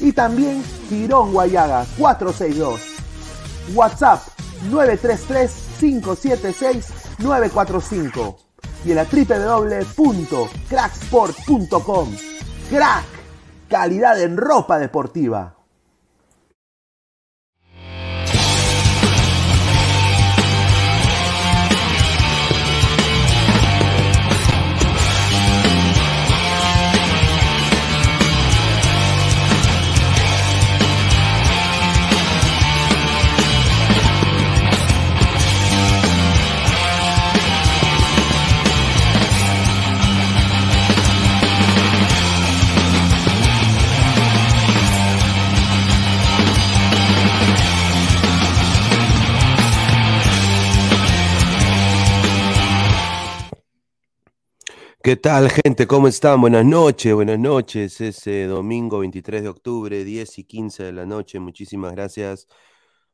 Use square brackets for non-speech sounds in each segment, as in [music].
y también Girón Guayaga 462. WhatsApp 933-576-945 y en la www.cracksport.com. Crack, calidad en ropa deportiva. ¿Qué tal, gente? ¿Cómo están? Buenas noches, buenas noches. Es eh, domingo 23 de octubre, 10 y 15 de la noche. Muchísimas gracias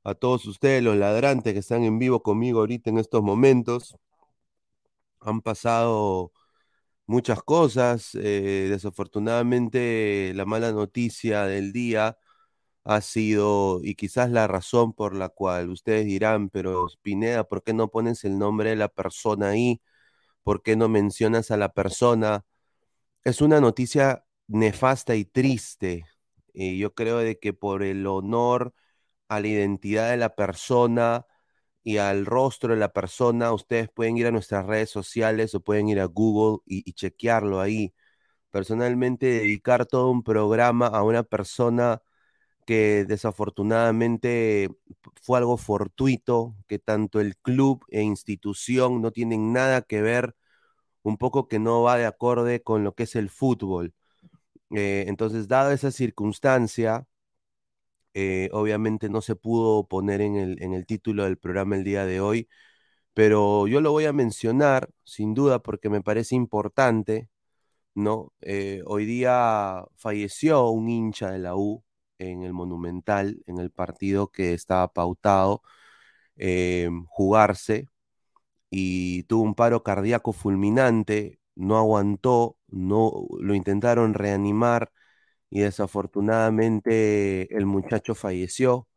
a todos ustedes, los ladrantes que están en vivo conmigo ahorita en estos momentos. Han pasado muchas cosas. eh, desafortunadamente, la mala noticia del día ha sido, y quizás la razón por la cual ustedes dirán, pero Pineda, ¿por qué no pones el nombre de la persona ahí? ¿Por qué no mencionas a la persona? Es una noticia nefasta y triste. Y yo creo de que por el honor a la identidad de la persona y al rostro de la persona, ustedes pueden ir a nuestras redes sociales o pueden ir a Google y, y chequearlo ahí. Personalmente, dedicar todo un programa a una persona que desafortunadamente fue algo fortuito, que tanto el club e institución no tienen nada que ver, un poco que no va de acorde con lo que es el fútbol. Eh, entonces, dada esa circunstancia, eh, obviamente no se pudo poner en el, en el título del programa el día de hoy, pero yo lo voy a mencionar sin duda porque me parece importante, ¿no? Eh, hoy día falleció un hincha de la U en el Monumental, en el partido que estaba pautado eh, jugarse y tuvo un paro cardíaco fulminante, no aguantó, no lo intentaron reanimar y desafortunadamente el muchacho falleció.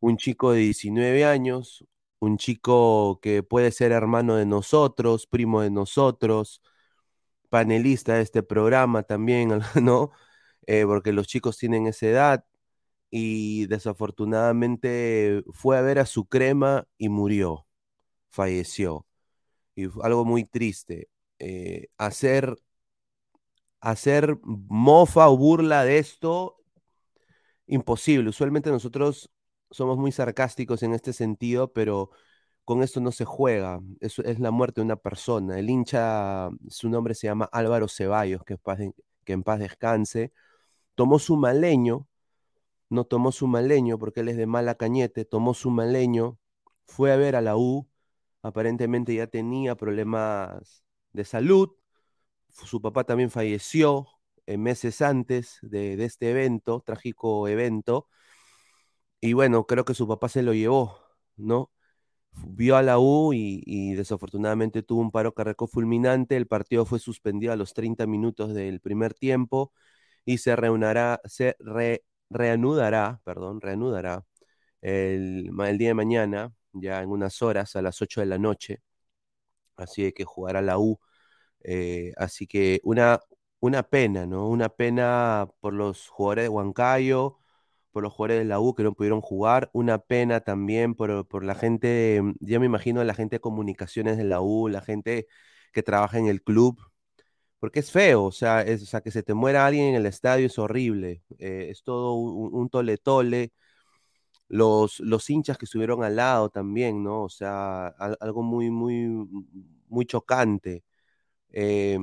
Un chico de 19 años, un chico que puede ser hermano de nosotros, primo de nosotros, panelista de este programa también, [laughs] ¿no? Eh, porque los chicos tienen esa edad y desafortunadamente fue a ver a su crema y murió, falleció. Y fue algo muy triste. Eh, hacer, hacer mofa o burla de esto, imposible. Usualmente nosotros somos muy sarcásticos en este sentido, pero con esto no se juega. Eso es la muerte de una persona. El hincha, su nombre se llama Álvaro Ceballos, que, paz que en paz descanse. Tomó su maleño, no tomó su maleño porque él es de mala cañete, tomó su maleño, fue a ver a la U, aparentemente ya tenía problemas de salud, su papá también falleció meses antes de, este evento, trágico evento, y bueno, creo que su papá se lo llevó, ¿no? Vio a la U y, y desafortunadamente tuvo un paro cardíaco fulminante, el partido fue suspendido a los 30 minutos del primer tiempo y se reunirá, se re- reanudará, perdón, reanudará el, el día de mañana, ya en unas horas, a las 8 de la noche. Así de que jugará la U. eh, así que una, una pena, ¿no? Una pena por los jugadores de Huancayo, por los jugadores de la U que no pudieron jugar. Una pena también por, por la gente, ya me imagino la gente de comunicaciones de la U, la gente que trabaja en el club, porque es feo, o sea, o sea, que se te muera alguien en el estadio es horrible, eh, es todo un, tole tole. Los, los hinchas que estuvieron al lado también, ¿no? O sea, algo muy, muy, muy chocante. Eh,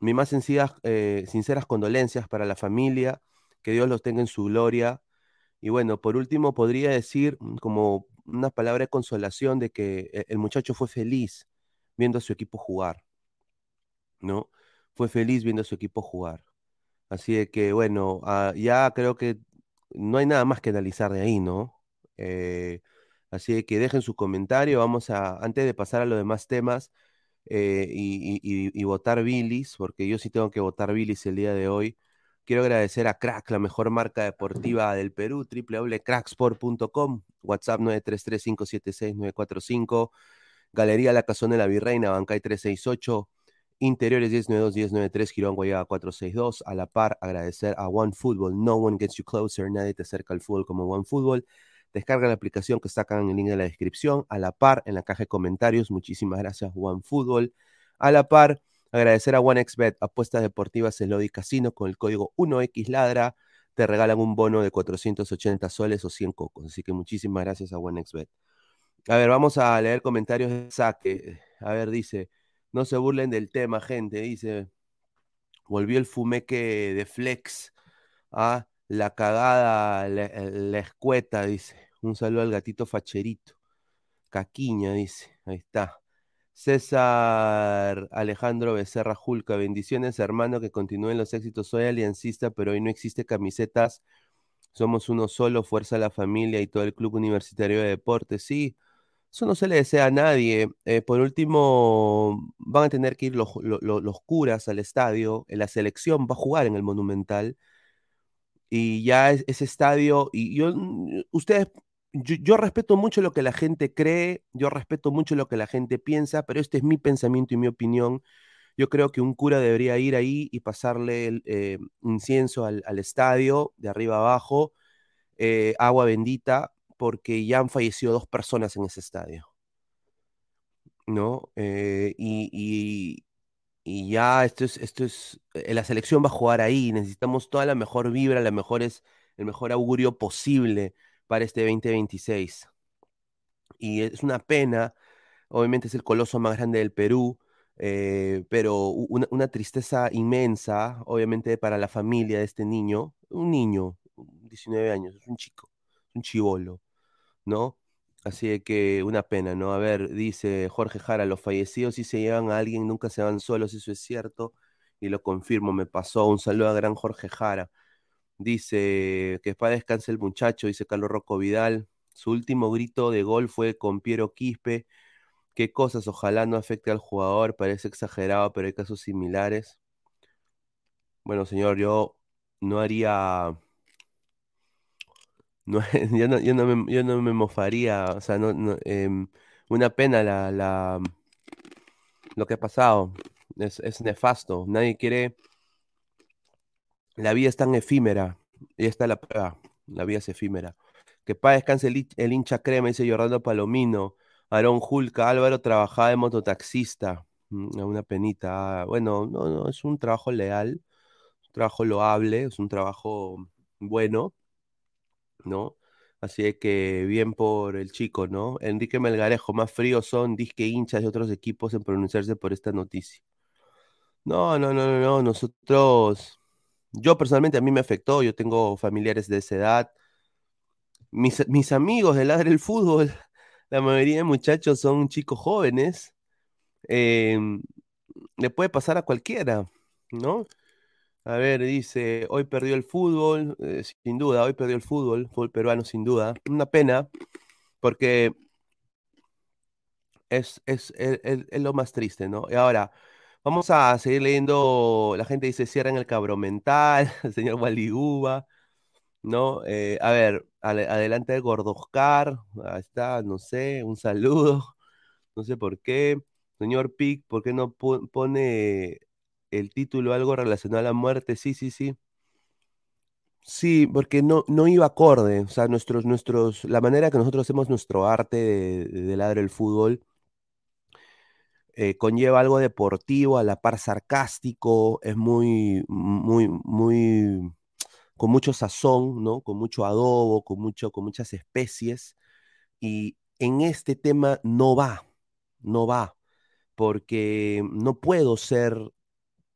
mis más sencillas, eh, sinceras condolencias para la familia, que Dios los tenga en su gloria. Y bueno, por último, podría decir mm, como una palabra de consolación de que e, el muchacho fue feliz viendo a su equipo jugar, ¿no? Fue feliz viendo a su equipo jugar. Así de que, bueno, ah, ya creo que no hay nada más que analizar de ahí, ¿no? Eh, así de que dejen su comentario. Vamos a, antes de pasar a los demás temas eh, y, votar Billis, porque yo sí tengo que votar Billis el día de hoy. Quiero agradecer a Crack, la mejor marca deportiva del Perú, www.cracksport.com, WhatsApp 933-576-945, Galería La Cazón de la Virreina, Bancay 368, Interiores 1092-1093, Girón Guayaba 462. A la par, agradecer a One Football. No one gets you closer, nadie te acerca al fútbol como One Football. Descarga la aplicación que está acá en el link de la descripción. A la par, en la caja de comentarios, muchísimas gracias, One Football. A la par, agradecer a OneXBet, apuestas deportivas en Lodi Casino con el código 1XLadra. Te regalan un bono de 480 soles o 100 cocos. Así que muchísimas gracias a OneXBet. A ver, vamos a leer comentarios de saque. A ver, dice, no se burlen del tema, gente. Dice, volvió el fumeque de Flex. Ah, la cagada, la, escueta, dice. Un saludo al gatito facherito. Caquiña, dice. Ahí está. César Alejandro Becerra Julca, bendiciones hermano, que continúen los éxitos. Soy aliancista, pero hoy no existe camisetas. Somos uno solo, fuerza la familia y todo el Club Universitario de Deportes. Sí, eso no se le desea a nadie. Eh, por último, van a tener que ir los, curas al estadio. La selección va a jugar en el Monumental y ya ese estadio, y yo, mm, ustedes, yo, respeto mucho lo que la gente cree, yo respeto mucho lo que la gente piensa, pero este es mi pensamiento y mi opinión. Yo creo que un cura debería ir ahí y pasarle el, eh, incienso al, estadio, de arriba abajo, eh, agua bendita, porque ya han fallecido dos personas en ese estadio. ¿No? Eh, y, ya esto es, esto es, eh, la selección va a jugar ahí, necesitamos toda la mejor vibra, la mejores, el mejor augurio posible para este 2026. Y es una pena, obviamente es el coloso más grande del Perú, eh, pero una, tristeza inmensa, obviamente para la familia de este niño, un niño, 19 años, es un chico, un chivolo, ¿no? Así que una pena, ¿no? A ver, dice Jorge Jara, los fallecidos si se llevan a alguien, nunca se van solos, eso es cierto, y lo confirmo, me pasó. Un saludo a gran Jorge Jara. Dice que para descanse el muchacho, dice Carlos Rocco Vidal. Su último grito de gol fue con Piero Quispe. Qué cosas, ojalá no afecte al jugador, parece exagerado, pero hay casos similares. Bueno, señor, yo no haría no, [laughs] yo, no, yo, no me, yo no me mofaría, o sea, no, em, una pena la, la, lo que ha pasado. Es, es, nefasto. Nadie quiere. La vida es tan efímera. Y está la prueba. La vida es efímera. Que para descanse el, hincha crema, dice Jordano Palomino. Aarón Julca, Álvaro trabajaba de mototaxista. Mm, una penita. Bueno, no, no, es un trabajo leal, un trabajo loable, es un trabajo bueno ¿no? Así que bien por el chico, ¿no? Enrique Melgarejo, más fríos son disque hinchas de otros equipos en pronunciarse por esta noticia. No, no, no, no, no, nosotros, yo personalmente a mí me afectó, yo tengo familiares de esa edad. Mis, amigos del Ladre del Fútbol, [laughs] la mayoría de muchachos son chicos jóvenes. Em, le puede pasar a cualquiera, ¿no? A ver, dice, hoy perdió el fútbol, eh, sin duda, hoy perdió el fútbol, fútbol peruano sin duda. Una pena, porque es, es, lo más triste, ¿no? Y ahora, vamos a seguir leyendo, la gente dice, cierran el cabrón mental, [laughs] el señor Waliguba, ¿no? Eh, a ver, adelante de Gordoscar, ahí está, no sé, un saludo, [laughs] no sé por qué. Señor Pic, ¿por qué no pone el título algo relacionado a la muerte, sí, sí, sí. Sí, porque no, no iba acorde. O sea, nuestros, nuestros, la manera que nosotros hacemos nuestro arte de, de ladrar el fútbol eh, conlleva algo deportivo, a la par sarcástico, es muy, muy, muy, con mucho sazón, ¿no? Con mucho adobo, con, mucho, con muchas especies. Y en este tema no va, no va, porque no puedo ser,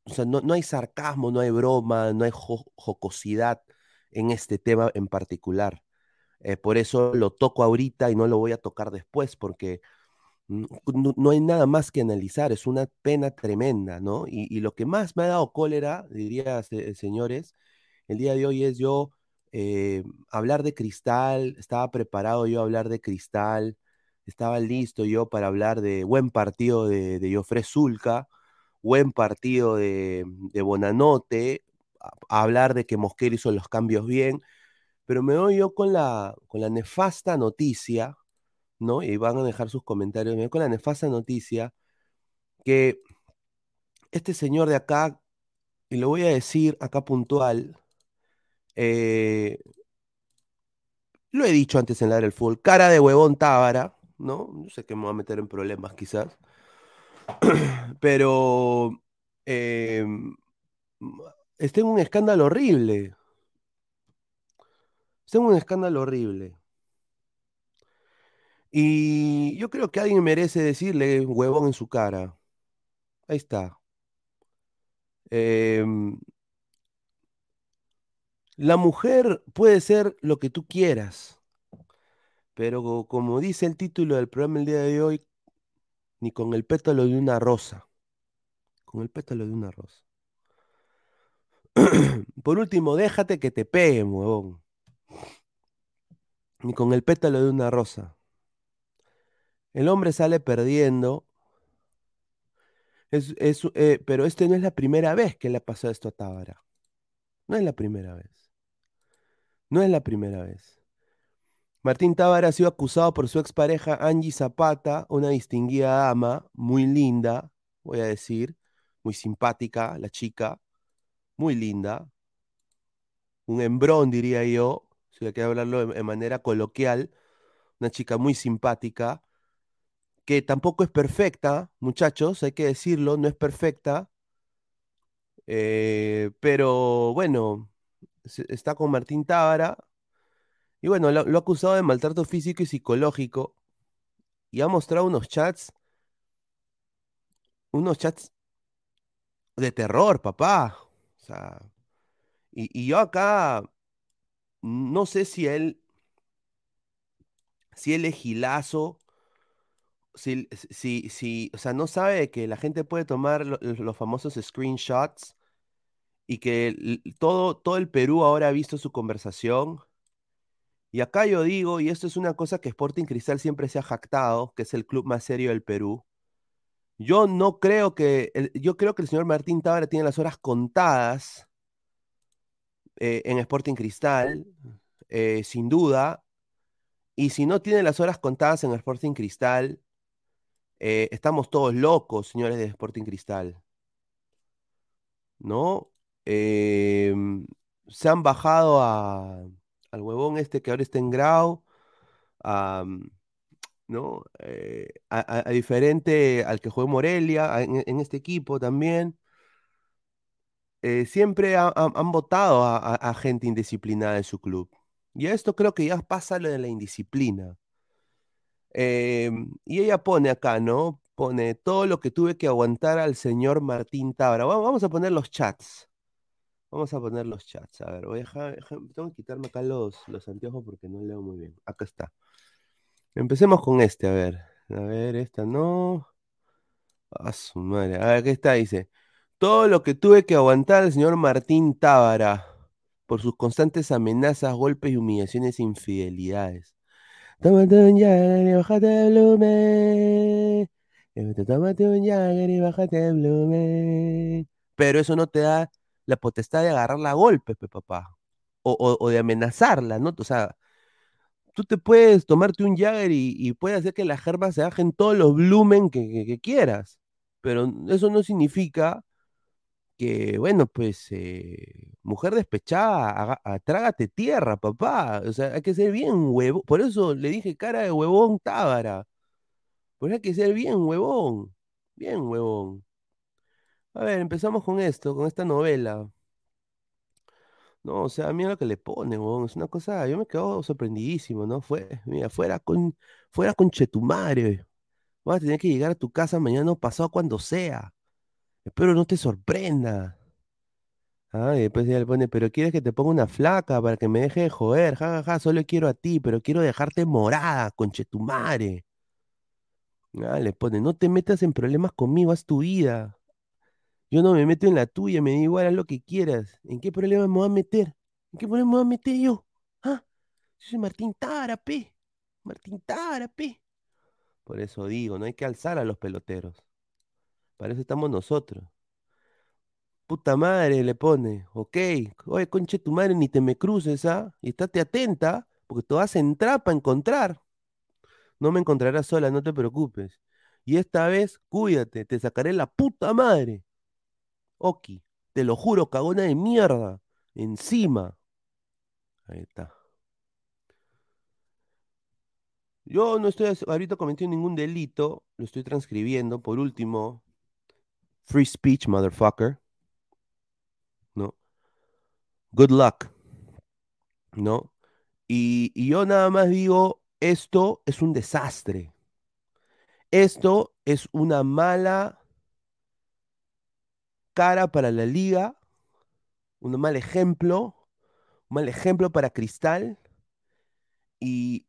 o sea, no, no hay sarcasmo, no hay broma, no hay jocosidad en este tema en particular. Eh, por eso lo toco ahorita y no lo voy a tocar después, porque no, hay nada más que analizar, es una pena tremenda, ¿no? Y, lo que más me ha dado cólera, diría señores, el día de hoy es yo eh, hablar de cristal, estaba preparado yo a hablar de cristal, estaba listo yo para hablar de buen partido de, de Zulca, buen partido de, Bonanote, hablar de que Mosquera hizo los cambios bien, pero me doy yo con la, con la nefasta noticia ¿no? Y van a dejar sus comentarios. Me con la nefasta noticia que este señor de acá, y lo voy a decir acá puntual, eh, lo he dicho antes en la del fútbol, cara de huevón tábara, ¿no? No sé qué me voy a meter en problemas quizás. [clears throat] Pero eh, en un escándalo horrible. Está en un escándalo horrible. Y yo creo que alguien merece decirle huevón en su cara. Ahí está. Em, la mujer puede ser lo que tú quieras, pero como dice el título del programa el día de hoy, ni con el pétalo de una rosa. Con el pétalo de una rosa. [clears throat] Por último, déjate que te pegue, huevón. Ni con el pétalo de una rosa. El hombre sale perdiendo. Es, eh, pero este no es la primera vez que le ha pasado esto a Tábara. No es la primera vez. No es la primera vez. Martín Tábara ha sido acusado por su expareja Angie Zapata, una distinguida dama, muy linda, voy a decir, muy simpática, la chica, muy linda. Un hembrón, diría yo, si hay que hablarlo de manera coloquial, una chica muy simpática que tampoco es perfecta, muchachos, hay que decirlo, no es perfecta, eh, pero bueno, está con Martín Tábara, y bueno, lo, ha acusado de maltrato físico y psicológico, y ha mostrado unos chats, unos chats de terror, papá. O sea, y, yo acá no sé si él, si él es gilazo si, si, si, o sea, no sabe que la gente puede tomar los famosos screenshots y que todo, todo el Perú ahora ha visto su conversación. Y acá yo digo, y esto es una cosa que Sporting Cristal siempre se ha jactado, que es el club más serio del Perú. Yo no creo que, yo creo que el señor Martín Tábara tiene las horas contadas eh, en Sporting Cristal, eh, sin duda. Y si no tiene las horas contadas en Sporting Cristal, eh, estamos todos locos, señores de Sporting Cristal. ¿No? Em, se han bajado al huevón este que ahora está en Grau, ¿no? Eh, a, diferente al que juega Morelia, en, este equipo también. Eh, siempre han votado a, gente indisciplinada en su club. Y esto creo que ya pasa lo de la indisciplina. Em, y ella pone acá, ¿no? Pone todo lo que tuve que aguantar al señor Martín Tabra. Vamos a poner los chats. Vamos a poner los chats. A ver, voy a dejar, tengo que quitarme acá los, los anteojos porque no leo muy bien. Acá está. Empecemos con este, a ver. A ver, esta no. A su madre. A ver, ¿qué está? Dice. Todo lo que tuve que aguantar al señor Martín Tábara por sus constantes amenazas, golpes y humillaciones e infidelidades. Tómate un Jagger bájate el volumen. Tómate un Jagger bájate el volumen. Pero eso no te da la potestad de agarrarla a golpes, papá. O, de amenazarla, ¿no? O sea, tú te puedes tomarte un Jagger y, y hacer que la gerba se bajen todos los volumen que, quieras. Pero eso no significa que, bueno, pues, eh, mujer despechada, trágate tierra, papá. O sea, hay que ser bien huevón. Por eso le dije cara de huevón Tábara. Por eso hay que ser bien huevón. Bien huevón. A ver, empezamos con esto, con esta novela. No, o sea, mira lo que le pone. Es una cosa, yo me quedo sorprendidísimo, ¿no? Fue, mira, fuera con, fuera con Chetumare. Vas a tener que llegar a tu casa mañana o pasado cuando sea. Espero no te sorprenda. Ah, y después ella le pone, pero quieres que te ponga una flaca para que me deje de joder, jajaja, ja, ja, solo quiero a ti, pero quiero dejarte morada, conchetumare. Ah, le pone, no te metas en problemas conmigo, haz tu vida. Yo no me meto en la tuya, me da igual, haz lo que quieras. ¿En qué problema me voy a meter? ¿En qué problema me voy a meter yo? ¿Ah? Yo soy Martín Tarape. Martín Tarape. Por eso digo, no hay que alzar a los peloteros. Para eso estamos nosotros. Puta madre, le pone. Ok, oye, conche tu madre, ni te me cruces, ¿ah? Y estate atenta, porque te vas a entrar para encontrar. No me encontrarás sola, no te preocupes. Y esta vez, cuídate, te sacaré la puta madre. Oki, te lo juro, cagona de mierda. Encima. Ahí está. Yo no estoy ahorita cometiendo ningún delito, lo estoy transcribiendo. Por último, free speech, motherfucker. ¿No? Good luck. ¿No? Y, y yo nada más digo, esto es un desastre. Esto es una mala cara para la liga, un mal ejemplo, un mal ejemplo para Cristal y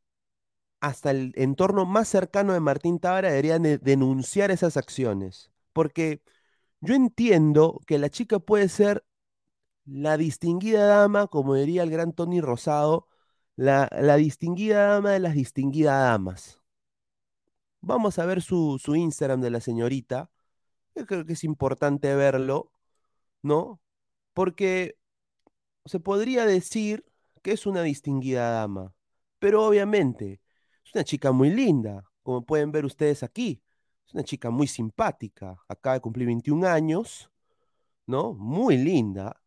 hasta el entorno más cercano de Martín Tábara deberían denunciar esas acciones. Porque yo entiendo que la chica puede ser la distinguida dama, como diría el gran Tony Rosado, la, distinguida dama de las distinguidas damas. Vamos a ver su, su Instagram de la señorita. Yo creo que es importante verlo, ¿no? Porque se podría decir que es una distinguida dama, pero obviamente es una chica muy linda, como pueden ver ustedes aquí. Es una chica muy simpática, acaba de cumplir 21 años, ¿no? Muy linda,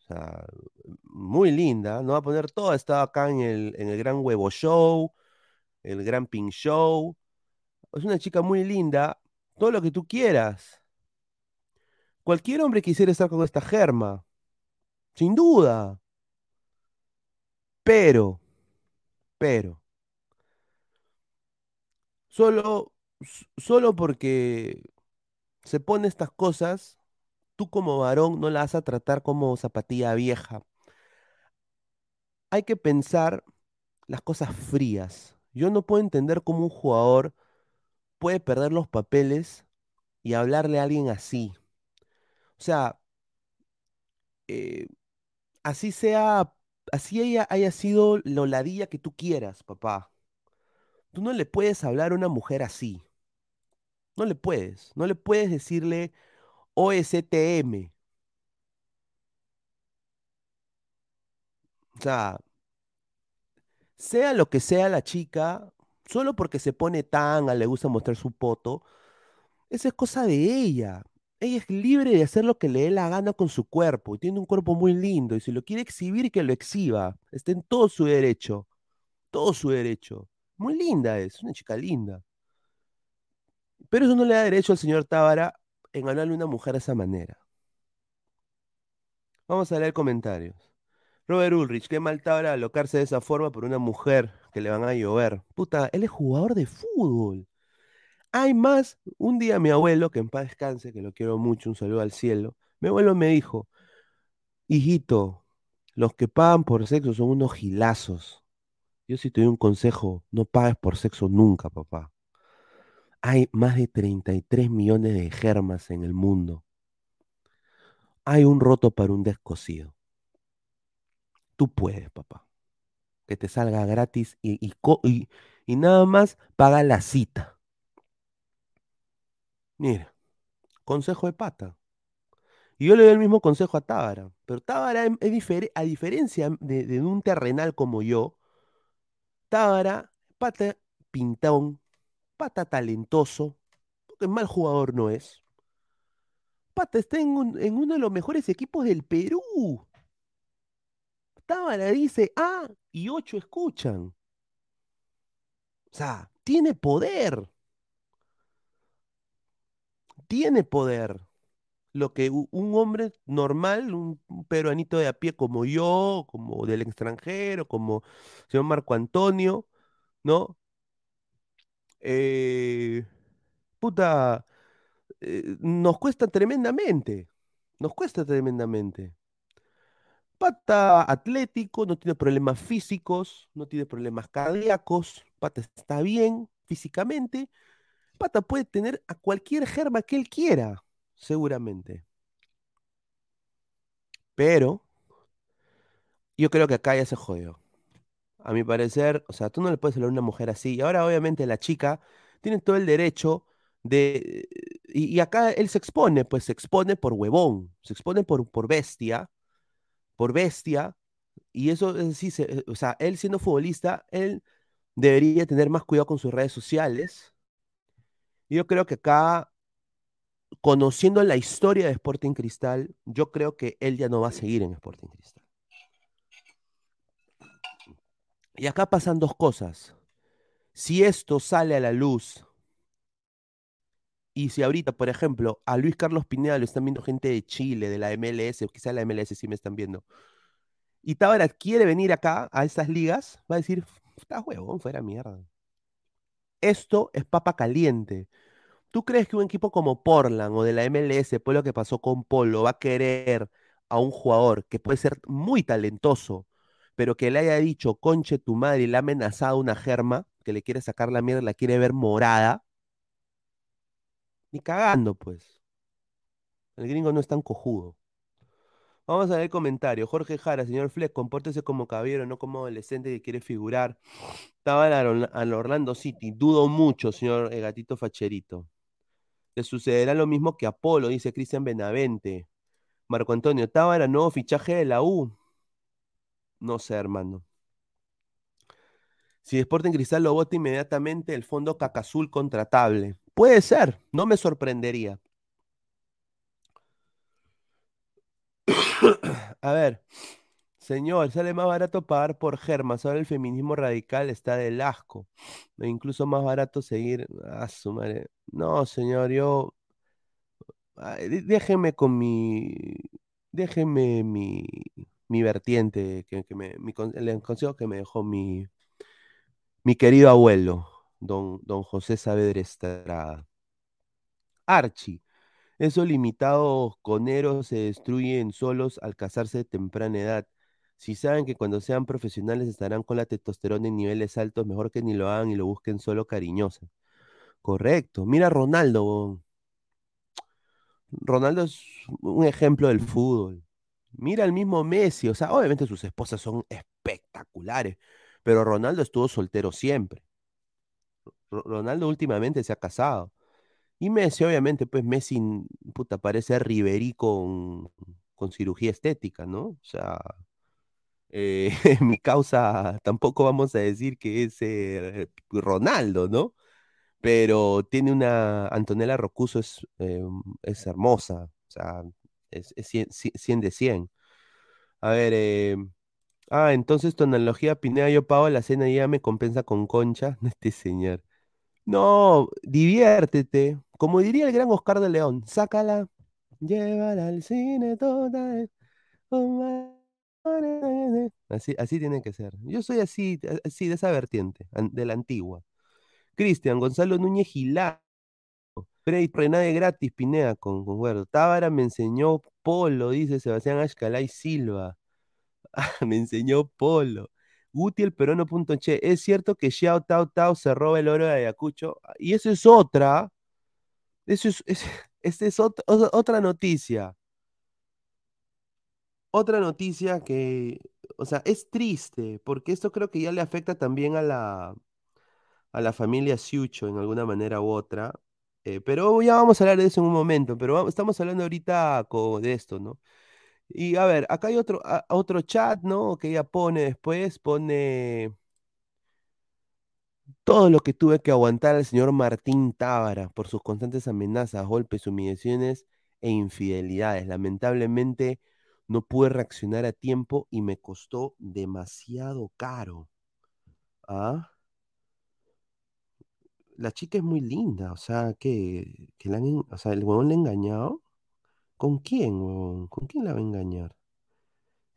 o sea, muy linda. No va a poner toda, está acá en el, en el Gran Huevo Show, el Gran Pink Show. Es una chica muy linda, todo lo que tú quieras. Cualquier hombre quisiera estar con esta germa, sin duda. Pero, pero, Solo, solo porque se pone estas cosas, tú como varón no la vas a tratar como zapatilla vieja. Hay que pensar las cosas frías. Yo no puedo entender cómo un jugador puede perder los papeles y hablarle a alguien así. O sea, eh, así sea, así ella haya sido la ladilla que tú quieras, papá. Tú no le puedes hablar a una mujer así. No le puedes. No le puedes decirle OSTM. O sea, sea lo que sea la chica, solo porque se pone tanga, le gusta mostrar su poto, esa es cosa de ella. Ella es libre de hacer lo que le dé la gana con su cuerpo. Y tiene un cuerpo muy lindo. Y si lo quiere exhibir, que lo exhiba. Está en todo su derecho. Todo su derecho. Muy linda es, una chica linda. Pero eso no le da derecho al señor Tábara en hablarle a una mujer de esa manera. Vamos a leer comentarios. Robert Ulrich, qué mal Tábara alocarse de esa forma por una mujer que le van a llover. Puta, él es jugador de fútbol. Hay más. Un día mi abuelo, que en paz descanse, que lo quiero mucho, un saludo al cielo, mi abuelo me dijo, hijito, los que pagan por sexo son unos gilazos. Yo si te doy un consejo, no pagues por sexo nunca, papá. Hay más de 33 millones de germas en el mundo. Hay un roto para un descosido. Tú puedes, papá. Que te salga gratis y, y, nada más paga la cita. Mira, consejo de pata. Y yo le doy el mismo consejo a Tábara. Pero Tábara, es, a diferencia de un terrenal como yo, Tábara, pata pintón, pata talentoso, porque mal jugador no es. Pata está en, uno de los mejores equipos del Perú. Tábara dice A y ocho escuchan. O sea, tiene poder. Tiene poder. Lo que un hombre normal, un peruanito de a pie como yo, como del extranjero, como el señor Marco Antonio, ¿no? Eh, puta, eh, nos cuesta tremendamente. Nos cuesta tremendamente. Pata atlético, no tiene problemas físicos, no tiene problemas cardíacos, Pata está bien físicamente. Pata puede tener a cualquier germa que él quiera, seguramente. Pero yo creo que acá ya se jodió. A mi parecer, o sea, tú no le puedes hablar a una mujer así. Y ahora, obviamente, la chica tiene todo el derecho de. Y, acá él se expone, pues se expone por huevón, se expone por, por bestia, por bestia. Y eso sí, se, o sea, él siendo futbolista, él debería tener más cuidado con sus redes sociales. Yo creo que acá, conociendo la historia de Sporting Cristal, yo creo que él ya no va a seguir en Sporting Cristal. Y acá pasan dos cosas. Si esto sale a la luz, y si ahorita, por ejemplo, a Luis Carlos Pineda lo están viendo gente de Chile, de la MLS, o quizá la MLS sí me están viendo, y Tábara quiere venir acá a estas ligas, va a decir, está huevón, fuera mierda. Esto es papa caliente. ¿Tú crees que un equipo como Portland o de la MLS, por lo que pasó con Polo, va a querer a un jugador que puede ser muy talentoso, pero que le haya dicho, conche tu madre, y le ha amenazado una germa, que le quiere sacar la mierda, la quiere ver morada? Ni cagando, pues. El gringo no es tan cojudo. Vamos a ver el comentario. Jorge Jara, señor Fleck, compórtese como caballero, no como adolescente que quiere figurar. Estaba al Orlando City. Dudo mucho, señor eh, gatito facherito. Le sucederá lo mismo que a Polo, dice Cristian Benavente. Marco Antonio, Tábara, nuevo fichaje de la U. No sé, hermano. Si Sporting Cristal lo vota inmediatamente, el fondo Cacazul contratable. Puede ser, no me sorprendería. [coughs] A ver, señor, sale más barato pagar por germas. Ahora el feminismo radical está del asco. E incluso más barato seguir. a su madre. No, señor, yo. Déjeme con mi. Déjeme mi, mi vertiente, que, me, el consejo que me dejó mi, mi querido abuelo, don, don José Saavedra Estrada. Archie. Esos limitados coneros se destruyen solos al casarse de temprana edad. Si saben que cuando sean profesionales estarán con la testosterona en niveles altos, mejor que ni lo hagan y lo busquen solo cariñosa. Correcto. Mira Ronaldo. Ronaldo es un ejemplo del fútbol. Mira el mismo Messi. O sea, obviamente sus esposas son espectaculares, pero Ronaldo estuvo soltero siempre. Ronaldo últimamente se ha casado. Y Messi, obviamente, pues Messi, puta, parece Riverí con, con cirugía estética, ¿no? O sea, eh, [laughs] mi causa tampoco vamos a decir que es eh, Ronaldo, ¿no? Pero tiene una, Antonella Rocuso es, eh, es hermosa, o sea, es, 100, de 100. A ver, ah, entonces tu analogía, Pineda, yo pago la cena y ya me compensa con concha, [laughs] este señor. No, diviértete. Como diría el gran Oscar de León, sácala, llévala al cine toda. Así, así tiene que ser. Yo soy así, así de esa vertiente, de la antigua. Cristian, Gonzalo Núñez Gilá. Freddy gratis, Pinea, con concuerdo. Tábara me enseñó polo, dice Sebastián Ashkalay Silva. [laughs] me enseñó polo. Guti el peruano.che. Es cierto que Xiao Tao Tao se roba el oro de Ayacucho. Y eso es otra. Eso es, es [laughs] otra, noticia. Otra noticia que, o sea, es triste, porque esto creo que ya le afecta también a la, a la familia Siucho en alguna manera u otra. Eh, pero ya vamos a hablar de eso en un momento, pero estamos hablando ahorita de esto, ¿no? Y a ver, acá hay otro, otro chat, ¿no? Que ella pone después, pone todo lo que tuve que aguantar al señor Martín Tábara por sus constantes amenazas, golpes, humillaciones e infidelidades. Lamentablemente no pude reaccionar a tiempo y me costó demasiado caro. ¿Ah? La chica es muy linda, o sea, que, que la han o sea, el huevón le ha engañado. ¿Con quién, huevón? ¿Con quién la va a engañar?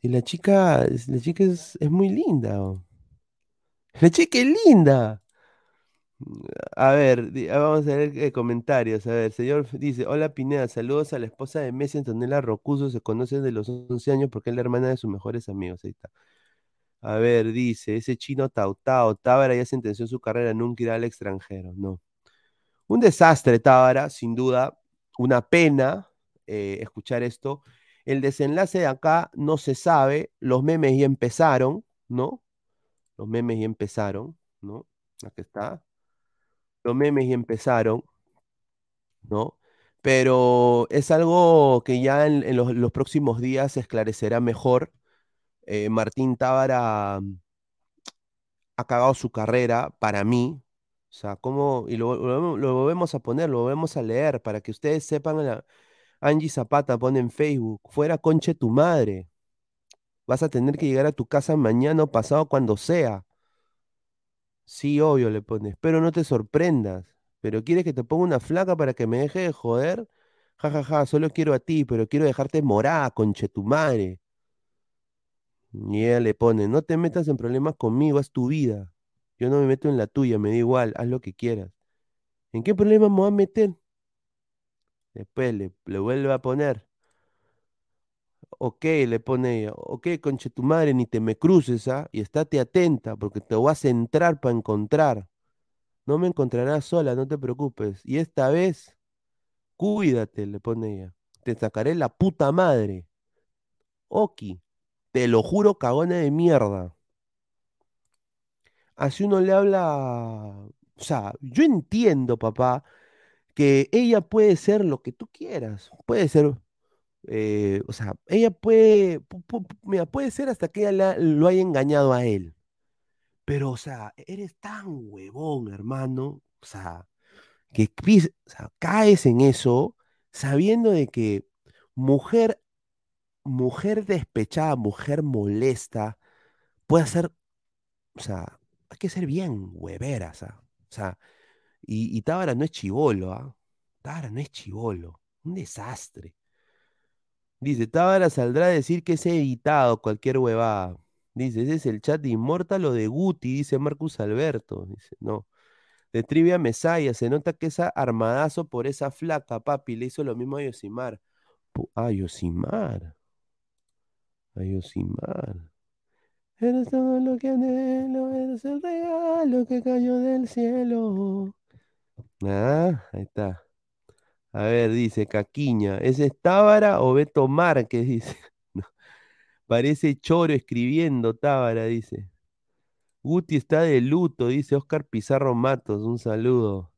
Y la chica, la chica es, muy linda. La chica es linda. A ver, ah, vamos a ver eh, comentarios. A ver, señor dice, hola Pineda, saludos a la esposa de Messi, Antonella Rocuso, se conocen de los 11 años porque es la hermana de sus mejores amigos. Ahí está. A ver, dice, ese chino Tautao, Tábara ya sentenció su carrera, nunca irá al extranjero. No. Un desastre, Tábara, sin duda. Una pena eh, escuchar esto. El desenlace de acá no se sabe, los memes ya empezaron, ¿no? Los memes ya empezaron, ¿no? Aquí está los memes y empezaron, ¿no? Pero es algo que ya en, los, próximos días se esclarecerá mejor. Eh, Martín Tábara mm, ha cagado su carrera para mí. O sea, ¿cómo? Y lo, lo, volvemos a poner, lo volvemos a leer para que ustedes sepan. La, Angie Zapata pone en Facebook: fuera conche tu madre. Vas a tener que llegar a tu casa mañana o pasado cuando sea. Sí, obvio le pones, pero no te sorprendas. Pero quieres que te ponga una flaca para que me deje de joder. Ja, ja, ja, solo quiero a ti, pero quiero dejarte morada, conche tu madre. Y ella le pone, no te metas en problemas conmigo, es tu vida. Yo no me meto en la tuya, me da igual, haz lo que quieras. ¿En qué problema me voy a meter? Después le, vuelve a poner. Ok, le pone ella, ok, conche tu madre, ni te me cruces, ¿ah? Y estate atenta, porque te vas a entrar para encontrar. No me encontrarás sola, no te preocupes. Y esta vez, cuídate, le pone ella. Te sacaré la puta madre. Oki, te lo juro, cagona de mierda. Así uno le habla. O sea, yo entiendo, papá, que ella puede ser lo que tú quieras. Puede ser eh, o sea, ella puede, mira, puede ser hasta que ella lo haya engañado a él. Pero, o sea, eres tan huevón, hermano. O sea, que caes en eso sabiendo de que mujer, mujer despechada, mujer molesta, puede ser, o sea, hay que ser bien huevera, o sea, y, y Tábara no es chivolo, ¿ah? Tábara no es chivolo, un desastre. Dice, Tábara saldrá a decir que es editado cualquier huevada. Dice, ese es el chat de Inmortal o de Guti, dice Marcus Alberto. Dice, no. De Trivia Mesaya, se nota que es armadazo por esa flaca, papi. Le hizo lo mismo a Yosimar. A Yosimar. A Yosimar. Eres todo lo que anhelo, eres el regalo que cayó del cielo. Ah, ahí está. A ver, dice Caquiña, ¿es Tábara o Beto Márquez? [laughs] Dice. Parece choro escribiendo Tábara, dice. Guti está de luto, dice Oscar Pizarro Matos, un saludo.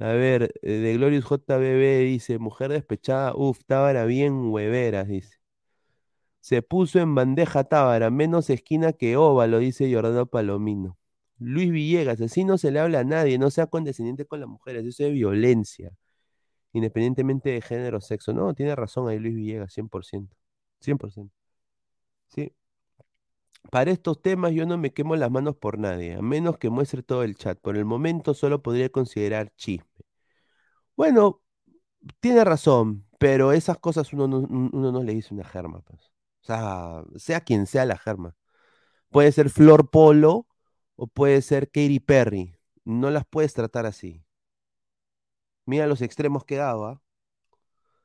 A ver, eh, de Glorious JBB dice, mujer despechada, uff, Tábara bien hueveras, dice. Se puso en bandeja Tábara, menos esquina que óvalo, dice Jordano Palomino. Luis Villegas, así no se le habla a nadie, no sea condescendiente con las mujeres, eso es violencia independientemente de género o sexo. No, tiene razón ahí Luis Villegas, 100%. 100%. Sí. Para estos temas yo no me quemo las manos por nadie, a menos que muestre todo el chat. Por el momento solo podría considerar chisme. Bueno, tiene razón, pero esas cosas uno no, uno no le dice una germa. Pues. O sea, sea quien sea la germa. Puede ser Flor Polo o puede ser Katy Perry. No las puedes tratar así. Mira los extremos que daba.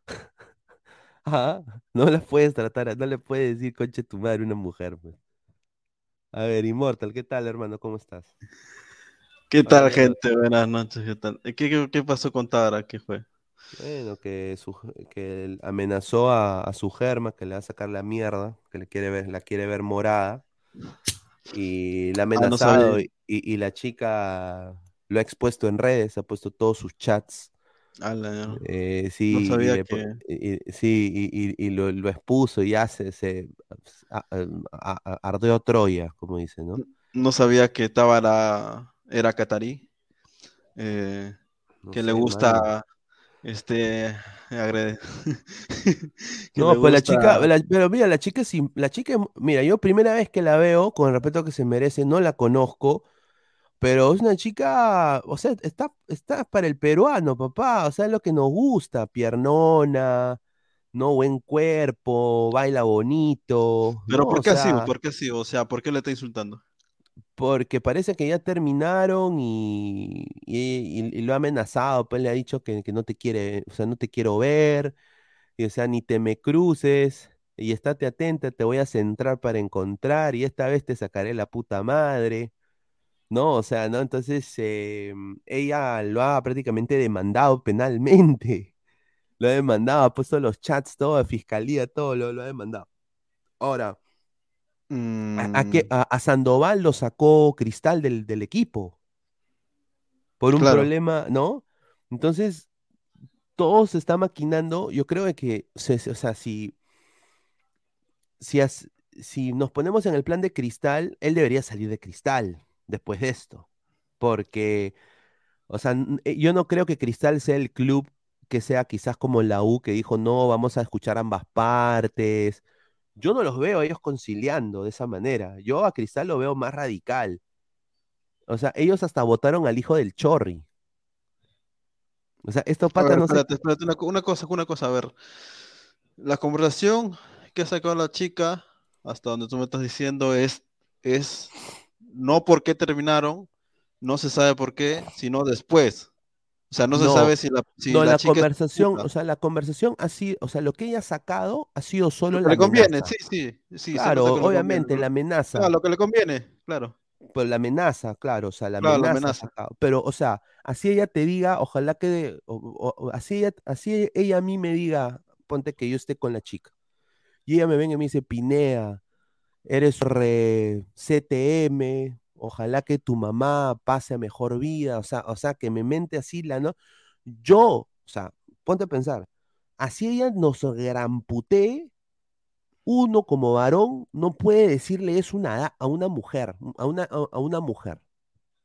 [laughs] ¿ah? no las puedes tratar, no le puedes decir conche tu madre a una mujer, pues. A ver, Immortal, ¿qué tal, hermano? ¿Cómo estás? ¿Qué tal, gente? Buenas noches, ¿qué tal? ¿Qué, pasó con Tara? ¿Qué fue? Bueno, que, que amenazó a, su germa, que le va a sacar la mierda, que le quiere ver, la quiere ver morada. Y la ha ah, amenazado y, la chica lo ha expuesto en redes, ha puesto todos sus chats. Eh, sí, no sabía y, que... sí, y, lo, expuso y hace, se, ardeó Troya, como dice, ¿no? No sabía que Tábara era catarí, eh, que le gusta Este, agrede. [laughs] no, pues la chica, pero mira, la chica, la chica, mira, yo primera vez que la veo, con el respeto que se merece, no la conozco, pero es una chica, o sea, está, está para el peruano, papá, o sea, es lo que nos gusta, piernona, no buen cuerpo, baila bonito. Pero ¿por qué así? ¿Por qué así? O sea, ¿por qué le está insultando? Porque parece que ya terminaron y, lo ha amenazado, pues le ha dicho que, no te quiere, o sea, no te quiero ver, y o sea, ni te me cruces, y estate atenta, te voy a centrar para encontrar, y esta vez te sacaré la puta madre, ¿no? O sea, ¿no? Entonces, em, ella lo ha prácticamente demandado penalmente, [laughs] lo ha demandado, ha puesto los chats, todo, fiscalía, todo, lo, lo ha demandado. Ahora, Mm. A, Sandoval lo sacó Cristal del, equipo por un problema, ¿no? Entonces, todo se está maquinando. Yo creo que, o sea, si, si, nos ponemos en el plan de Cristal, él debería salir de Cristal después de esto. Porque, o sea, eh, yo no creo que Cristal sea el club que sea quizás como la U que dijo, no, vamos a escuchar ambas partes yo no los veo ellos conciliando de esa manera. Yo a Cristal lo veo más radical. O sea, ellos hasta votaron al hijo del Chorri. O sea, esto pasa no espérate, espérate, una, cosa, una cosa, a ver. La conversación que ha sacado la chica, hasta donde tú me estás diciendo, es, es no por qué terminaron, no se sabe por qué, sino después. O sea, no se sabe si la, si no, la, conversación, o sea, la conversación ha sido, o sea, lo que ella ha sacado ha sido solo la le conviene, sí, sí, sí. Claro, obviamente, la amenaza. Claro, lo que le conviene, claro. Pues la amenaza, claro, o sea, la amenaza. Pero, o sea, así ella te diga, ojalá que, así, ella, así ella a mí me diga, ponte que yo esté con la chica. Y ella me venga y me dice, Pinea, eres re CTM, ojalá que tu mamá pase a mejor vida, o sea, o sea, que me mente así la no. Yo, o sea, ponte a pensar, así ella nos gramputee, uno como varón no puede decirle eso una, a una mujer, a una, a, una mujer.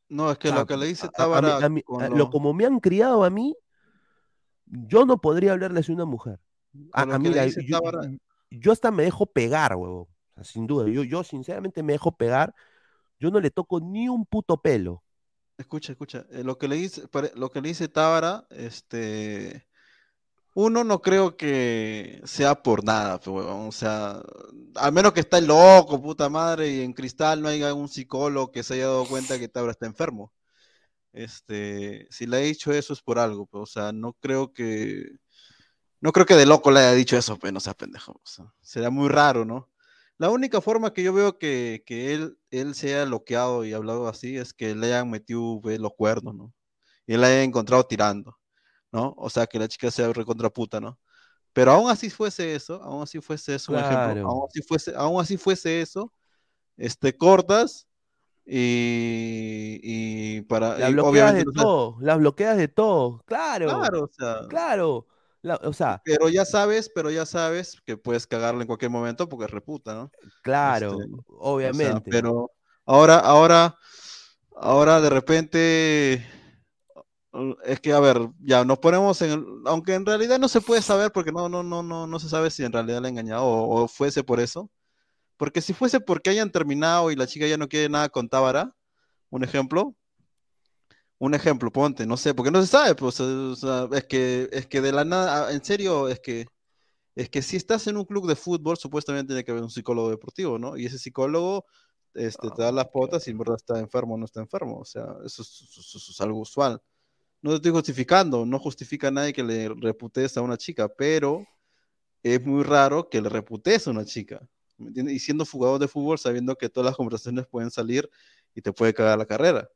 No, es que lo que le dice Tábara. lo... como me han criado a mí, yo no podría hablarles a una mujer. A, mí, yo, hasta me dejo pegar, huevo. sin duda, yo, yo sinceramente me dejo pegar yo no le toco ni un puto pelo. Escucha, escucha. Eh, lo que le dice, lo que le dice Tábara, este. Uno no creo que sea por nada, o sea, al menos que está loco, puta madre, y en cristal no haya un psicólogo que se haya dado cuenta que Tábara está enfermo. Este, si le ha dicho eso es por algo, o sea, no creo que, no creo que de loco le haya dicho eso, pero no sea pendejo, o sea, sería muy raro, ¿no? La única forma que yo veo que, él, él se haya bloqueado y hablado así es que le hayan metido los cuernos, ¿no? Y él la haya encontrado tirando, ¿no? O sea, que la chica sea recontraputa, ¿no? Pero aún así fuese eso, aún así fuese eso, ejemplo, aún así fuese, aún así fuese eso, este, cortas y, para... La bloqueas de todo, las bloqueas de todo, claro. Claro, o sea. Claro o sea, pero ya sabes, pero ya sabes que puedes cagarlo en cualquier momento porque es reputa, ¿no? Claro, este, obviamente. pero ahora, ahora, ahora de repente es que a ver, ya nos ponemos en, aunque en realidad no se puede saber porque no, no, no, no, no se sabe si en realidad le ha engañado o, fuese por eso. Porque si fuese porque hayan terminado y la chica ya no quiere nada con Tábara, un ejemplo, un ejemplo, ponte, no sé, porque no se sabe, pues, es que, es que de la nada, ah, en serio, es que, es que si estás en un club de fútbol, supuestamente tiene que haber un psicólogo deportivo, ¿no? Y ese psicólogo este, te da las potas y en verdad está enfermo o no está enfermo, o sea, eso es, algo usual. No te estoy justificando, no justifica a nadie que le reputes a una chica, pero es muy raro que le reputes a una chica, ¿me entiendes? Y siendo jugador de fútbol, sabiendo que todas las conversaciones pueden salir y te puede cagar la carrera.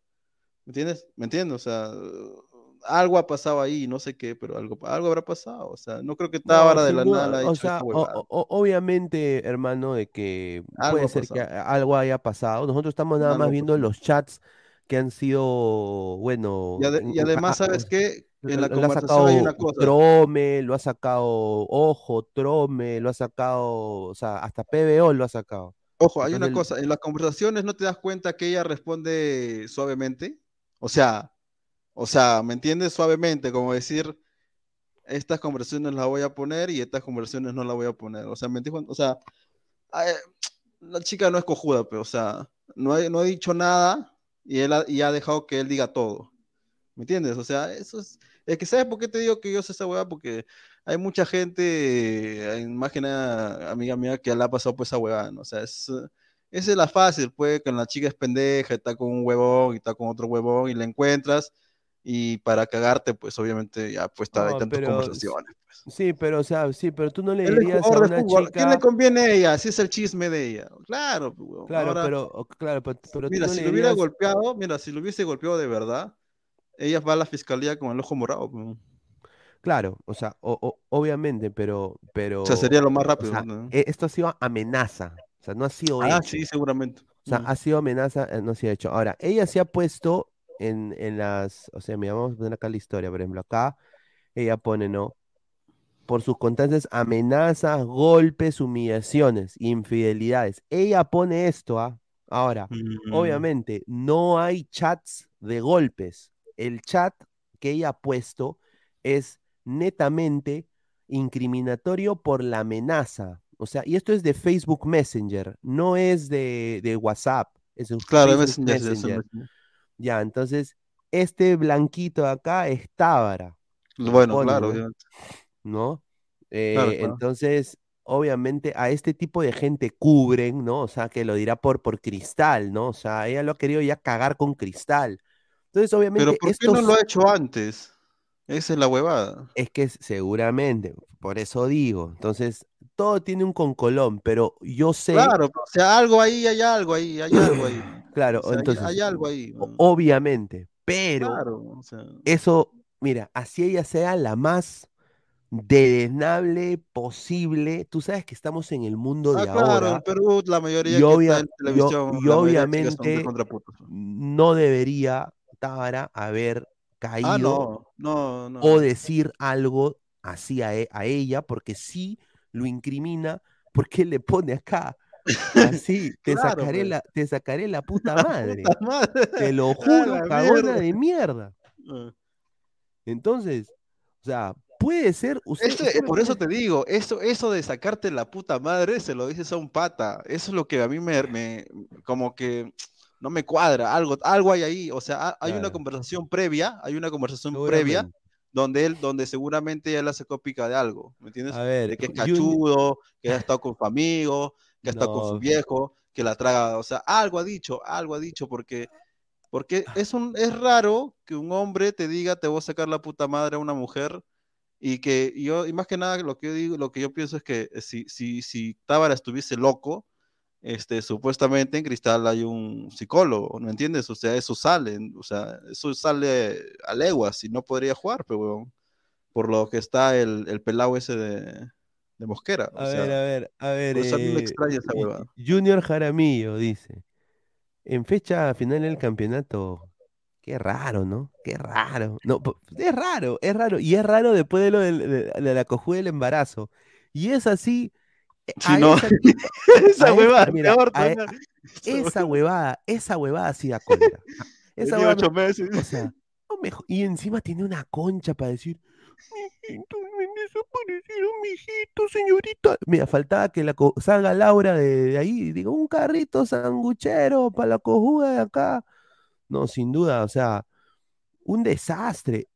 ¿Me entiendes? ¿Me entiendes? O sea, algo ha pasado ahí, no sé qué, pero algo, algo habrá pasado. O sea, no creo que Tábara de la nada. O sea, obviamente, hermano, de que puede ser que algo haya pasado. Nosotros estamos nada más viendo los chats que han sido, bueno. Y, además, ¿sabes qué? En la lo ha sacado Trome, lo ha sacado Ojo, Trome, lo ha sacado, o sea, hasta PBO lo ha sacado. Ojo, hay una cosa, en las conversaciones no te das cuenta que ella responde suavemente. O sea, o sea, ¿me entiendes? Suavemente, como decir, estas conversaciones las voy a poner y estas conversaciones no las voy a poner. O sea, me dijo, o sea, la chica no es cojuda, pero, o sea, no, ha, no ha dicho nada y, él ha, y ha dejado que él diga todo. ¿Me entiendes? O sea, eso es. Es que, ¿sabes por qué te digo que yo sé esa hueá? Porque hay mucha gente, más que nada, amiga mía, que le ha pasado pues esa hueá, ¿no? O sea, es, esa es la fácil, pues, que la chica es pendeja, está con un huevón y está con otro huevón y la encuentras y para cagarte, pues obviamente ya pues está, hay tantas conversaciones. Pues. Sí, pero o sea, sí, pero tú no le dirías a una chica... ¿Quién le conviene a ella? Si es el chisme de ella. Claro, pues, claro, pero, claro, pero, mira, si lo hubiera golpeado, mira, si lo hubiese golpeado de verdad, ella va a la fiscalía con el ojo morado. Pues. Claro, o sea, obviamente, pero, pero. O sea, sería lo más rápido. E, esto ha sido amenaza. Sea, no ha sido. Ah, sí, seguramente. O sea, ha sido amenaza, eh, no se ha hecho. Ahora, ella se ha puesto en, en las. O sea, mira, vamos a poner acá la historia. Por ejemplo, acá ella pone, ¿no? Por sus constantes amenazas, golpes, humillaciones, infidelidades. Ella pone esto, ¿ah? Ahora, mm. obviamente, no hay chats de golpes. El chat que ella ha puesto es netamente incriminatorio por la amenaza. O sea, y esto es de Facebook Messenger, no es de, WhatsApp. Es claro, Messenger. Ya, entonces, este blanquito acá es Tábara. Bueno, claro, ¿No? Eh, entonces, obviamente, a este tipo de gente cubren, ¿no? O sea, que lo dirá por, por cristal, ¿no? O sea, ella lo ha querido ya cagar con cristal. Entonces, obviamente. Pero ¿por qué no lo ha hecho antes? Esa es la huevada. Es que seguramente, por eso digo. Entonces, todo tiene un concolón, pero yo sé. Claro, o sea, algo ahí, hay algo ahí, hay [clears throat] algo ahí. claro, entonces. Hay, algo ahí. Obviamente, pero eso, mira, así ella sea la más desnable posible. Tú sabes que estamos en el mundo de ah, claro, ahora. en Perú la mayoría y, obviamente no debería Tábara haber Ah, caído o decir algo así e, a, ella, porque sí lo incrimina, porque le pone acá. [laughs] Así, te, sacaré pues. la, te sacaré la [laughs] puta madre. Te lo [laughs] juro, cagona de mierda. Ah. Entonces, o sea, puede ser. Usted, por eso te digo, eso, eso de sacarte la puta madre se lo dices a un pata. Eso es lo que a mí me, me como que no me cuadra, algo, algo hay ahí, o sea, hay una conversación previa, hay una conversación previa donde él, donde seguramente él hace cópica de algo, ¿me entiendes? de que es cachudo, que ha estado con su amigo, que ha estado con su viejo, que la traga, o sea, algo ha dicho, algo ha dicho, porque, porque ah. es, un, es raro que un hombre te diga te voy a sacar la puta madre a una mujer y que yo, y más que nada lo que yo digo, lo que yo pienso es que si, si, si Tábara estuviese loco, este, supuestamente en Cristal hay un psicólogo, ¿no entiendes? O sea, eso sale, o sea, eso sale a leguas y no podría jugar, pero por lo que está el, el pelado ese de, Mosquera. A ver, a ver, a ver. Eh, Junior Jaramillo dice, en fecha final del campeonato, qué raro, ¿no? Qué raro. No, es raro, es raro. Y es raro después de lo de, la cojuda del embarazo. Y es así si no, esa, [laughs] huevada, esa huevada, esa huevada sí da cólera. [laughs] Esa huevada, ocho meses. O sea, y encima tiene una concha para decir, mijitos, me desaparecieron mijitos, señorita. Mira, faltaba que la salga Laura de, ahí y diga, un carrito sanguchero para la cojuda de acá. No, sin duda, o sea, un desastre.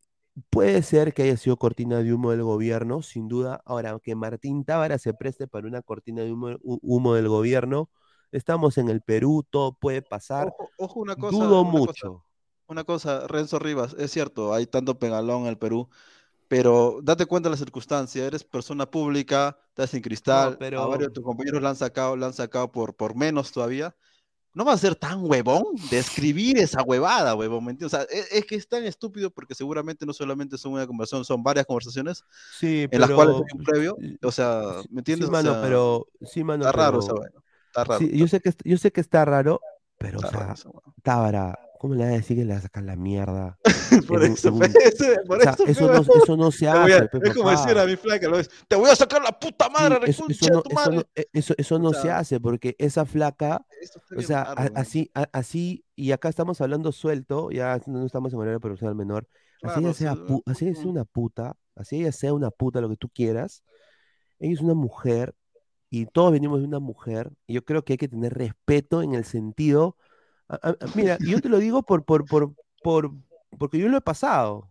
Puede ser que haya sido cortina de humo del gobierno, sin duda. Ahora, que Martín Tábara se preste para una cortina de humo, del gobierno, estamos en el Perú, todo puede pasar. Ojo, una cosa. Dudo mucho. una cosa, Renzo Rivas, es cierto, hay tanto pegalón en el Perú, pero date cuenta de la circunstancia, eres persona pública, estás en cristal, pero... a varios de tus compañeros la han sacado, la han sacado por, por menos todavía no va a ser tan huevón de escribir esa huevada, huevón, ¿me entiendes? O sea, e, es, que es tan estúpido porque seguramente no solamente son una conversación, son varias conversaciones sí, en las cuales hay un previo, o sea, ¿me entiendes? Sí, mano, pero, sí, está raro esa está raro. yo, sé que, yo sé que está raro, pero, o sea, Tábara, ¿Cómo le vas a decir que le vas a sacar la mierda? [laughs] por en eso, en un- ese- por O sea, eso, no, huevón. eso no se [laughs] a- hace, pe, es como decir a mi flaca, lo ves, te voy a sacar la puta madre, Sí, eso, de no, tu e- eso, eso no O se sea, hace porque esa flaca, o sea, raro, así, a- así, y acá estamos hablando suelto, ya no estamos en horario profesional menor, así ella Claro, sea, sí, pu- así ella sea una puta, así ella sea una puta, lo que tú quieras, ella es una mujer y todos venimos de una mujer, y yo creo que hay que tener respeto en el sentido, a- a- a- mira, yo te lo digo por, por, por, por, porque yo lo he pasado.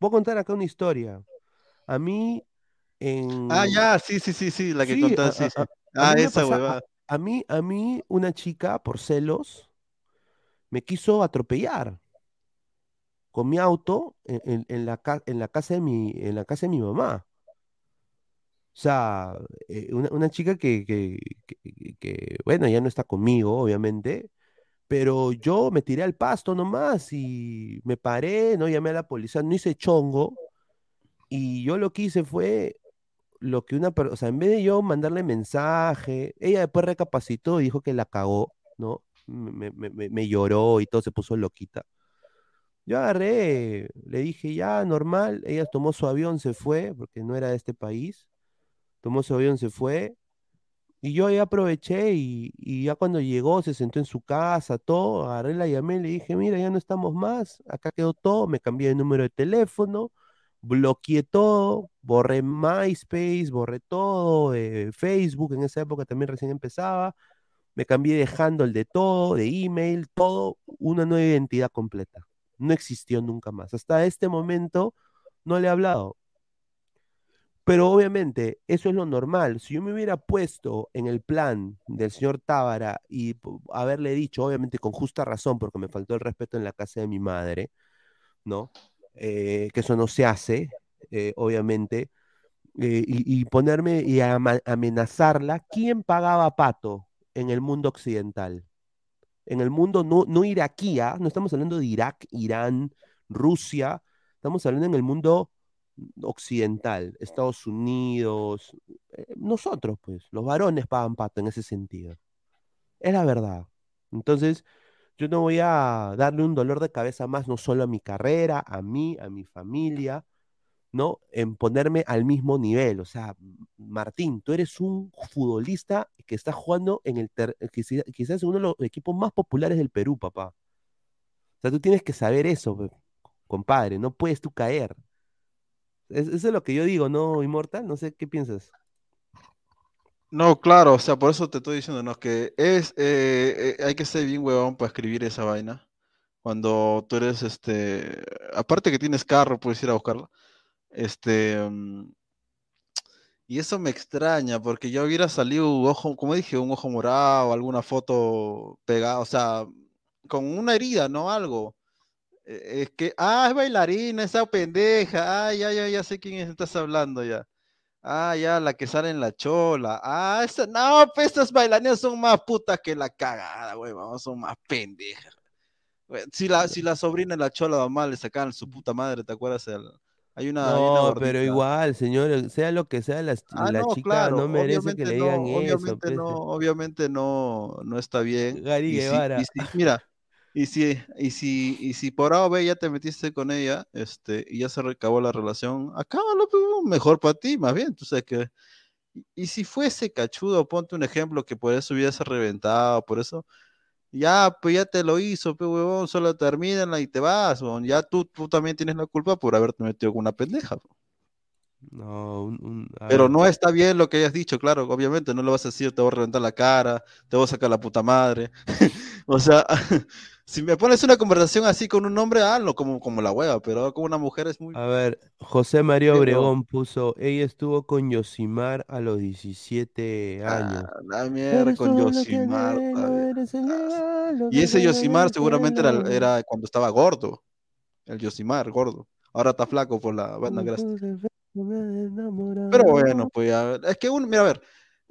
Voy a contar acá una historia. A mí, en... Ah, ya, sí, sí, sí, sí, la que Sí, contaste, sí, sí. Ah, esa huevada. A mí, a mí, una chica, por celos, me quiso atropellar con mi auto en, en- en la, en la casa de mi, en la casa de mi mamá. O sea, eh, una, una chica que, que, que- que, bueno, ya no está conmigo, obviamente, pero yo me tiré al pasto nomás y me paré, no llamé a la policía, no hice chongo, y yo lo que hice fue lo que una persona, o sea, en vez de yo mandarle mensaje, ella después recapacitó y dijo que la cagó, ¿no? Me, me- me- me lloró y todo, se puso loquita. Yo agarré, le dije, ya, normal, ella tomó su avión, se fue, porque no era de este país, tomó su avión, se fue, y yo ahí aproveché y, ya cuando llegó, se sentó en su casa, todo, agarré, la llamé, le dije, mira, ya no estamos más, acá quedó todo, me cambié de número de teléfono, bloqueé todo, borré MySpace, borré todo, eh, Facebook, en esa época también recién empezaba, me cambié de handle de todo, de email, todo, una nueva identidad completa. No existió nunca más. Hasta este momento no le he hablado. Pero obviamente eso es lo normal. Si yo me hubiera puesto en el plan del señor Tábara y haberle dicho, obviamente con justa razón, porque me faltó el respeto en la casa de mi madre, ¿no? Eh, que eso no se hace, eh, obviamente, eh, y, ponerme y amenazarla, ¿quién pagaba pato en el mundo occidental? En el mundo no, no iraquí, ¿ah? No estamos hablando de Irak, Irán, Rusia, estamos hablando en el mundo occidental, Estados Unidos, eh, nosotros, pues, los varones pagan pato en ese sentido. Es la verdad. Entonces, yo no voy a darle un dolor de cabeza más, no solo a mi carrera, a mí, a mi familia, ¿no? En ponerme al mismo nivel. O sea, Martín, tú eres un futbolista que está jugando en el quizá- quizás en uno de los equipos más populares del Perú, papá. O sea, tú tienes que saber eso, pe- compadre, no puedes tú caer. Es- eso es lo que yo digo, ¿no, Inmortal? No sé qué piensas. No, claro, o sea, por eso te estoy diciendo, ¿no? Que es, eh, eh, hay que ser bien huevón para escribir esa vaina. Cuando tú eres, este, aparte que tienes carro, puedes ir a buscarlo. Este, mm, y eso me extraña, porque ya hubiera salido un ojo, como dije, un ojo morado, alguna foto pegada, o sea, con una herida, ¿no? Algo. Eh, Es que, ah, es bailarina, esa pendeja, ah, ya, ya, ya sé quién es, estás hablando ya. Ah, ya, la que sale en la chola. Ah, esa, no, pues estas bailarinas son más putas que la cagada, güey, vamos, son más pendejas. Si la, si la sobrina de la chola mamá le sacaban su puta madre, ¿te acuerdas? El- hay una, hay una No, pero igual, señor, sea lo que sea, la, Ah, la no, chica claro, no merece que obviamente le no, digan eso, obviamente pues. no, obviamente no, no está bien. Gary si, Guevara. si, mira, y si, y si, y si por A o B ya te metiste con ella, este, y ya se recabó la relación, acábalo, pues, mejor para ti, más bien, tú sabes que. Y, si fuese cachudo, ponte un ejemplo que por eso hubiese reventado, por eso, ya, pues ya te lo hizo, pues huevón, solo termínala y te vas, huevón. Ya tú, tú también tienes la culpa por haberte metido con una pendeja. No, un, Pero ver, no está bien lo que hayas dicho, claro, obviamente no lo vas a decir, te voy a reventar la cara, te voy a sacar la puta madre. [laughs] o sea, si me pones una conversación así con un hombre, hazlo como, como la hueva, pero con una mujer es muy... a ver, José María Obregón puso, ella estuvo con Yosimar a los 17 años. Ah, la mierda con Yosimar. lo Y ese Yosimar seguramente era, cuando estaba gordo, el Yosimar, gordo. Ahora está flaco por la banda grasa. Pero bueno, pues ya, es que un, mira, a ver,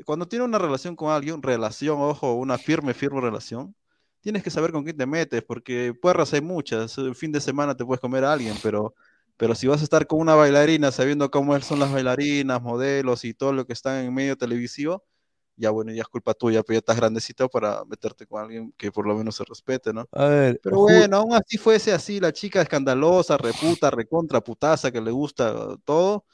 cuando tienes una relación con alguien, relación, ojo, una firme, firme relación, tienes que saber con quién te metes, porque puerras hay muchas, el fin de semana te puedes comer a alguien, pero, pero si vas a estar con una bailarina sabiendo cómo son las bailarinas, modelos y todo lo que están en medio televisivo, ya bueno, ya es culpa tuya, pero ya estás grandecito para meterte con alguien que por lo menos se respete, ¿no? A ver, Pero bueno, aún así fuese así, la chica escandalosa, reputa, recontra, putaza, que le gusta todo,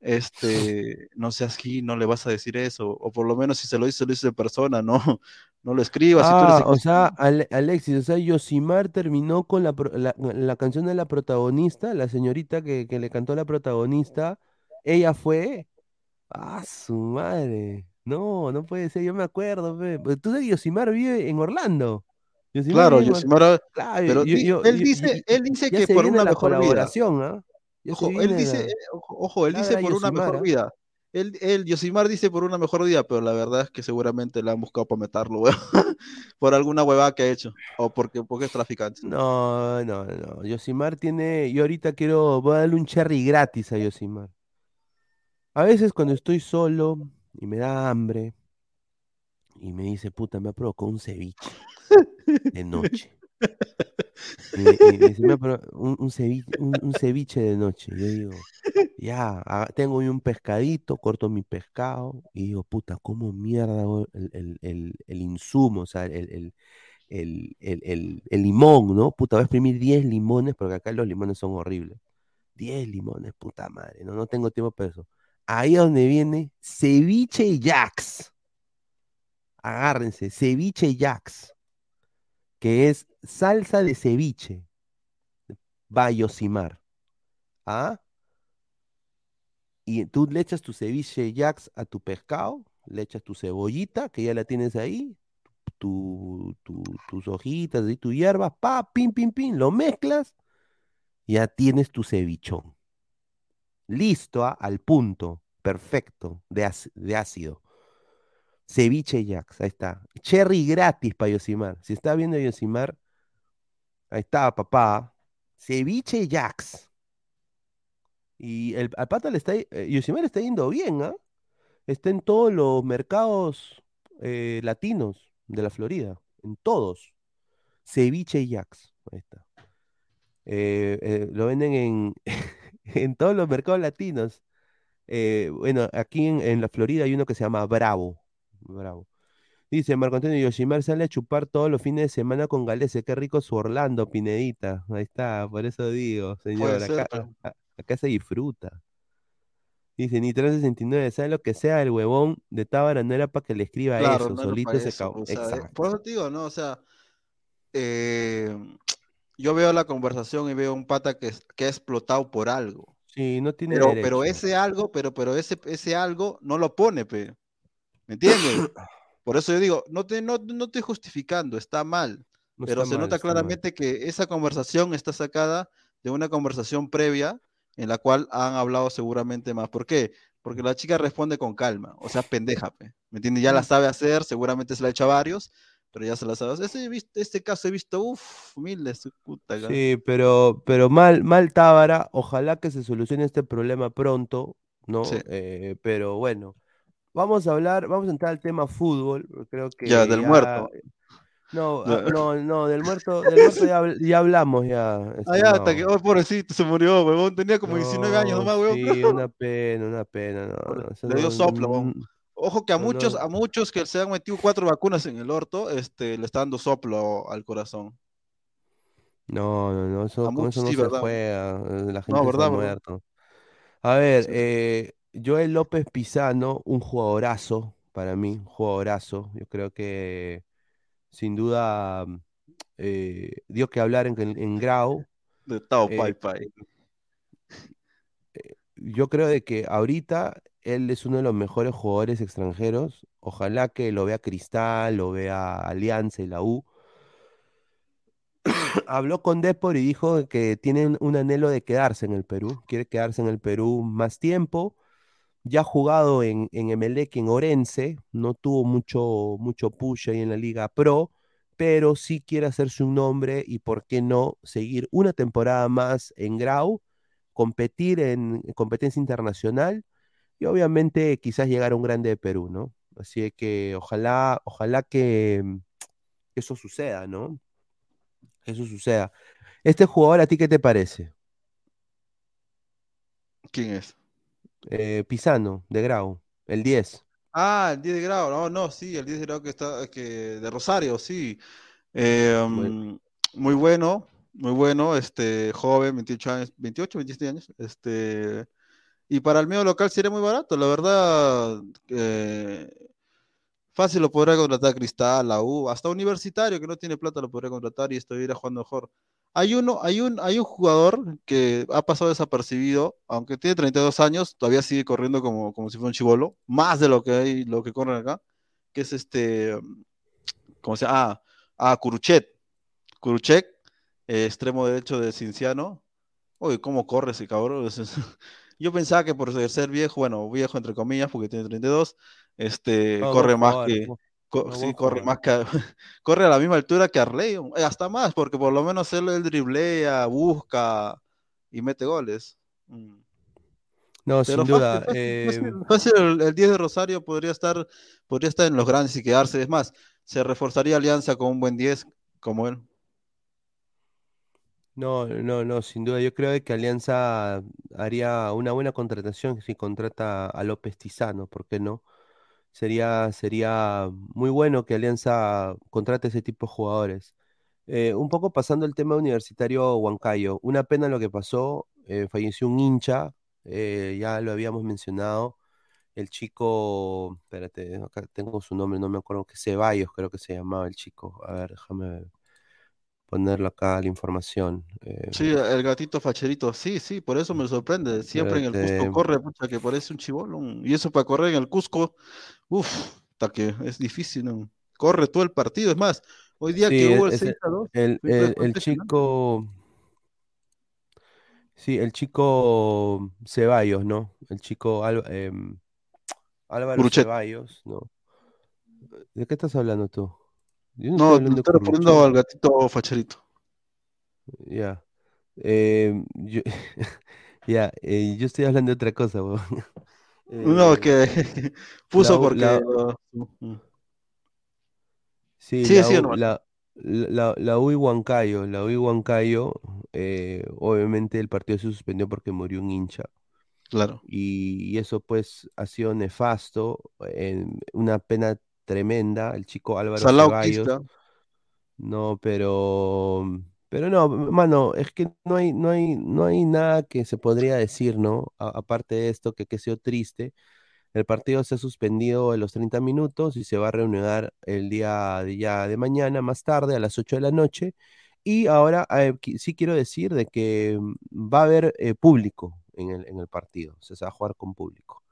este, no seas aquí, no le vas a decir eso, o por lo menos si se lo dice, lo dice en persona, no, no lo escribas. si tú eres Ah, o sea, Ale- Alexis, o sea, Yosimar terminó con la, la, la canción de la protagonista, la señorita que, que le cantó a la protagonista, ella fue. Ah, su madre. No, no puede ser, yo me acuerdo, pe. Pero Tú sabes que Yosimar vive en Orlando. Yosimar claro, vive en Or- Yosimar, Claro, pero yo- di- yo- él yo- dice, él dice que por una mejor vida. colaboración, ¿ah? Ojo, él dice, eh, ojo, él Claro, dice por una mejor ¿ah? vida. Él, él, Yosimar dice por una mejor vida, pero la verdad es que seguramente le han buscado para meterlo, weón, [laughs] por alguna huevada que ha hecho, o porque, porque es traficante. No, no, no. Yosimar tiene. Yo ahorita quiero. Voy a darle un cherry gratis a Yosimar. A veces cuando estoy solo y me da hambre y me dice, puta, me ha provocado un ceviche de [laughs] noche. [laughs] Y y me dice, "Me ha provo- un, un ceviche, un, un ceviche de noche. Yo digo, ya, tengo un pescadito, corto mi pescado y digo, puta, ¿cómo mierda el, el- el- el insumo? O sea, el, limón, ¿no? Puta, voy a exprimir 10 limones, porque acá los limones son horribles. 10 limones, puta madre, no, no tengo tiempo para eso. Ahí es donde viene ceviche Jax. Agárrense, ceviche Jax, que es salsa de ceviche, Bayosimar. ¿Ah? Y tú le echas tu ceviche Jax a tu pescado, le echas tu cebollita, que ya la tienes ahí, tu, tu- tus hojitas y tu hierba, pa, pim, pim, pim, lo mezclas, ya tienes tu cevichón. Listo, ¿ah? al punto, perfecto, de, de ácido. Ceviche Jax, ahí está. Cherry gratis para Yosimar. Si está viendo Yosimar, ahí está, papá. Ceviche Jax. Y el, al pata le está, eh, Yosimar está yendo bien, ¿ah? Está en todos los mercados eh, latinos de la Florida, en todos. Ceviche Jax, ahí está. Eh, eh, lo venden en, [laughs] en todos los mercados latinos. Eh, bueno, aquí en la Florida hay uno que se llama Bravo. Bravo. Dice Marco Antonio Yoshimar sale a chupar todos los fines de semana con Galese. Qué rico su Orlando, Pinedita. Ahí está, por eso digo, señor. Acá, se disfruta. Dice Nitro 69, ¿sabe lo que sea? El huevón de Tábara no era para que le escriba Claro, eso, no solito para se eso, acabó. o sea, Exacto. por eso te digo, ¿no? O sea, eh, yo veo la conversación y veo un pata que, que ha explotado por algo. Sí, no tiene Pero, pero ese algo, pero, pero ese, ese algo no lo pone, pe. ¿Me entiendes? Por eso yo digo, no te, no, no estoy justificando, está mal. No pero está se mal, nota mal. claramente que esa conversación está sacada de una conversación previa en la cual han hablado seguramente más. ¿Por qué? Porque la chica responde con calma, o sea, pendeja, pe. ¿me entiendes? Ya la sabe hacer, seguramente se la ha hecho a varios, pero ya se la sabe hacer. Este, este caso he visto, uff, miles, puta. ca- Sí, pero, pero mal, mal Tábara, ojalá que se solucione este problema pronto, ¿no? Sí. Eh, pero bueno, vamos a hablar, vamos a entrar al tema fútbol, creo que Ya, del muerto. No, ah, no, no, del muerto, [laughs] del muerto ya, ya hablamos ya. Ah, ya, hasta que, oh, pobrecito, se murió, huevón, tenía como 19 años No, nomás, huevón. Sí, una pena, una pena, no, no, le dio no- soplo, huevón. Ojo que a No, muchos, no. a muchos que se han metido cuatro vacunas en el orto, este, le está dando soplo al corazón. No, no, no, eso, A con muchos eso no sí, se ¿verdad? juega, eh, la gente No, se ha ¿verdad, verdad? muerto. A ver, eh, Joel López Pizano, un jugadorazo para mí, un jugadorazo. Yo creo que sin duda eh, dio que hablar en, Grau. De Tao Eh, Pai Pai. Yo creo de que ahorita él es uno de los mejores jugadores extranjeros. Ojalá que lo vea Cristal, lo vea Alianza y la U. [coughs] Habló con Depor y dijo que tienen un anhelo de quedarse en el Perú. Quiere quedarse en el Perú más tiempo. Ya jugado en, en Emelec, en Orense. No tuvo mucho, mucho push ahí en la Liga Pro, pero sí quiere hacerse un nombre y, ¿por qué no, seguir una temporada más en Grau, competir en competencia internacional y obviamente quizás llegar a un grande de Perú, ¿no? Así que ojalá, ojalá que mm, eso suceda, ¿no? Eso suceda. Este jugador, ¿a ti qué te parece? ¿Quién es? Eh, Pisano, de Grau, el 10. Ah, el 10 de grado, no, no, sí, el 10 de grado que está, que de Rosario, sí. Eh, Bueno. muy bueno, muy bueno, este, joven, 28 años, 28, 27 años, este, y para el medio local sería muy barato, la verdad, eh, fácil lo podría contratar Cristal, la U, hasta Universitario que no tiene plata lo podría contratar y estuviera jugando mejor. Hay uno, hay un, hay un jugador que ha pasado desapercibido, aunque tiene 32 años, todavía sigue corriendo como, como si fuera un chivolo, más de lo que hay, lo que corren acá, que es este, ¿cómo se llama? Ah, ah Curuchet. Curuchet, eh, extremo derecho de Cinciano. Uy, ¿cómo corre ese cabrón? [laughs] Yo pensaba que por ser viejo, bueno, viejo entre comillas, porque tiene 32, este, corre más que, co- sí, corre más que, [laughs] corre a la misma altura que Arley, eh, hasta más, porque por lo menos él, él driblea, busca y mete goles. Mm. No, Pero sin fácil, duda. fácil, eh, fácil, fácil el, el 10 de Rosario podría estar, podría estar en los grandes y quedarse. Es más, se reforzaría Alianza con un buen 10 como él. No, no, no, sin duda. Yo creo que Alianza haría una buena contratación si contrata a López Tizano, ¿por qué no? Sería, sería muy bueno que Alianza contrate ese tipo de jugadores. Eh, un poco pasando el tema universitario Huancayo. Una pena lo que pasó. eh, falleció un hincha, eh, ya lo habíamos mencionado. El chico, espérate, acá tengo su nombre, no me acuerdo, que Ceballos creo que se llamaba el chico. A ver, déjame ponerlo acá la información. Eh, Sí, el gatito facherito, sí, sí, por eso me sorprende. Siempre en el Cusco espérate. corre, pucha, que parece un chibolo. Y eso para correr en el Cusco, uff, hasta que es difícil, ¿no? Corre todo el partido. Es más, hoy día Sí, que hubo el es 6 el, a 2, el, chico, sí, el chico Ceballos, ¿no? El chico em, Álvaro Curuchet. Ceballos, ¿no? ¿De qué estás hablando tú? Yo no No, respondiendo Curruchet. al gatito facherito. Ya. Em, yo, [laughs] ya, eh, yo estoy hablando de otra cosa, weón. [laughs] No, Eh, que [laughs] la puso U, porque. la, mm. sí, Sigue, la la, la, la U y Huancayo, la U y Huancayo, eh, obviamente el partido se suspendió porque murió un hincha. Claro. y, y eso pues ha sido nefasto, en una pena tremenda, el chico Álvaro Ceballos, no, pero, pero no, mano, es que no hay, no hay, no hay nada que se podría decir, ¿no? A- aparte de esto, que, que ha sido triste, el partido se ha suspendido en los 30 minutos y se va a reanudar el día de, mañana, más tarde, a las 8 de la noche. Y ahora eh, sí quiero decir de que mm, va a haber eh, público en el, en el partido, o sea, se va a jugar con público.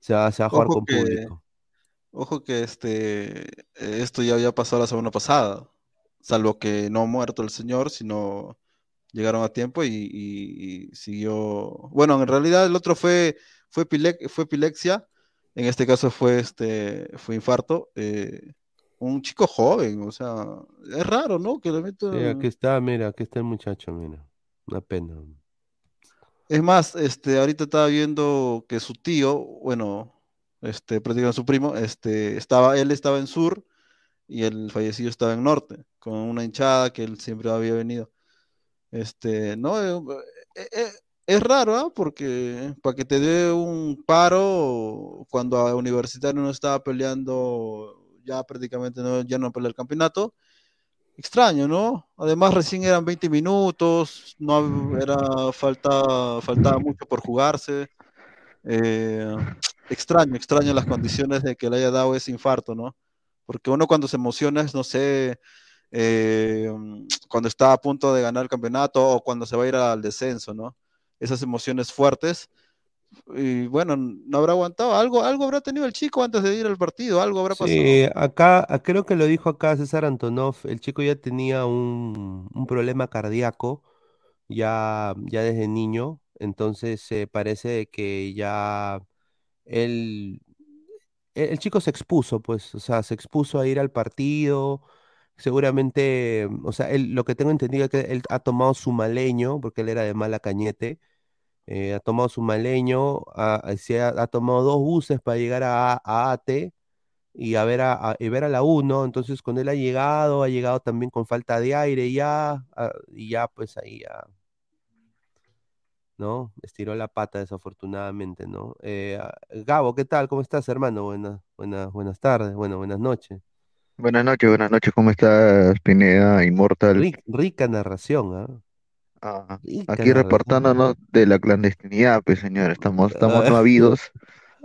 Se va, se va a jugar Ojo con que, público. Ojo que este, esto ya había pasado la semana pasada. Salvo que no ha muerto el señor, sino llegaron a tiempo y, y- y siguió. Bueno, en realidad el otro fue, fue, epile- fue epilepsia. En este caso fue este, fue infarto. eh, un chico joven, o sea, es raro, ¿no? Que le Sí, aquí está, mira, aquí está el muchacho, mira. Una pena. Es más, este, ahorita estaba viendo que su tío, bueno, este, prácticamente su primo, este, estaba, él estaba en sur y el fallecido estaba en norte, con una hinchada que él siempre había venido. Este, no, Eh, eh, eh, es raro, ¿ah? Porque para que te dé un paro cuando a Universitario no estaba peleando, ya prácticamente no, ya no pelea el campeonato. Extraño, ¿no? Además, recién eran 20 minutos, no era, falta, faltaba mucho por jugarse. Eh, extraño, extraño las condiciones de que le haya dado ese infarto, ¿no? Porque uno cuando se emociona es, no sé, eh, cuando está a punto de ganar el campeonato o cuando se va a ir al descenso, ¿no? Esas emociones fuertes. Y bueno, no habrá aguantado. Algo, algo habrá tenido el chico antes de ir al partido, algo habrá pasado. Sí, acá, a- creo que lo dijo acá César Antonov, el chico ya tenía un, un problema cardíaco ya, ya desde niño, entonces parece que ya el, el chico se expuso, pues, o sea, se expuso a ir al partido, seguramente, o sea, él, lo que tengo entendido es que él ha tomado su maleño, porque él era de Malacañete, eh, ha tomado su maleño, ha, tomado dos buses para llegar a, a AT y a ver a, a- y ver a la 1, entonces cuando él ha llegado, ha llegado también con falta de aire ya, ah, y ya pues ahí ya, ¿no? Estiró la pata desafortunadamente, ¿no? Eh, ah, Gabo, ¿qué tal? ¿Cómo estás, hermano? Buenas, buenas, buenas tardes, bueno, buenas noches. Buenas noches, buenas noches, ¿cómo estás, Pineda, Inmortal? Ric- rica narración, ¿ah? Ah, Rica aquí narración. reportándonos de la clandestinidad, pues señor, estamos, estamos no [laughs] habidos,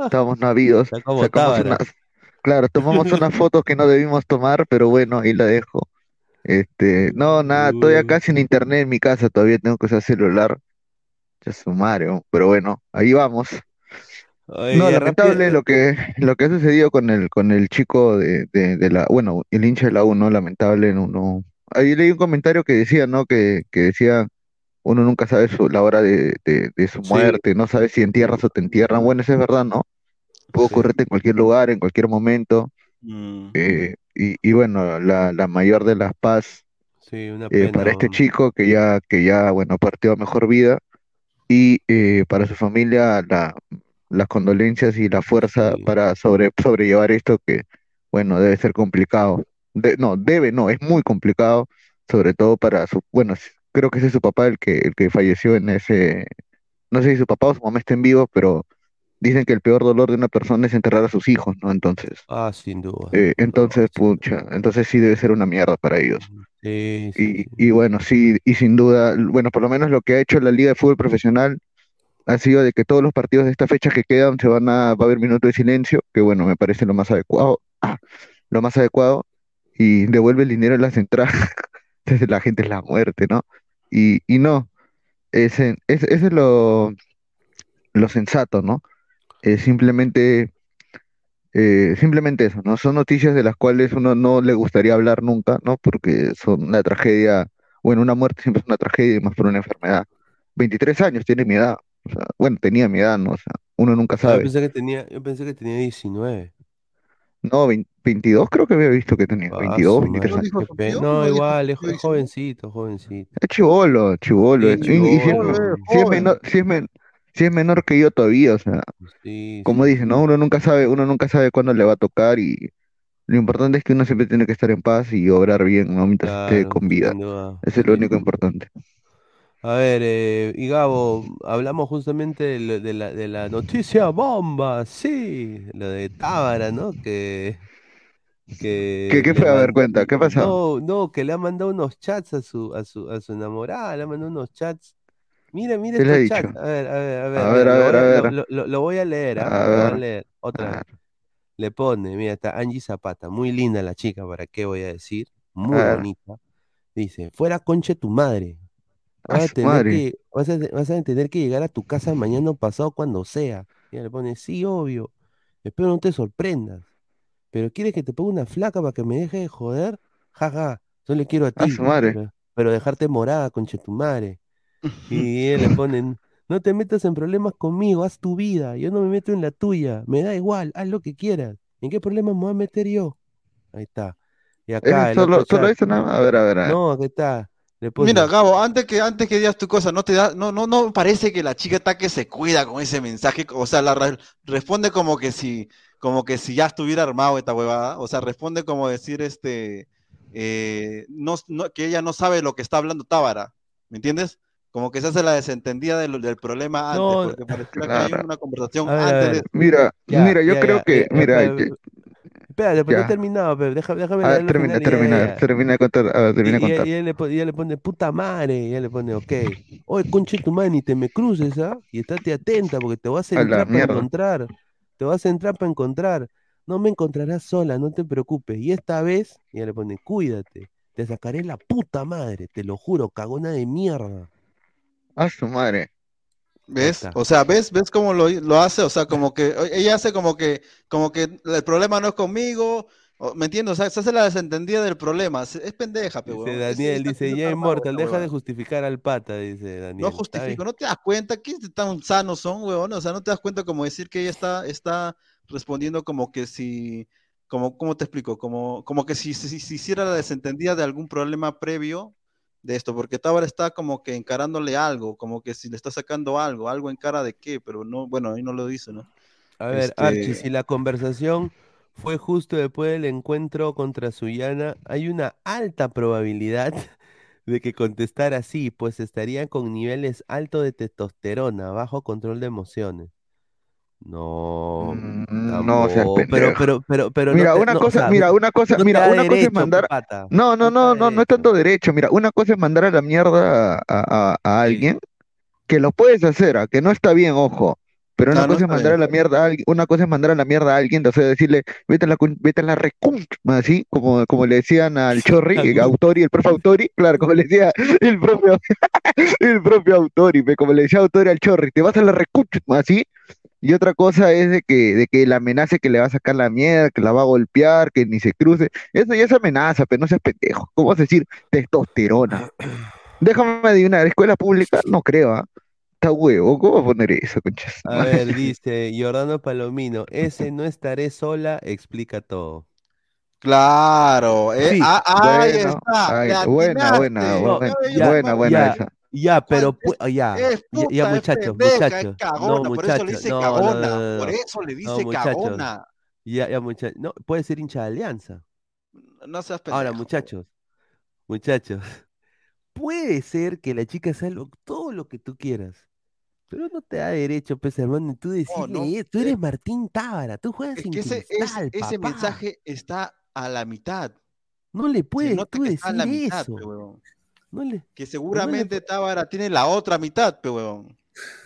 estamos no habidos, sacamos Tábara. claro, tomamos unas [laughs] fotos que no debimos tomar, pero bueno, ahí la dejo. Este, no, nada, estoy acá sin internet en mi casa, todavía tengo que usar celular, ya su madre, pero bueno, ahí vamos. Oye, No, lamentable rápido- lo que, lo que ha sucedido con el, con el chico de, de, de la, bueno, el hincha de la U, ¿no? Lamentable, no, no. Ahí leí un comentario que decía, ¿no? Que, que decía, uno nunca sabe su, la hora de, de, de su Sí. muerte, no sabe si entierras o te entierran. Bueno, eso es verdad, ¿no? Puede Sí. ocurrirte en cualquier lugar, en cualquier momento. Mm. eh, y, y bueno, la, la mayor de las paz Sí, una eh, para este chico que ya, que ya, bueno, partió a mejor vida y eh, para su familia la, las condolencias y la fuerza Sí. para sobre, [laughs] sobrellevar esto que, bueno, debe ser complicado. De- no, debe, no, es muy complicado, sobre todo para su, bueno, creo que ese es su papá el que, el que falleció en ese, no sé si su papá o su mamá estén vivos, pero dicen que el peor dolor de una persona es enterrar a sus hijos, ¿no? Entonces, Ah, sin duda. eh, entonces, pucha, entonces sí debe ser una mierda para ellos. Sí, sí, Y, y bueno, sí, y sin duda, bueno, por lo menos lo que ha hecho la Liga de Fútbol Profesional ha sido de que todos los partidos de esta fecha que quedan se van a, va a haber minuto de silencio, que bueno, me parece lo más adecuado, ah, lo más adecuado, y devuelve el dinero en las entradas, [laughs] entonces la gente es la muerte, ¿no? Y, y no, ese, es, ese es lo, lo sensato, ¿no? Eh, simplemente, eh, simplemente eso, ¿no? Son noticias de las cuales uno no le gustaría hablar nunca, ¿no? Porque son una tragedia, bueno, una muerte siempre es una tragedia y más por una enfermedad. 23 años tiene mi edad, o sea, bueno, tenía mi edad, ¿no? O sea, uno nunca Ah, yo sabe. pensé que tenía, yo pensé que tenía 19. No, 20 22 creo que había visto que tenía, Ah, 22, su 23 ¿No madre, años. No, ¿No dijo igual, es, tío es 19? jovencito, jovencito. Es chivolo, chivolo. Sí, es- y, y si, es- si es menor, si es men- si es menor que yo todavía, o sea, Sí, como sí, dicen, ¿no? Uno nunca sabe, uno nunca sabe cuándo le va a tocar y lo importante es que uno siempre tiene que estar en paz y obrar bien, ¿no? Mientras esté claro, con vida. Eso es lo único importante. A ver, eh, y Gabo, hablamos justamente de, la, de la noticia bomba, sí, lo de Tábara, ¿no? Que, ¿Qué, que qué le fue? A ver, cuenta, ¿qué pasó? no, no, que le ha mandado unos chats a su, a su, a su enamorada, le ha mandado unos chats. Mira, mira ¿Qué le ha estos dicho? chats, a ver, a ver, a A ver, ver, mira, a lo ver, voy a a, lo, ver, lo- lo- lo voy a leer, ¿ah? a Lo voy a ver, leer, a otra vez. ver, Le pone, mira, está Angie Zapata, muy linda la chica, ¿para qué voy a decir? a Muy ver. bonita. Dice, fuera conche tu madre. A Vas a tener madre. que, vas a, vas a tener que llegar a tu casa mañana o pasado cuando sea. Y le pone, sí, obvio. Espero no te sorprendas. Pero ¿quieres que te ponga una flaca para que me deje de joder? Jaja, solo le quiero a A ti. su madre. Pero, pero dejarte morada, conche tu madre. Y le pone, no te metas en problemas conmigo, haz tu vida. Yo no me meto en la tuya. Me da igual, haz lo que quieras. ¿En qué problemas me voy a meter yo? Ahí está. Y ¿Es acá solo, eso nada más? A ver, a ver, a ver. No, aquí está. Mira, Gabo, antes que, antes que digas tu cosa, no te da, no, no, no parece que la chica está que se cuida con ese mensaje, o sea, la re- responde como que si, como que si ya estuviera armado esta huevada, o sea, responde como decir este, eh, no, no- que ella no sabe lo que está hablando Tábara, ¿me entiendes? Como que se hace la desentendida del, del problema antes, No, porque [laughs] pareciera que hay Claro. una conversación ver, antes de Mira, Ya, mira, yo ya, creo ya, que, ya, ya, mira, Espérate, pero no he ya. terminado, pero deja- déjame lo termina, termina, termina de contar, a ver, Y, termina de y- contar. y él le, pone- y él le pone puta madre, y él le pone, ok, oye, conche tu madre, ni te me cruces, ¿ah? Y estate atenta porque te vas a entrar para mierda. encontrar, te vas a entrar para encontrar, no me encontrarás sola, no te preocupes, y esta vez, y él le pone, cuídate, te sacaré la puta madre, te lo juro, cagona de mierda. A su madre. ¿Ves? O sea, ¿ves? ¿Ves cómo lo, lo hace? O sea, como que ella hace como que, como que el problema no es conmigo, ¿me entiendes? O sea, se hace la desentendida del problema. se- Es pendeja, pe, Dice. Es- Daniel, dice, ya inmortal, esta deja de justificar al pata, dice Daniel. No justifico, no te das cuenta que tan sanos son, huevón. O sea, no te das cuenta como decir que ella está, está respondiendo como que si, como, ¿cómo te explico? Como, como que si, si, si hiciera la desentendida de algún problema previo de esto, porque Tábara está como que encarándole algo, como que si le está sacando algo, algo en cara de qué, pero no, bueno, ahí no lo dice, ¿no? A ver, Archie, Este- si la conversación fue justo después del encuentro contra Suyana, hay una alta probabilidad [laughs] de que contestar así, pues estarían con niveles altos de testosterona, bajo control de emociones. No, Mm, no seas pero, pero, pero, pero no Mira, te- una no, o cosa, sea, mira, una cosa, no mira, una cosa es mandar. pata. No, no, No no, no, no es tanto derecho. Mira, una cosa es mandar a la mierda a, a- a Sí. alguien, que lo puedes hacer, a que no está bien, ojo. Pero una No, no cosa es mandar a la mierda a alguien, una cosa es mandar a la mierda a alguien, o sea, decirle, vete a la, vete a la así, como, como le decían al [laughs] Chorri, el Autori, el profe Autori, claro, como le decía el propio, [laughs] el propio Autori, como le decía Autori al Chorri, te vas a la recunch, así. Y otra cosa es de que, de que la amenace que le va a sacar la mierda, que la va a golpear, que ni se cruce. Eso ya es amenaza, pero no seas pendejo. ¿Cómo vas a decir testosterona? [clears throat] Déjame adivinar, ¿escuela pública? No creo, ¿ah? Está huevo, ¿cómo va a poner eso, conchas? A ver, [laughs] dice Giordano Palomino, ese no estaré sola, explica todo. Claro, eh, Sí, ah, ahí Bueno, está, ay, buena, buena, No, buena, ya, buena, buena ya. esa. Ya, pero pu- ya, ya, muchachos, muchachos, no, por eso le muchachos, dice cagona, por eso le dice muchachos. cagona. Ya, ya, muchachos, no, puede ser hincha de Alianza. No seas Ahora, pendejo. muchachos, muchachos, [laughs] puede ser que la chica sea lo- todo lo que tú quieras, pero no te da derecho, pues, hermano, tú decirle, no, "Eh, tú eh, eres Martín Tábara, tú juegas Es en que ese, es- Cristal, ese papá". mensaje está a la mitad. No le puedes tú decir eso. No Que seguramente Tábara tiene la otra mitad, pe,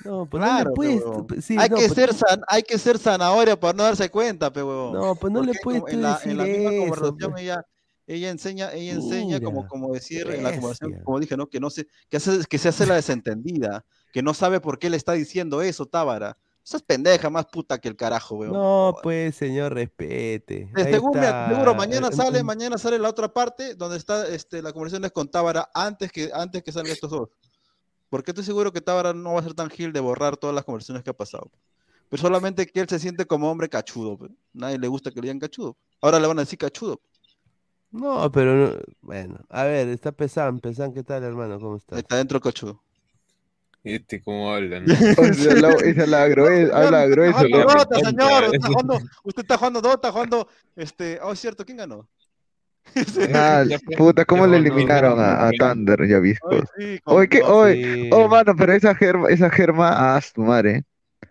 no, pues no le Claro, puedes, sí, hay, no, que pues ser san- hay que ser zanahoria para no darse cuenta, pe, no, pues no le puedes como en la, decir en la misma eso, conversación pues. ella, ella enseña, ella enseña como, Mira, como decir en la conversación, como dije, ¿no? Que no se, que hace, que se hace la desentendida, que no sabe por qué le está diciendo eso, Tábara. Esa es pendeja más puta que el carajo, weón. No, pues, señor, respete. Ahí seguro, seguro, está, mañana eh, sale, mm, mañana sale la otra parte donde está este, la conversación con Tábara antes que, antes que salgan estos dos. Porque estoy seguro que Tábara no va a ser tan gil de borrar todas las conversaciones que ha pasado. Pero solamente que él se siente como hombre cachudo. pe. Nadie le gusta que le digan cachudo. Ahora le van a decir cachudo. No, pero no- bueno, a ver, está Pesan, Pesan, ¿qué tal, hermano? ¿Cómo Ahí estás? está dentro cachudo. Este, ¿cómo hablan? [laughs] O sea, la- esa es la gruesa, habla grueso, usted está ¿no? jugando Dota. Usted está jugando, usted está jugando Dota, jugando. Este, oh, es cierto, ¿quién ganó? [laughs] [laughs] Ah, puta, ¿cómo le no, eliminaron no, a, Thunder, ya con- Oye, ¿qué? Oye, oh, mano, pero esa germa, esa germa, ah, su madre.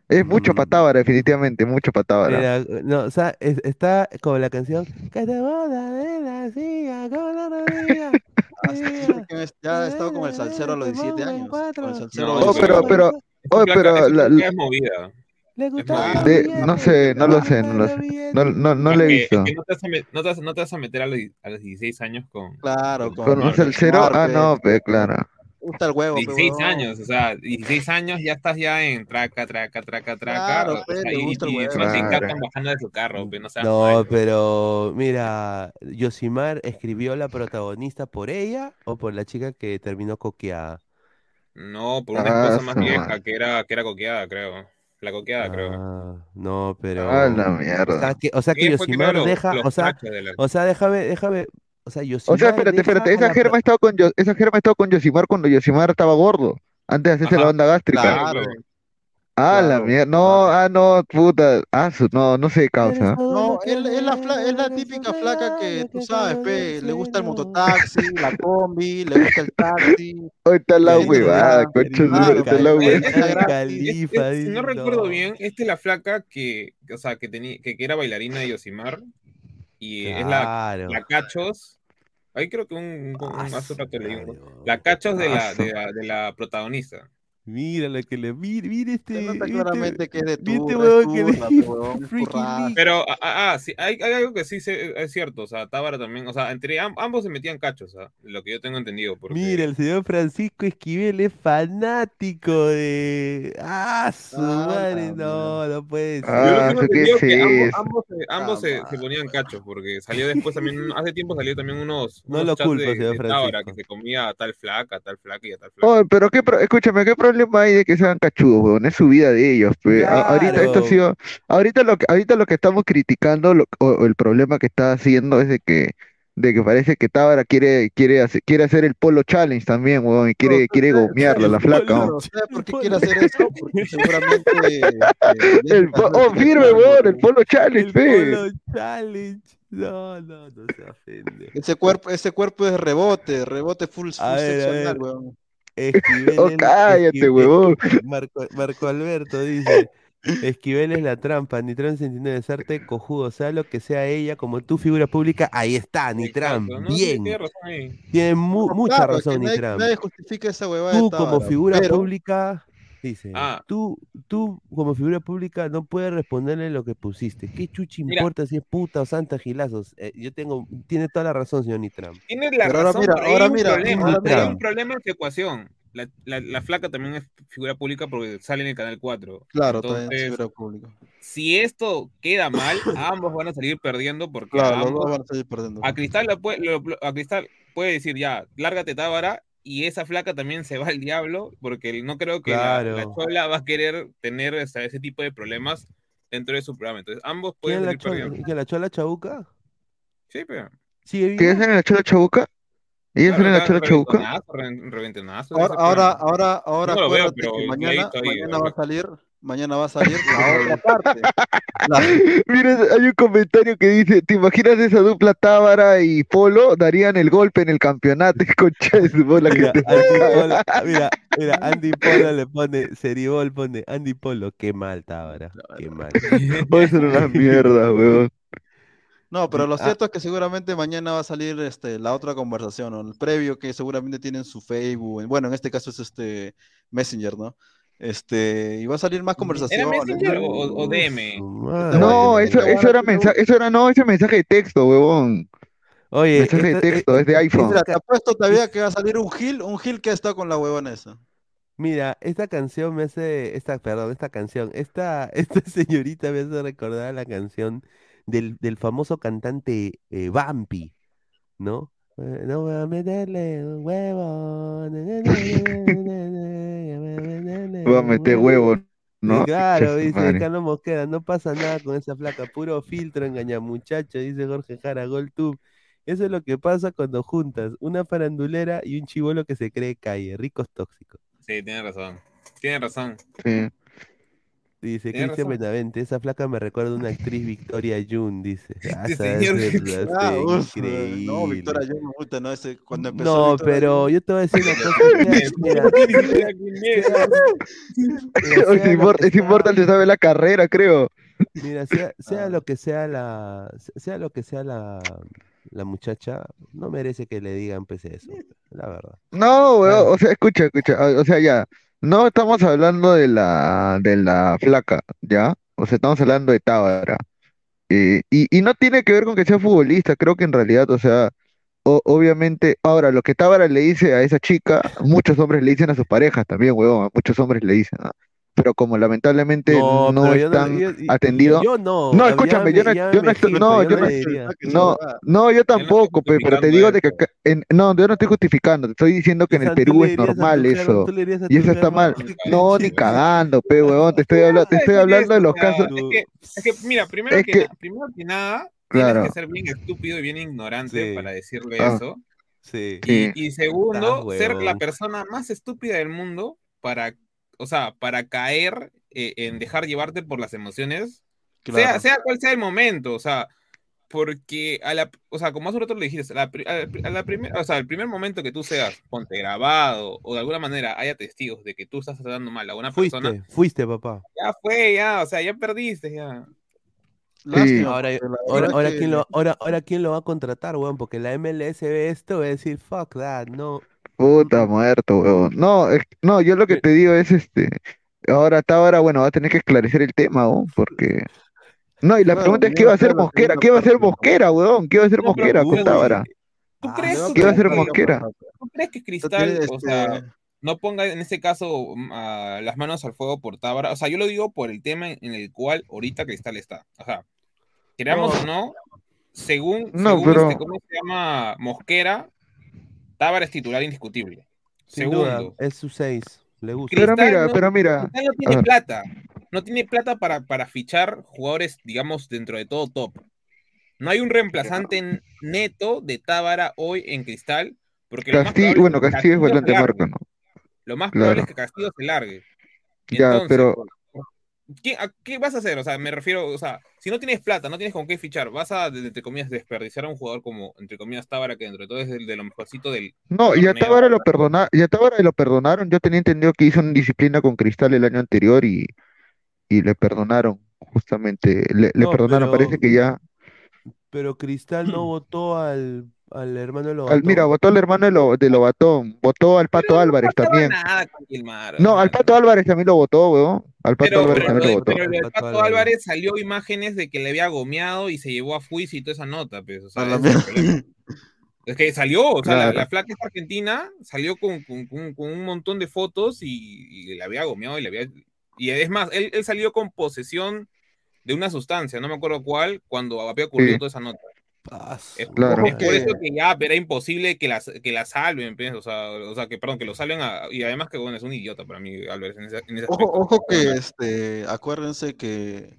Es mucho Mm. patábara, definitivamente, mucho patábara. Mira, no, o sea, es- está como la canción Que te boda de la silla con la rodilla. Que ya ha estado con el [laughs] salsero a los 17 años. Con el salsero No, a los 17 pero, años. pero, oh, pero, la- la- es movida. Le gustaba de- no sé, no lo sé, no lo sé. no, no, no le he visto. no, te vas a meter a los, a los 16 años con, Claro, con Con un salsero, ah, no, claro. Gusta el huevo, pe, 16 huevón. años, o sea, 16 años ya estás ya en traca, traca, traca, traca. Claro, o pe, sea, le y, gusta el huevo. Claro. bajando de su carro, pe, no seas No, malo. pero mira, Yosimar escribió la protagonista por ella o por la chica que terminó coqueada. No, por una Ah, esposa más vieja que era, que era coqueada, creo. La coqueada, creo. Ah, no, pero. Ah, la O sea mierda. que, o sea que creo, Yosimar deja, o sea, de la- o sea, déjame, déjame, o sea, O Yosimar sea, espérate, espérate, esa germa estado con Yo- esa germa ha estado con Yosimar cuando Yosimar estaba gordo, antes de hacerse la banda gástrica. Claro. claro. Ah, la mierda, no, ah, no, puta, ah, su- no, no sé, causa. No, es la, fla- es la típica flaca que tú sabes, pe, del le gusta el mototaxi, la combi, le gusta el taxi. [laughs] Hoy está la huevada, su- está la Eh, huevada. eh, eh, es- si no recuerdo bien, esta es la flaca que, que, o sea, que, tenía, que, que era bailarina de Yosimar y es la, Claro. la Cachos. Ahí creo que un, un- un- Ah, un- claro. La Cachos de la, Aso. de la, de la protagonista. Mira lo que le. Mira, mira este. Se nota este- claramente que es de este que leak. Pero, ah, ah, ah, sí, hay, hay algo que sí se- es cierto, o sea, Tábara también, o sea, entre am- ambos se metían cachos, ¿ah? lo que yo tengo entendido. Porque... Mira, el señor Francisco Esquivel es fanático de. ¡Ah, su Ah, madre! la No, no puede ser. Yo Ah, tengo ¿eso qué entendido es que ambos, ambos, se- ambos se, Ah, se ponían cachos, porque salió después también, [laughs] hace tiempo salió también unos, No unos lo chats culpo, de, señor de Tábara, que se comía a tal flaca, a tal flaca y a tal flaca. Oh, pero qué, pro- escúchame, ¿qué problema hay de que sean cachudos, weón? Es su vida de ellos, pe. A- ahorita esto ha Claro. sido, ahorita lo que, ahorita lo que estamos criticando, lo- o, o el problema que está haciendo es de que, de que parece que Tábara quiere, quiere hacer, quiere hacer el polo challenge también, weón, y quiere, No, quiere ¿sabes- gomearla, la flaca, weón. ¿Sabes por qué quiere hacer eso? Porque seguramente. [laughs] eh, El oh, firme, weón, el polo challenge, El. Polo Challenge. No, no, no se ofende. Ese cuerpo, ese cuerpo es rebote, rebote full, full seccional, ver. weón. Esquivel [laughs] Oh, es- cállate, Esquivel- huevón. [laughs] Marco, Marco Alberto dice: Esquivel es la trampa, Nitram 69 sarte cojudo, sea lo que sea ella, como tu figura pública, ahí está, Nitram, Exacto, no, sí, bien. tiene razón ahí. Tiene mu- No, mucha claro, razón, nadie, Nitram. nadie justifica esa huevada de Tú como figura pero- pública, dice, Ah. tú, tú como figura pública no puedes responderle lo que pusiste. ¿Qué chuchi Mira. importa si es puta o santa gilazos? Eh, yo tengo, tiene toda la razón, señor Nitram. Tienes la Pero ahora razón, mira, pero hay ahora un mira, problema, ahora hay mira. un problema en su ecuación. La, la- la flaca también es figura pública porque sale en el canal 4. Claro, también es Entonces, figura pública. si esto queda mal, ambos van a salir perdiendo porque Claro, ambos- van a salir perdiendo. a Cristal lo puede, lo- lo- a Cristal puede decir ya, lárgate Tábara y esa flaca también se va al diablo porque no creo que la- la, Claro. Chola va a querer tener o sea, ese tipo de problemas dentro de su programa. Entonces ambos ¿Quién pueden es la chola? ¿Quién la chola chabuca? Sí, pero... ¿Sigue ¿Qué viva? hacen en la Chola Chabuca? ¿Ellos reventonazo, re- reventonazo, Ahora, ahora, ahora, ahora, No veo, que mañana, mañana va a salir, mañana va a salir la [laughs] otra parte. La- [laughs] Mira, hay un comentario que dice, ¿te imaginas esa dupla Tábara y Polo? Darían el golpe en el campeonato, [laughs] concha de su bola que Mira, te Andy Polo, mira, mira, Andy Polo le pone, Seribol pone, Andy Polo, qué mal, Tábara, qué mal. Va a ser una mierda, weón. No, pero lo Ah. cierto es que seguramente mañana va a salir este, la otra conversación, ¿no? El previo que seguramente tienen su Facebook, en- bueno, en este caso es este Messenger, ¿no? Este, y va a salir más ¿Era conversaciones. Messenger o, o- o DM? No, eso, eso era mensaje, eso era, no, ese mensaje de texto, huevón. Oye, Mensaje de esta- texto, es de iPhone. Mira, te apuesto todavía que va a salir un Gil, un Gil que ha estado con la huevona esa. Mira, esta canción me hace, esta, perdón, esta canción, esta, [laughs] esta señorita me hace recordar la canción del, del famoso cantante eh, Vampi, ¿no? Eh, no voy a meterle un huevo. voy a meter huevo. ¿no? Sí, claro, [laughs] dice madre. Carlos Mosquera, no pasa nada con esa flaca, puro filtro, engaña muchacho, dice Jorge Jara, GolTube. Eso es lo que pasa cuando juntas una farandulera y un chivolo que se cree calle, ricos tóxicos. Sí, tiene razón. Tiene razón. Sí. Dice Cristian. Benavente, esa flaca me recuerda a una actriz [laughs] Victoria June, dice. Ah, Este señor. es verdad, Ah, increíble. no, Victoria no, ese, cuando empezó No, Victoria pero yo te voy a decir una [laughs] cosa. sea- [laughs] Mira, mira, Oye, sea si lo importa, que si importa, sea- se sabe la carrera, creo. Mira, sea, sea Ah. lo que sea la, sea lo que sea la, la muchacha, no merece que le digan pues eso, la verdad. No, weón, o sea, escucha, escucha, o sea, ya, no estamos hablando de la, de la flaca, ¿ya? O sea, estamos hablando de Tábara. Eh, y, y no tiene que ver con que sea futbolista, creo que en realidad, o sea, o- obviamente, ahora, lo que Tábara le dice a esa chica, muchos hombres le dicen a sus parejas también, weón, muchos hombres le dicen, ¿ah? Pero como lamentablemente no, yo están yo- y- atendidos, Yo no. No, escúchame, me- yo no- yo no estoy- no, yo yo no no no, no, yo tampoco, pe- pero te digo de que acá- en- no, yo no estoy justificando, te estoy diciendo que en O el Perú es normal eso. Y eso está mal. No, ni cagando, pe, huevón, te estoy hablando, te [laughs] estoy hablando de los casos. Es que, es que, mira, primero, Es que, primero que nada, Claro. tienes que ser bien estúpido y bien ignorante Sí. para decirle Ah. eso. Sí. Y, segundo, ser la persona más estúpida del mundo para, o sea, para caer eh, en dejar llevarte por las emociones, sea, Claro. sea cual sea el momento, o sea, porque a la, o sea, como hace un rato le dijiste, a la, a la- o sea, el primer momento que tú seas, ponte grabado o de alguna manera haya testigos de que tú estás tratando mal a una persona, Fuiste, fuiste, papá. ya fue, ya, o sea, ya perdiste, ya. Lástima, Ahora, ahora, ahora, que- ¿quién lo, ahora, ahora quién lo va a contratar, weón, porque la MLS ve esto, va a decir, fuck that, no. Puta, muerto, huevón. No, es- no, yo lo que te digo es este, ahora Tábara, bueno, va a tener que esclarecer el tema, huevón, porque... No, y la Claro, pregunta es, ¿qué va a hacer Mosquera? segunda ¿Qué va a hacer. Mosquera, huevón? ¿Qué va a hacer No, pero Mosquera con Tábara? ¿Tú Ah, crees, Le va a tú ¿Qué va a crees hacer que- Mosquera? ¿Tú crees que Esto Cristal, tiene, o sea, este, no ponga en ese caso mm, a las manos al fuego por Tábara? O sea, yo lo digo por el tema en el cual ahorita Cristal está. O sea, queramos o no, según, No, según pero- este, ¿cómo se llama? Mosquera, Tábara es titular indiscutible. Sin duda, Segundo, es su 6, le gusta. Pero Cristal mira, no- pero mira, Cristal no tiene plata. No tiene plata para, para fichar jugadores, digamos, dentro de todo top. No hay un reemplazante neto de Tábara hoy en Cristal. Porque lo más Castillo, bueno, Castillo es largue. marca, ¿no? Lo más Claro. probable es que Castillo se largue. Ya, Entonces, pero- ¿qué, a- qué vas a hacer? O sea, me refiero, o sea, si no tienes plata, no tienes con qué fichar, vas a, entre comillas, desperdiciar a un jugador como, entre comillas, Tábara, que dentro de todo es el de lo mejorcito del. No, y a. Tábara lo perdona, y a Tábara lo perdonaron. Yo tenía entendido que hizo una disciplina con Cristal el año anterior y, y le perdonaron, justamente. Le, le No, perdonaron, pero- parece que ya. Pero Cristal no votó al, al hermano de al- Lobatón. mira, votó al hermano de, lo, de Lobatón, votó al Pato Pero Álvarez también. nada con Gilmar, o No, al Pato Álvarez también lo votó, weón. Al Pato Pero, Álvarez pero, también lo lo- votó. pero el Pato Pato Álvarez. Salió imágenes de que le había gomeado y se llevó a juicio y toda esa nota, pues. O sea, A la ese es que salió, o sea, la, Claro. la flaca argentina salió con, con- con- con un montón de fotos y, y le había gomeado y le había. Y es más, él, él salió con posesión de una sustancia, no me acuerdo cuál, cuando había ocurrido Sí. toda esa nota. Es, Claro. es por eso que ya era imposible que la, que la salven, pues, o, sea, o sea, que perdón, que lo salven a- y además que bueno, es un idiota para mí, Álvarez, en ese, en ese Ojo, ojo que este, acuérdense que,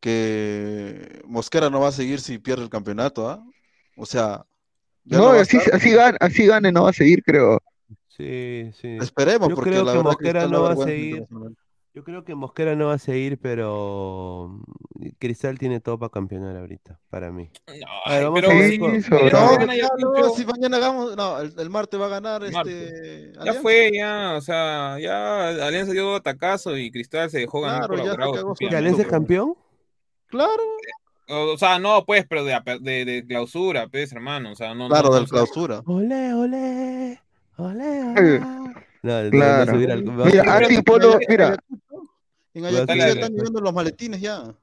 que Mosquera no va a seguir si pierde el campeonato, ¿ah? O sea, No, va a así, así, gane, así gane, no va a seguir, creo. Sí, sí. Esperemos, Yo porque creo la que Mosquera no va a seguir. Yo creo que Mosquera no va a seguir, pero mm, Cristal tiene todo para campeonar ahorita, para mí. No, A ver, vamos pero a ver sí, con- pero sobre- ya No, gana ya no, Ayacucho, si mañana hagamos, no, el, el martes va a ganar este. Ya fue, ya, o sea, ya Alianza dio atacazo y Cristal se dejó ganar Claro, por ya se Bravo, cagó ¿Que estúpidamente. Alianza es campeón? Claro, O sea, no, pues, pero de, de, de clausura, pues, hermano, o sea, no, claro, no, del no, clausura. Ole, ole, ole, ole. No, claro. subir al- Mira, Andy Polo, mira, En Ayacucho están llegando los maletines ya.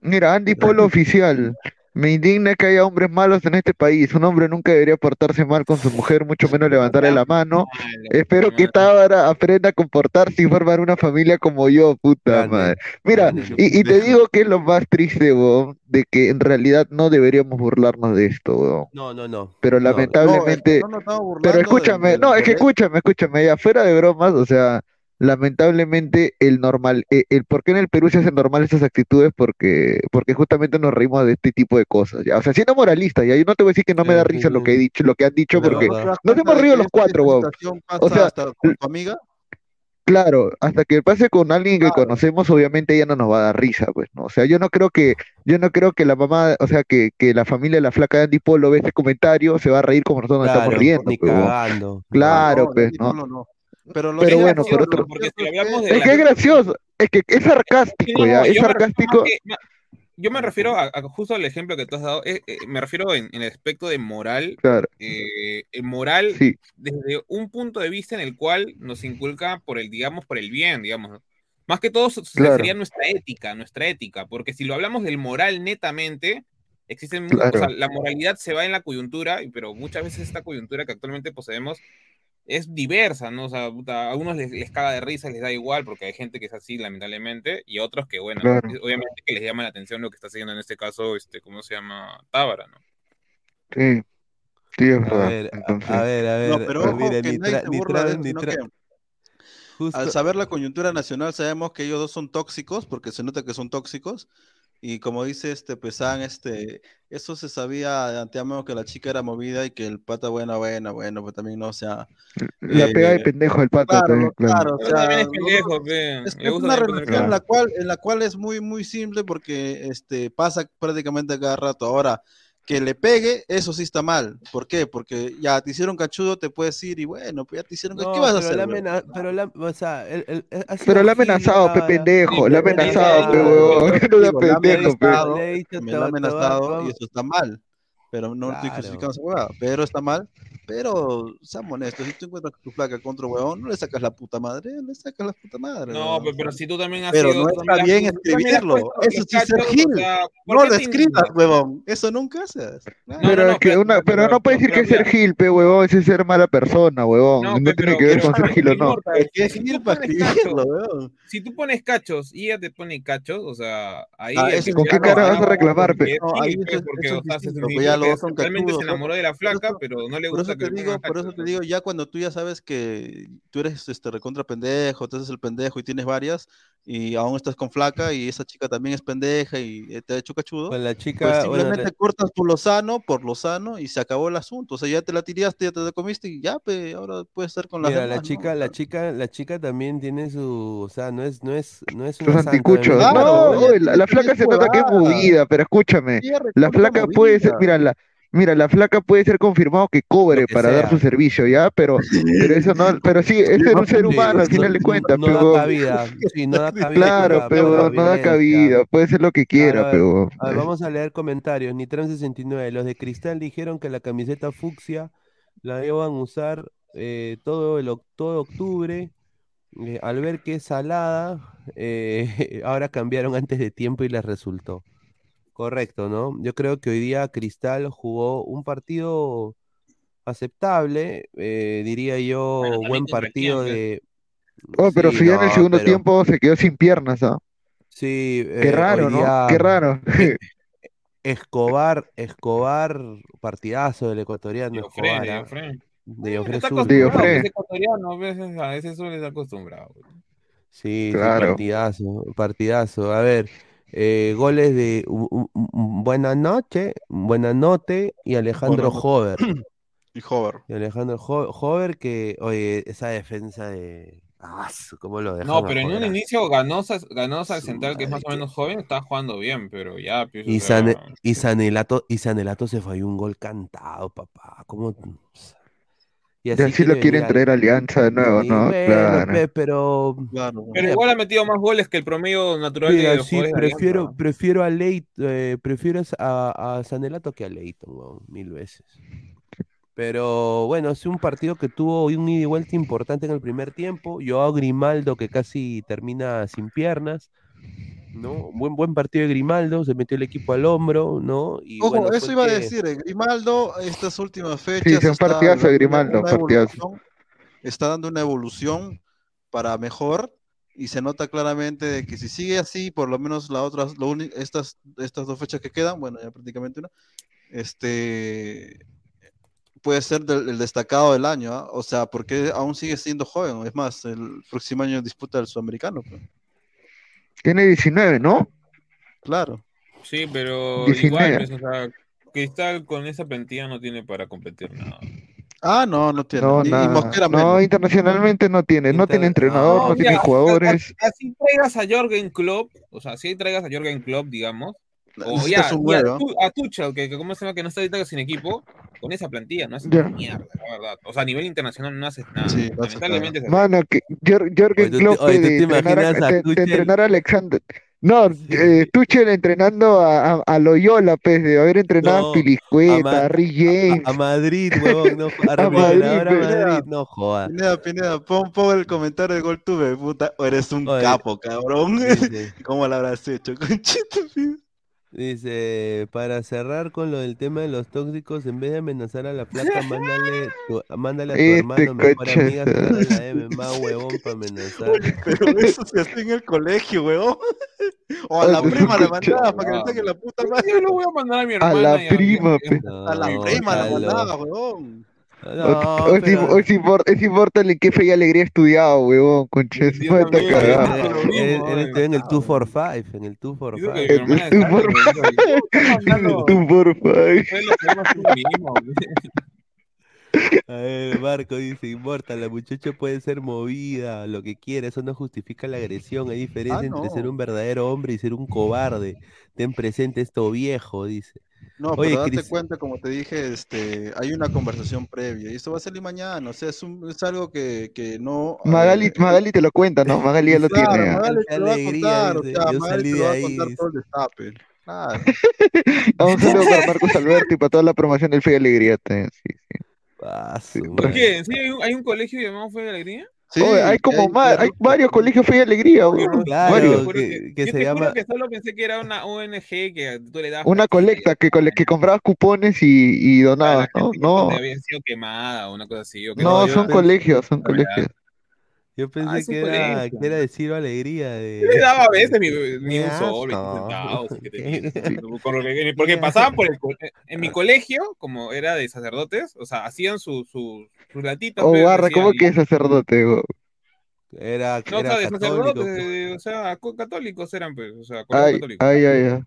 mira, Andy Polo [laughs] oficial. Me indigna que haya hombres malos en este país. Un hombre nunca debería portarse mal con su mujer, mucho menos levantarle la mano. Espero que. Tábara aprenda a comportarse y formar una familia como yo, puta madre. Mira, y, y te digo que es lo más triste, weón, de que en realidad no deberíamos burlarnos de esto, weón. No, no, no. Pero No, lamentablemente, No, es que no nos estamos burlando pero escúchame, no, es que escúchame, escúchame, ya fuera de bromas, o sea, lamentablemente el normal, eh, el por qué en el Perú se hacen normal estas actitudes, porque, porque justamente nos reímos de este tipo de cosas, ya, o sea, siendo moralista, ya, yo no te voy a decir que no me da risa lo que he dicho, lo que han dicho, Pero porque verdad. ¿No te das nos hemos reído los cuatro, weón. O sea, hasta con tu amiga? Claro, hasta que pase con alguien que Claro. conocemos, obviamente ella no nos va a dar risa, pues, ¿no? O sea, yo no creo que, yo no creo que la mamá, o sea, que, que la familia de la flaca de Andy Polo ve este comentario, se va a reír como nosotros nos estamos riendo, ni pues, cagando. Claro, No, pues, ¿no? No. Pero, lo Pero que- bueno, lo por otro- porque si lo gracioso hablamos de Es la- que es gracioso, es que es sarcástico, No, ya, es yo me refiero sarcástico. yo me refiero a, a justo al ejemplo que tú has dado, eh, eh, me refiero en, en el aspecto de moral, Claro, eh, el moral sí, desde un punto de vista en el cual nos inculca por el, digamos, por el bien, digamos. Más que todo Claro. sería nuestra ética, nuestra ética, porque si lo hablamos del moral netamente, existen, mu- Claro. o sea, la moralidad se va en la coyuntura, pero muchas veces esta coyuntura que actualmente poseemos es diversa, ¿no? O sea, puta, a unos les, les caga de risa, les da igual, porque hay gente que es así, lamentablemente, y otros que, bueno, Claro. obviamente que les llama la atención lo que está haciendo en este caso, este, ¿cómo se llama? Tábara, ¿no? sí, sí, es A verdad. ver, a- Entonces, a ver, a ver. No, pero a- ojo que ni nadie ni burla tra- de él, ni sino tra- que justo- al saber la coyuntura nacional sabemos que ellos dos son tóxicos, porque se nota que son tóxicos, y como dice este Pesán, este, eso se sabía de antemano que la chica era movida y que el pata, bueno, bueno, bueno, pues también no, o sea, la eh, pega de pendejo del pato, claro, también, claro. claro, o también es sea, pendejo, pe, Es, una relación en la cual, en la cual es muy, muy simple porque este, pasa prácticamente cada rato. Ahora, que le pegue, eso sí está mal. ¿Por qué? Porque ya te hicieron cachudo, te puedes ir y bueno, pues ya te hicieron. No, ¿Qué vas a hacer? la amena- pero la, o sea, el, Pero amenazado, pe pendejo, ha amenazado, pe huevón, [laughs] no pendejo, pe. amenazado, me y eso está mal. Pero no estoy Claro. justificando esa huevada, pero está mal. Pero seamos honestos, si tú encuentras tu placa contra un huevón, no le sacas la puta madre, le sacas la puta madre. No, huevón. pe- pero si tú también has Pero sido. no está bien has escribirlo, eso sí es ser cachos, gil. o sea, ¿por No lo te escribas, huevón. Eso nunca haces. No, Pero no, es que pero- una, pero pero- no puedes decir que es pero ser gil, pe huevón, ese es ser mala persona, huevón. No, No, pe, tiene pero- que ver pero con ser gil o no. importa, Es que es gil para escribirlo, weón. Si tú pones cachos y ella te pone cachos, o sea, ahí. Ah, ¿con qué no cara va vas a reclamar, pe? porque No, ahí es- porque, eso o es sea, se distinto, pues significa ya que los dos son realmente se enamoró de la flaca, eso- pero no le por gusta que te digo, por eso te ¿no? digo, ya cuando tú ya sabes que tú eres este recontra pendejo, tú eres el pendejo y tienes varias, y aún estás con flaca y esa chica también es pendeja y eh, te ha hecho cachudo, Con la pues chica, simplemente la- cortas por lo sano, por lo sano y se acabó el asunto. O sea, ya te la tiraste, ya te la comiste y ya, pe, ahora puedes estar con las mira, demás, la ¿no? chica, la chica, la chica también tiene su, o sea, no es, no es, no es una anticuchos. No, oye, la, la flaca se nota que es movida, pero escúchame. La flaca puede ser, mira, la, mira, la flaca puede ser confirmado que cobre que para dar su servicio, ¿ya? Pero, pero eso no, pero sí, es ser un ser humano al final de no- cuentas, no da pero cabida, sí, no da [laughs] cabida claro, pero no da cabida, puede ser lo que quiera, pero vamos a leer comentarios. Nitran69. Los de Cristal dijeron que la camiseta fucsia la iban a usar eh, todo, el, todo octubre. Eh, al ver que es salada, eh, [laughs] ahora cambiaron antes de tiempo y les resultó. Correcto, ¿no? Yo creo que hoy día Cristal jugó un partido aceptable, eh, diría yo, Bueno, buen partido de... Oh, pero Sí, si ya en el segundo pero- tiempo se quedó sin piernas, ¿ah? Sí, Qué eh, raro, ¿no? día- Qué raro. [laughs] Escobar, Escobar, partidazo del ecuatoriano Diofre, Escobar. Diofre. De Diofre Está acostumbrado, es ecuatoriano, a veces, a veces suele estar acostumbrado. Sí, sí, Claro. partidazo, partidazo. A ver, eh, goles de Buenas noches, Buenas noches y Alejandro Hover. [clears throat] Y Hover. Y Alejandro Ho- Hover que, oye, esa defensa de... Ah, ¿cómo lo dejan No, pero en un inicio Ganosa, Ganosa Su central, que es más o menos joven, está jugando bien, pero ya, pues, o Y, sea, Sane- y Sanelato, y Sanelato se falló un gol cantado, papá. ¿Cómo? Y así así lo quiere quieren traer Alianza de nuevo, Sí, ¿no? bueno, Claro. pe, pero Claro. Pero igual ha metido más goles que el promedio natural de mira, los sí, jugadores de prefiero, Alianza. prefiero a Leit, eh, prefiero a, a Sanelato que a Leighton, weón, mil veces. Pero bueno, es un partido que tuvo un ida y vuelta importante en el primer tiempo. Joao Grimaldo que casi termina sin piernas, ¿no? Buen, buen partido de Grimaldo, se metió el equipo al hombro, ¿no? Y Ojo, bueno, eso iba a decir, eh, Grimaldo, estas últimas fechas. Sí, un está partidazo de dando Grimaldo, una partidazo. evolución, Está dando una evolución para mejor y se nota claramente de que si sigue así, por lo menos la otra, lo uni- estas, estas dos fechas que quedan, bueno, ya prácticamente una, este puede ser del- el destacado del año, ¿ah? o sea, porque aún sigue siendo joven, es más, el próximo año disputa el sudamericano, pues. Tiene 19, ¿no? claro. Sí, pero 19. igual, pues, o sea, Cristal con esa plantilla no tiene para competir nada. Ah, no, no tiene. No, y, y nada. Mosquera No, internacionalmente no tiene, no Inter- tiene entrenador, no, no tiene jugadores. Así traigas a Jorgen Klopp, o sea, si traigas a Jorgen Klopp, digamos, o ya, un y a, nueve. Tu- a Tuchel, que, que como se llama, que no está ahorita sin equipo, con esa plantilla no hace Ya. una mierda, la verdad. O sea, a nivel internacional no haces nada. Sí, no Lamentablemente así. Mano, que Jor- Jorgen Oye, ¿tú te- Klopp oye, ¿tú de te entrenar a, Tuchel? entrenar a Alexander. No, eh, Tuchel entrenando a, a, a Loyola, pues, de haber entrenado No, a Pilicueta, a Ma- a. A, a Madrid, huevón, no, [laughs] a, A Madrid, Revelador a pe. Madrid, no jodas. Pineda, Pineda, pon, pon el comentario de gol tuve, puta, eres un Oye. capo, cabrón. Dice, [laughs] ¿Cómo lo habrás hecho, conchito? Dice, para cerrar con lo del tema de los tóxicos, en vez de amenazar a la flaca, mándale, tu- mándale a tu Este hermano, mejor coche. amiga, sacarle la [laughs] M, más huevón para amenazar. Pero eso se hace en el colegio, weón. [laughs] O a la prima le escucha. mandaba para que le saque la puta madre. Yo lo voy a mandar a mi A hermana. la y prima, A la prima la mandaba, weón. No, o, o, pero- impor- es importa en qué fe y alegría he estudiado, huevón, concha. Sí, Eso está cagado. En el 245, en el Digo 245. que mi hermana Tú está- por- está mandando- Tú, porfa. ustedes lo podemos hacer lo mismo, güey. [laughs] A ver, Marco dice, importa, la muchacha puede ser movida, lo que quiera, eso no justifica la agresión, hay diferencia Ah, entre no. ser un verdadero hombre y ser un cobarde. Ten presente esto viejo, dice. No, Oye, pero date Cris- cuenta, como te dije, este, hay una conversación previa y esto va a salir mañana, o sea, es, un, es algo que, que no... Magali, eh, Magali te lo cuenta, ¿no? Magali ya lo Claro, tiene. ah. Magali te lo va a contar, o sea, Magali te de lo va a contar todo el destape. Claro. Un saludo para Marcos Alberto y para toda la promoción del Fe y Alegría. Sí, sí. Ah, ¿por ¿Por madre. qué? ¿Sí hay un, hay un colegio llamado Fe de Alegría? Sí, Oye, hay como hay- más, hay varios colegios Fe y Alegría. Claro, varios. Juro que- que yo se te juro llama- que solo pensé que era una ONG que tú le dabas Una colecta que, que comprabas cupones y, y donabas, ¿no? No, había sido quemada o una cosa así. o que no, yo son colegios, son La verdad. colegios. Yo pensé que, era, que era de Ciro Alegría. De... Yo le daba a veces ni, ni un sol, 20 asco. centavos. que te- [laughs] [laughs] con lo que- Porque pasaban por el. co- En mi colegio, como era de sacerdotes, o sea, hacían su- su- sus latitas. Oh, barra, ¿cómo que es sacerdote? Era, No, o era sea, de católico. sacerdotes, pues. de- o sea, co- católicos eran, pues, o sea, Ay, católico. ay, ay, ay.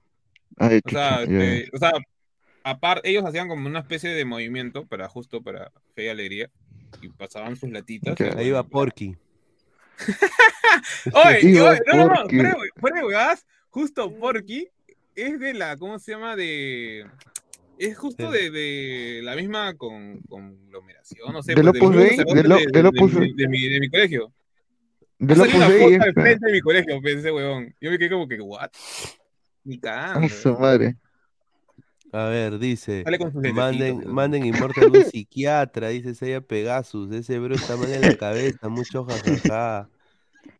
Ay, O sea, este, o sea, aparte, ellos hacían como una especie de movimiento para justo para fe y alegría. Y pasaban sus latitas. Y Ahí va Porky. [laughs] Oye, Sí, oye, no, no, no, fuera de- de justo Porky es de la, ¿cómo se llama? De. Es justo de, de la misma con, conglomeración, no sé. ¿Del pues, Opus Dei? sacerdote ¿Del o- de, de- de- de mi, de colegio. De salido una foto espera. frente de mi colegio, pensé, huevón. Yo me quedé como que, ¿what? Ni A cagando. su madre. A ver, dice. Sale con sus Manden, manden Immortal [laughs] un psiquiatra, dice Seiya Pegasus. Ese bro está mal en la cabeza, mucho jajaja.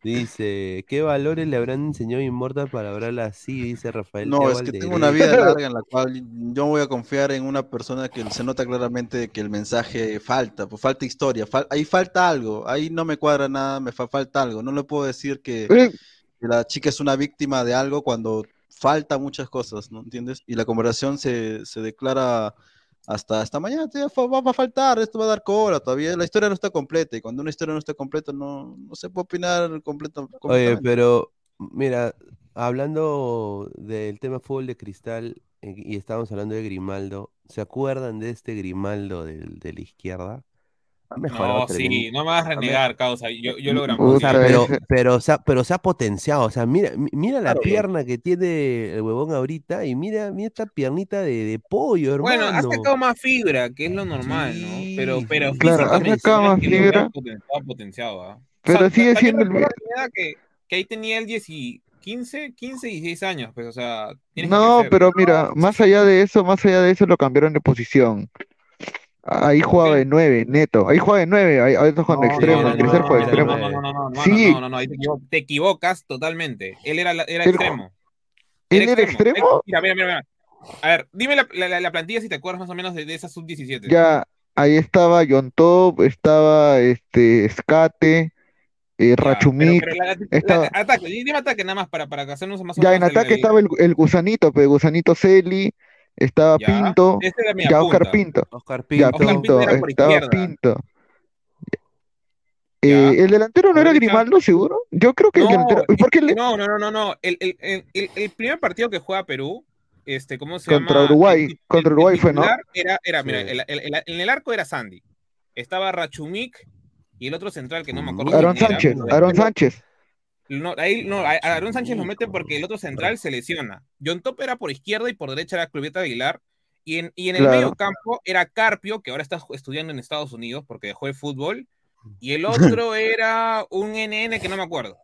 Dice, ¿qué valores le habrán enseñado a Immortal para hablar así? Dice Rafael. No, es que tengo una vida larga en [laughs] la cual yo voy a confiar en una persona que se nota claramente que el mensaje falta, pues falta historia, fal- ahí falta algo, ahí no me cuadra nada, me fa- falta algo. No le puedo decir que, que la chica es una víctima de algo cuando falta muchas cosas, ¿no entiendes? Y la conversación se, se declara hasta, hasta mañana, va, va a faltar, esto va a dar cola, todavía la historia no está completa, y cuando una historia no está completa no, no se puede opinar completa, Oye, pero mira, hablando del tema fútbol de cristal eh, y estábamos hablando de Grimaldo, ¿se acuerdan de este Grimaldo del- de la izquierda? Ha mejorado No, sí, no me vas a renegar, causa. Yo, yo lo O sea, pero, pero, se ha, pero se ha potenciado. O sea, mira, mi- mira la Claro, pierna que tiene el huevón ahorita y mira, mira esta piernita de, de pollo, hermano. Bueno, ha sacado más fibra, que es lo normal, ¿no? Pero, pero. Claro, ha sacado más fibra. ha potenciado. O Pero sea, sigue siendo el que, que, ahí tenía el 10 y 15, 15 y 16 años, pues, o sea, que No, pero mira, más allá de eso, más allá de eso lo cambiaron de posición. Ahí jugaba de 9, neto. Ahí jugaba de 9, ahí, ahí jugando No, extremo, no, extremo. No, no, no, no, no, Sí. no, no, no, ahí te, equivo- te equivocas totalmente. Él era, era extremo. ¿Él era extremo? Mira, mira, mira, mira. A ver, dime la, la- la plantilla si te acuerdas más o menos de, de esa sub-17. Ya, ahí estaba John Top, estaba este Skate, eh, Ya, Rachumik. pero- pero la- la- estaba- ataque, dime ataque nada más para, para hacernos más o Ya menos en el- ataque el- estaba el, el gusanito, pero gusanito Celi, estaba Ya, Pinto, era ya Oscar. Pinto, Oscar ya Pinto. Oscar Pinto Pinto, era por estaba izquierda. Pinto. Eh, ¿el delantero no era Grimaldo, seguro? Yo creo que el No, delantero. ¿Y por qué le- No, no, no, no, no. El, el- el- el- el primer partido que juega Perú, este, ¿cómo se Contra llama? Uruguay, El- el- contra el Uruguay fue, ¿no? Era, era, mira, Sí. el- el- el- en el arco era Sandy. Estaba Rachumik y el otro central que no me acuerdo. Aaron quién era, Sánchez, pero- Aaron Sánchez. No, ahí no, a Aaron Sánchez lo mete porque el otro central se lesiona. John Top era por izquierda y por derecha era Clubieta Aguilar. Y en, y en el Claro. medio campo era Carpio, que ahora está estudiando en Estados Unidos porque dejó el fútbol. Y el [laughs] otro era un NN que no me acuerdo.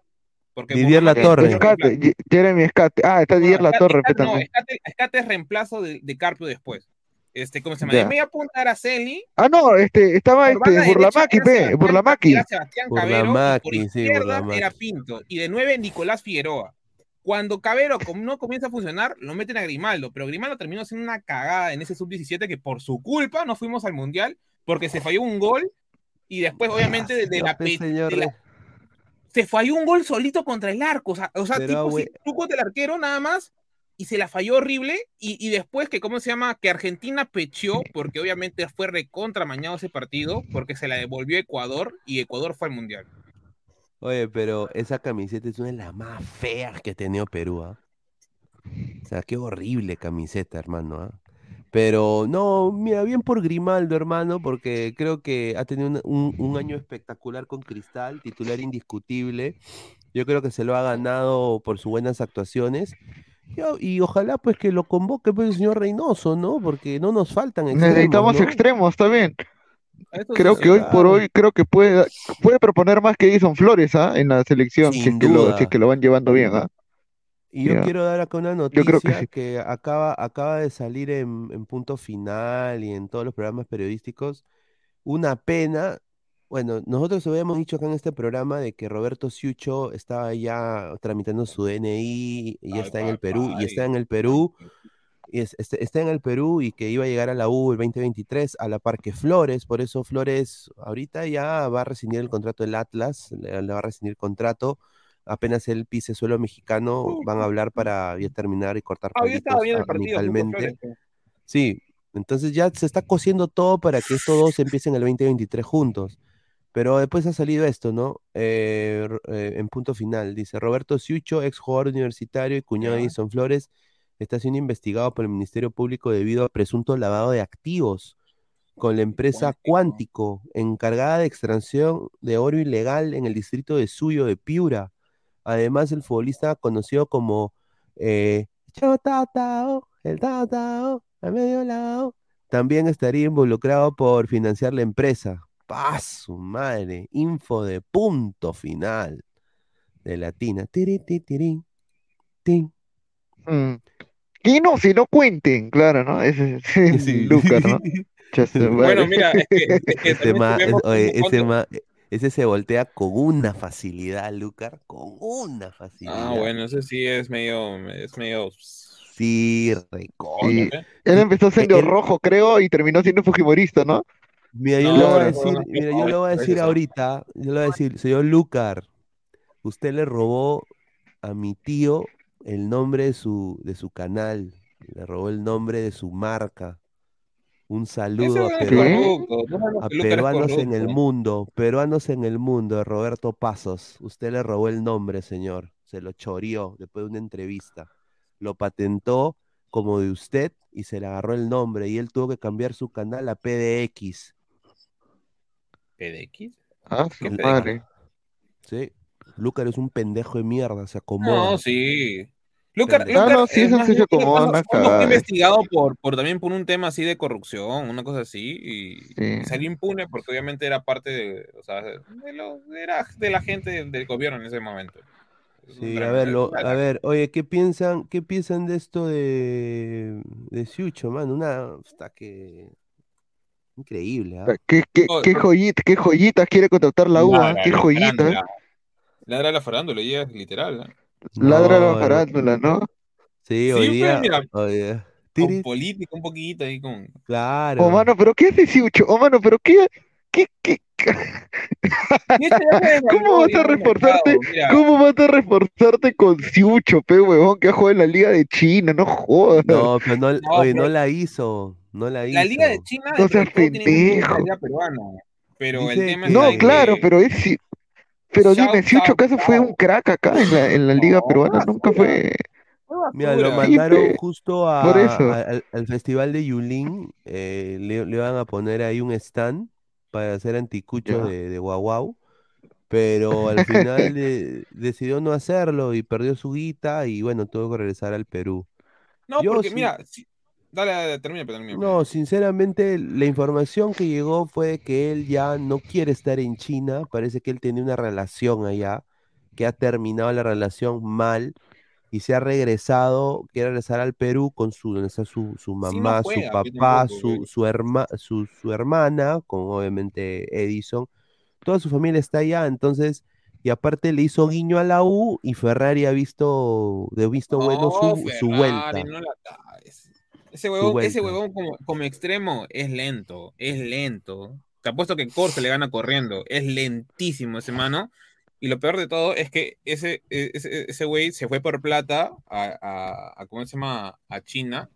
Porque Didier. Escate- Escate, Ye- Jeremy Escate. Ah, está Didier La Torre Escate- no. Escate, Escate es reemplazo de, de Carpio después. Este, ¿cómo se llama? Ya. De media punta era Celi. Ah, no, este, estaba por este, pe, Sebastián- Burlamaki. era Sebastián Cabero, y por sí, izquierda era Pinto. Y de nueve, Nicolás Figueroa. Cuando Cabero no comienza a funcionar, lo meten a Grimaldo, pero Grimaldo terminó siendo una cagada en ese sub-17 que por su culpa no fuimos al Mundial porque se falló un gol y después obviamente de, de la, pe- señor, de la- se falló un gol solito contra el arco, o sea, o sea tipo si tú contra el arquero nada más y se la falló horrible y, y después que, ¿cómo se llama? Que Argentina pecheó porque obviamente fue recontra mañado ese partido porque se la devolvió Ecuador y Ecuador fue al Mundial. Oye, pero esa camiseta es una de las más feas que ha tenido Perú, ¿ah? O sea, qué horrible camiseta, hermano, ¿ah? Pero no, mira, bien por Grimaldo, hermano, porque creo que ha tenido un, un- un año espectacular con Cristal, titular indiscutible. Yo creo que se lo ha ganado por sus buenas actuaciones. Yo- y ojalá pues que lo convoque pues, el señor Reynoso, ¿no? Porque no nos faltan extremos, Necesitamos ¿no? extremos también. Creo que hoy por hoy, creo que puede, puede proponer más que Edison Flores, ¿ah? En la selección, si es Sin que lo, duda. si es que lo van llevando bien, ¿ah? Y yo quiero dar acá una Yo creo que noticia que, sí. acaba, acaba de salir en, en Punto Final y en todos los programas periodísticos. Una pena. Bueno, nosotros habíamos dicho acá en este programa de que Roberto Siucho estaba ya tramitando su DNI y ya está en el Perú, y está en el Perú. y es- está en el Perú y que iba a llegar a la U el 2023 a la Parque Flores, por eso Flores ahorita ya va a rescindir el contrato del Atlas, le, le va a rescindir contrato, apenas él pise suelo mexicano, van a hablar para ya terminar y cortar Ah, el. Sí, entonces ya se está cosiendo todo para que estos dos empiecen el 2023 juntos. Pero después ha salido esto, ¿no? Eh, eh, en punto final, dice Roberto Siucho, ex jugador universitario y cuñado de. Edison Flores, está siendo investigado por el Ministerio Público debido a presunto lavado de activos con la empresa Cuántico. Encargada de extracción de oro ilegal en el distrito de Suyo de Piura. Además, el futbolista conocido como eh, Chao Tao Tao, el Tao Tao, a medio lado, también estaría involucrado por financiar la empresa. ¡Paz, su madre! Info de punto final de Latina. Tiri, ti, tirín, tin. Mm. Y no, si no cuenten, claro, ¿no? Ese es [laughs] el Sí. ¿no? Bueno, mira, es que, es que [laughs] Ese ma- es- oye, cómo- ese cuánto- ma- ese se voltea con una facilidad, Lucar, con una facilidad. Ah, bueno, ese sí es medio, es medio. Sí. ¿eh? Él empezó siendo rojo, creo, y terminó siendo fujimorista, ¿no? Mira, yo No, le voy a decir, no, no, mira, no, yo le voy a decir ahorita, yo le voy a decir, señor Lucar, usted le robó a mi tío el nombre de su, de su canal, le robó el nombre de su marca. Un saludo a, peruanos en el mundo, peruanos en el mundo, de Roberto Pasos. Usted le robó el nombre, señor, se lo choreó después de una entrevista. Lo patentó como de usted y se le agarró el nombre y él tuvo que cambiar su canal a PDX. ¿PDX? Ah, su Qué madre. Sí. Lucar es un pendejo de mierda, se acomoda. No, sí. Lucar, Pendejo. Ah, Lucar, no, sí, es eso más sí se acomoda, fue cagada. investigado por, por también por un tema así de corrupción, una cosa así, y, Sí. y salió impune porque obviamente era parte de, o sea, de, lo- era de la gente del, del gobierno en ese momento. Sí, a ver, lo- a ver, oye, ¿qué piensan, qué piensan de esto de, de Siucho, mano? Una, hasta que increíble, ¿ah? ¿Qué, qué, qué oh. joyita, qué joyitas quiere contratar la UA? Ladra Qué la joyita. farándula. Ladra la farándula, y es literal. ¿eh? Ladra No, la farándula, ¿no? Sí, Sí, hoy pues, día, mira, Con tiri, política un poquito ahí con... claro. Oh, mano, pero ¿qué hace Siucho? Oh, mano, pero ¿qué, qué, qué, [laughs] se [laughs] ¿Cómo vas a reforzarte? ¿Cómo vas a reforzarte con Siucho, pe, huevón, que ha jugado en la Liga de China? No jodas. No, pero no, No, oye, no la hizo, no la hizo. La Liga de China No seas pendejo. calidad peruana. Pero el tema que- No, claro, que- pero es si- pero dime, Siucho chao, acaso fue un crack acá en la, en la Liga No, peruana, nunca basura. fue. Fue Mira, lo mandaron justo a- por eso. a- al, al festival de Yulín, eh, le, le van a poner ahí un stand para hacer anticucho de, de Guau Guau, pero al final [laughs] decidió no hacerlo y perdió su guita y bueno, tuvo que regresar al Perú. No, Yo porque sí- mira, sí- dale, dale, termina, pero termina. No, sinceramente, la información que llegó fue que él ya no quiere estar en China. Parece que él tenía una relación allá, que ha terminado la relación mal y se ha regresado, quiere regresar al Perú con su, su, su no mamá, juega, su pues, papá, tampoco, su, pues. su, herma- su, su hermana, con obviamente Edison. Toda su familia está allá, entonces, y aparte le hizo guiño a la U y Ferrari ha visto, de visto bueno su, No, su Ferrari, vuelta. no la. Ese huevón, ese huevón como, como extremo es lento, es lento. Te apuesto que Corse le gana corriendo, es lentísimo ese mano. Y lo peor de todo es que ese e, ese ese güey se fue por plata a, a, a- ¿cómo se llama? A China.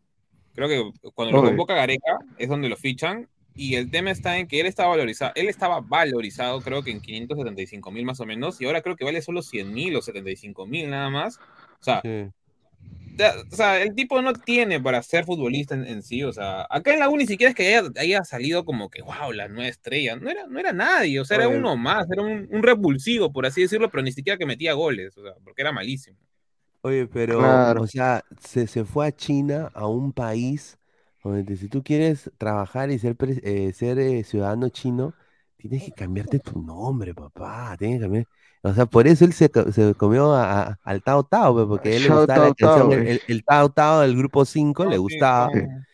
Creo que cuando lo convoca Gareca es donde lo fichan. Y el tema está en que él estaba valorizado, él estaba valorizado creo que en 575 mil más o menos, y ahora creo que vale solo 100 mil o 75 mil nada más. O sea, Sí. O sea, el tipo no tiene para ser futbolista en, en sí, o sea, acá en la U ni siquiera es que haya, haya salido como que, wow, la nueva estrella, no era, no era nadie, o sea, era Oye. uno más, era un, un revulsivo, por así decirlo, pero ni siquiera que metía goles, o sea, porque era malísimo. Oye, pero, Claro. o sea, se, se fue a China, a un país donde si tú quieres trabajar y ser, eh, ser eh, ciudadano chino, tienes que cambiarte tu nombre, papá, tienes que cambiar. O sea, por eso él se, se comió a- a- al Tao Tao, pues, porque a él le gustaba la canción, el, el, el Tao Tao del grupo 5, le sí, gustaba. son-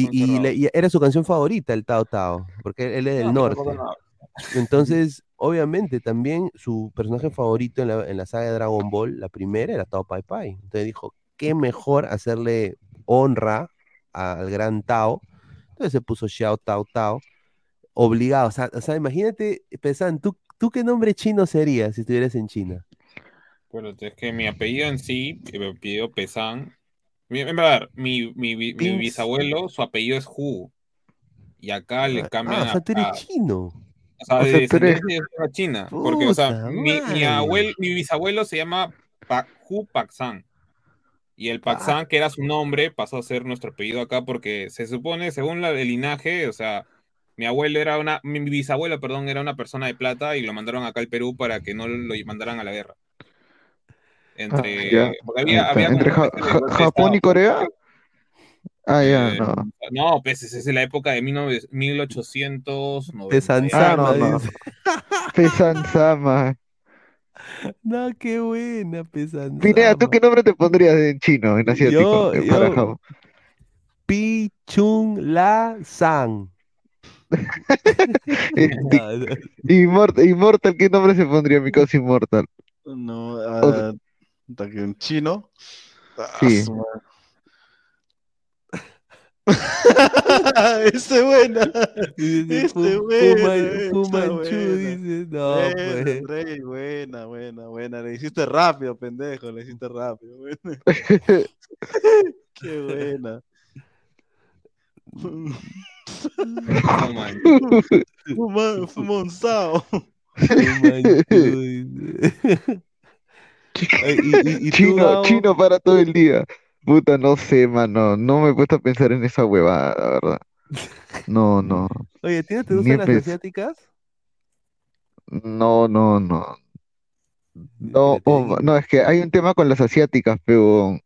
son- Y, y le- y era su canción favorita, el Tao Tao, porque él es del No, norte. no. Entonces, obviamente, también su personaje favorito en la, en la saga de Dragon Ball, la primera, era Tao Pai Pai. Entonces dijo, qué mejor hacerle honra al gran Tao. Entonces se puso Xiao Tao Tao. Obligado. O sea, o sea, imagínate, Pesan, ¿tú, ¿tú qué nombre chino serías si estuvieras en China? Bueno, es que mi apellido en sí, mi apellido Pesan. mi- mi, mi, mi- bisabuelo, su apellido es Hu. Y acá le Ah, cambian ah, o sea, tú eres a- chino. O sea, O de sea, tú eres- China. Porque, o sea, Puta mi, mi, madre. abuel- mi bisabuelo se llama Pa- Hu Paksan. Y el Paksan, que era su nombre, pasó a ser nuestro apellido acá porque se supone, según la, el linaje, o sea, mi abuelo era una, mi bisabuelo, perdón, era una persona de plata y lo mandaron acá al Perú para que no lo mandaran a la guerra. Entre, había, había como ¿Entre Ja- de Japón y. Corea? Ah, ya, Eh, no. No, pues esa es la época de 19 1890. Pesan Ah, no, no. dice. Pesan Sama. No, qué buena, Pesan Pineda, ¿tú Sama. qué nombre te pondrías en chino, en asiático? Yo- para yo- Japón? Pi Chung La San. Este, No, no. Immortal, ¿qué nombre se pondría mi causa Immortal? No, ah, que en chino. Ah, Sí. su madre. Ese buena. Dice, Este buena, Fumanchu, buena. dice, no, buena, pues. Andrei, buena, buena, buena. Le hiciste rápido, pendejo, le hiciste rápido. buena. [laughs] Qué buena. Man. [laughs] Fuma- Fumonzao. Fumanchu, dice. Ay, y- y- y tú, Chino, chino para todo el día. Puta, no sé, mano. No me he puesto a pensar en esa huevada, la verdad. No, no. Oye, ¿tienes te gustan las asiáticas? No, no, no. No, oh, no, es que hay un tema con las asiáticas, pero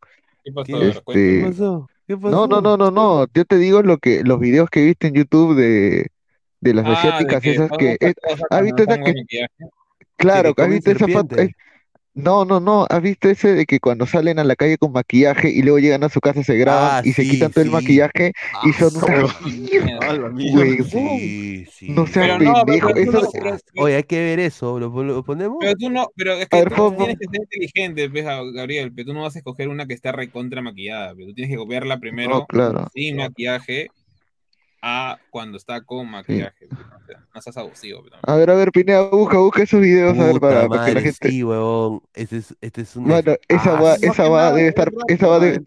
¿Qué pasó? Este. ¿Qué pasó? ¿Qué pasó? no, no, no, no, no. Yo te digo lo que, los videos que viste en YouTube de, de las Ah, de asiáticas que esas pongo que, eh, cosa ¿has cuando visto esa pongo que, claro, has comen visto esa foto? serpiente. No, no, no, ¿has visto ese de que cuando salen a la calle con maquillaje y luego llegan a su casa se graban Ah, y se sí, quitan todo el sí. maquillaje y son Ah, unas A la mierda. huevón? Sí, sí. No seas Pero no, pendejo. pero tú Eso, no- pero- Oye, hay que ver eso. ¿Lo, pon- lo ponemos? Pero tú no, pero es A que ver, tú tienes que ser inteligente, pues, Gabriel, pero tú no vas a escoger una que está recontra maquillada, pero tú tienes que copiarla primero no, claro. sin maquillaje a cuando está con maquillaje. pues, o sea, no seas abusivo. pero- A ver, a ver, Pineda, busca, busca esos videos, a ver, Puta para, para que la gente... sí, huevón. Este es, este es un... Mano, esa Ah, va, sí. esa va debe estar, esa va debe,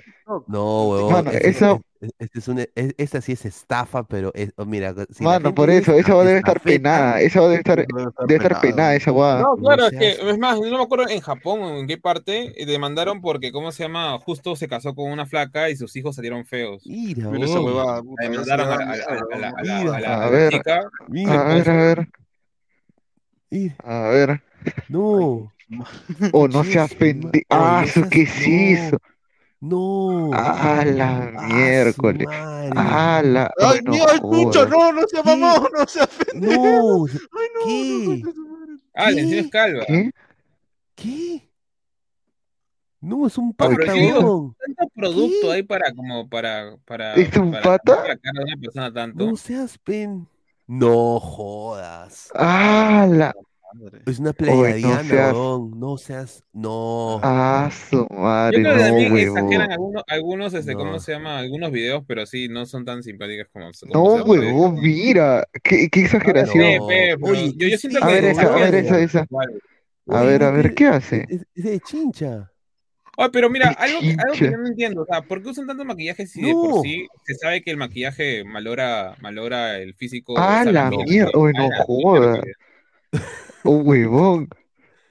No, huevón. Mano, es- esa- es- este es un- es- esta sí es estafa, pero es, oh, mira, si mano, por eso, esa va debe estar penada, esa va debe estar, debe estar penada esa guada. No, no claro, es seas- que, es más, no me acuerdo en Japón o en qué parte, eh, demandaron porque, ¿cómo se llama? Justo se casó con una flaca y sus hijos salieron feos. Mira, Mira esa huevada, puta, demandaron a, la, a la- a la- a la a ver. chica. Mira, A ver, a ver, a ver. No, Oh, no ¿Qué seas pendejo. Ah, Oye, su esas- ¿qué es eso? No. Ah, la Ah, su miércoles. madre. Ah, la. Ay, no Dios, mucho, jodas. no, no sea ¿Qué? mamón, no sea pendejo. No, Ay, no, ¿Qué? no, no, no, no. Ah, la ¿Qué? encima es calva. ¿Qué? ¿qué? No, es un pero pata, yo digo, huevón. Tanto producto ¿Qué? hay para como para para ¿Es un para pata? cambiar la cara de una persona tanto. No seas pen. No jodas. Ah, la. Madre. Es una Oye, no seas-. No seas. No. Ah, su Yo madre, creo que también exageran algunos, algunos este, No. ¿cómo se llama? Algunos videos, pero sí, no son tan simpáticas como, como No, huevón, mira. Qué, qué exageración. No, oye, yo, yo siento a que ver esa, a ver esa, esa. A ver, a ¿qué hace? Es, es de chincha. Oye, pero mira, algo, que- algo que yo no entiendo, o sea, ¿por qué usan tanto maquillaje si de por sí se sabe que el maquillaje malora, malora el físico? Ah, la mierda, ¿no? oye, A no la joda. Oh, huevón.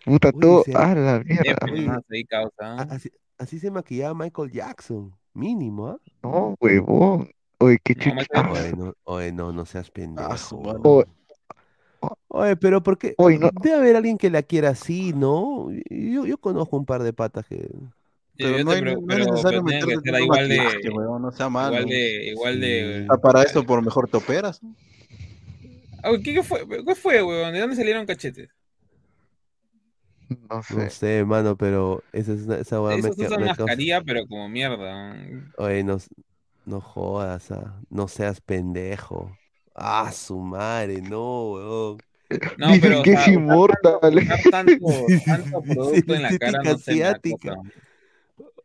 Puta, Oye, todo. se- Ah, la mierda. ahí causa. Así, así se maquillaba Michael Jackson. Mínimo, ¿ah? No, huevón. Oye, qué No, chucha. Ah, Oye, no, oye, no, no seas Ah, pendejo. madre. Oye, Oye, pero ¿por qué? Oye, no. Debe haber alguien que la quiera así, ¿no? Yo, yo conozco un par de patas que... Pero no, hay- no es necesario meterte igual de, maquillaje, huevón, no sea malo. igual de, igual de. Ah, para eso, por mejor te operas. ¿no? Ah, ¿Qué, qué fue? ¿Qué fue, weón? ¿De dónde salieron cachetes? No No sé. sé, mano, pero esa, es una- esa weá me, Esos usan me causa- mascarilla, pero como mierda. Oye, no, no jodas, ah, no seas pendejo. Ah, su madre, no, weón. No, Dicen pero o que sea, es inmortal. tanto, [laughs] producto en la cara no asiática.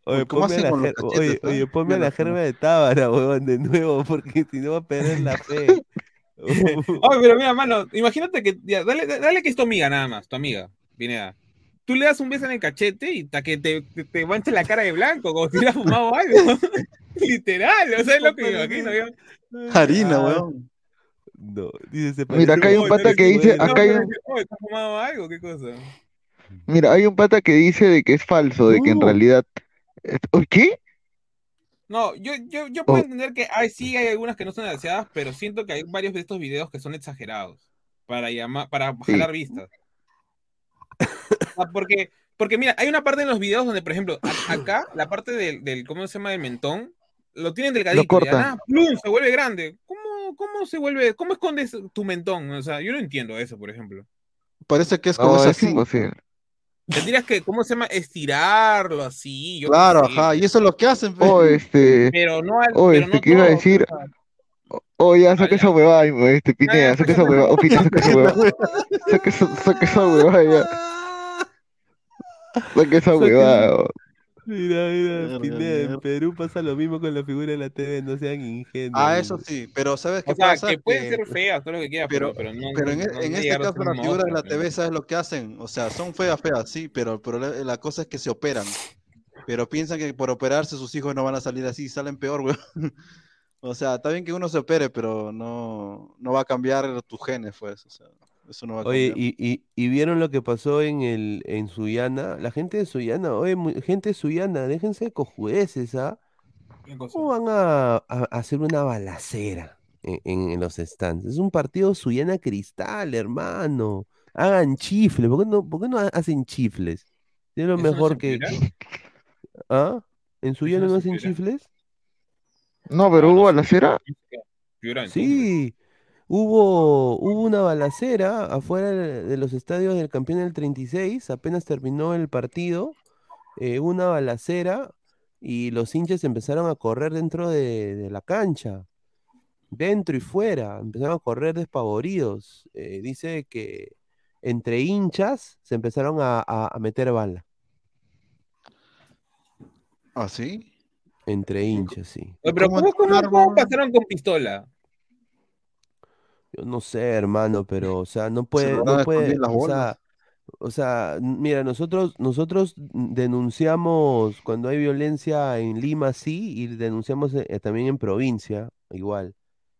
Oye, ¿Cómo ponme la, cachetes, oye, oye, ponme la germa de Tábara, [laughs] huevón, de nuevo, porque si no va a perder la fe. [laughs] [laughs] Oye, pero mira, mano, imagínate que. ya, dale, dale que es tu amiga nada más, tu amiga. Pineda. Tú le das un beso en el cachete y hasta que te, te, te manche la cara de blanco, como si hubieras fumado algo. [laughs] Literal, o sea, es lo que me imagino yo. Harina, weón. No, dice, se Mira, acá hay un pata que dice- acá hay un- pero, oye, ¿has fumado algo? ¿Qué cosa? Mira, hay un pata que dice de que es falso, de que en No. realidad... es- ¿Oye, ¿Qué? No, yo, yo, yo puedo Oh. entender que hay, sí hay algunas que no son deseadas, pero siento que hay varios de estos videos que son exagerados para llamar, para Sí. jalar vistas. Ah, porque, porque mira, hay una parte en los videos donde, por ejemplo, acá, la parte del, del, ¿cómo se llama? del mentón, lo tienen delgadito, y cortan. nada, ¡plum! se vuelve grande. ¿Cómo, ¿Cómo se vuelve, cómo escondes tu mentón? O sea, yo no entiendo eso, por ejemplo. Parece que es como No, es es así. Tendrías que, ¿cómo se llama? Estirarlo así. yo Claro, ajá. Y eso es lo que hacen. pe. O este... Pero no al, Oh, pero este, no ¿qué iba a todo, decir? o sea, Oh, ya, saca esa huevada, este, Pineda, saca esa [laughs] huevada. Oh, Pineda, saca esa huevada. Saca esa, huevada ya. Saca esa huevada. Mira, mira, Pineda, en. Perú pasa lo mismo con la figura de la TV, no sean ingenuos. Ah, eso sí. Pero ¿sabes qué O sea, pasa? que pueden ser feas, todo lo que quieras, pero, pero- pero, no. Pero en, no- e- no en debe este caso, las figuras de la TV, ¿sabes lo que hacen? O sea, son feas, feas, sí, pero problema- la cosa es que se operan. Pero piensan que por operarse sus hijos no van a salir así, salen peor, güey. [laughs] O sea, está bien que uno se opere, pero no, no va a cambiar tus genes, pues. O sea, eso no va a Oye, y, y, y vieron lo que pasó en el en Suyana, la gente de Suyana, oye, mu- gente de Suyana, déjense de cojudeces, ¿ah? ¿Cómo van a, a- a hacer una balacera en, en- en los stands? Es un partido Suyana Cristal, hermano. Hagan chifles, ¿por qué no, por qué no ha- hacen chifles? Es lo ¿Eso no es mejor en que... ¿Ah? ¿En Suyana no no hacen chifles? No, pero Ah, hubo balacera. Sí, hubo, hubo una balacera afuera de los estadios del campeón del 36, apenas terminó el partido, eh, hubo una balacera y los hinchas empezaron a correr dentro de, de la cancha, dentro y fuera, empezaron a correr despavoridos. Eh, dice que entre hinchas se empezaron a, a- a meter bala, ¿Ah, sí? entre hinchas, sí. Pero ¿Cómo ¿cómo, cómo, cómo pasaron con pistola? Yo no sé, hermano, pero, o sea, no [laughs] Se puede, lo no van a puede, esconder las o bolas. sea, o sea, n- mira, nosotros, nosotros denunciamos cuando hay violencia en Lima, sí, y denunciamos eh, también en provincia, igual.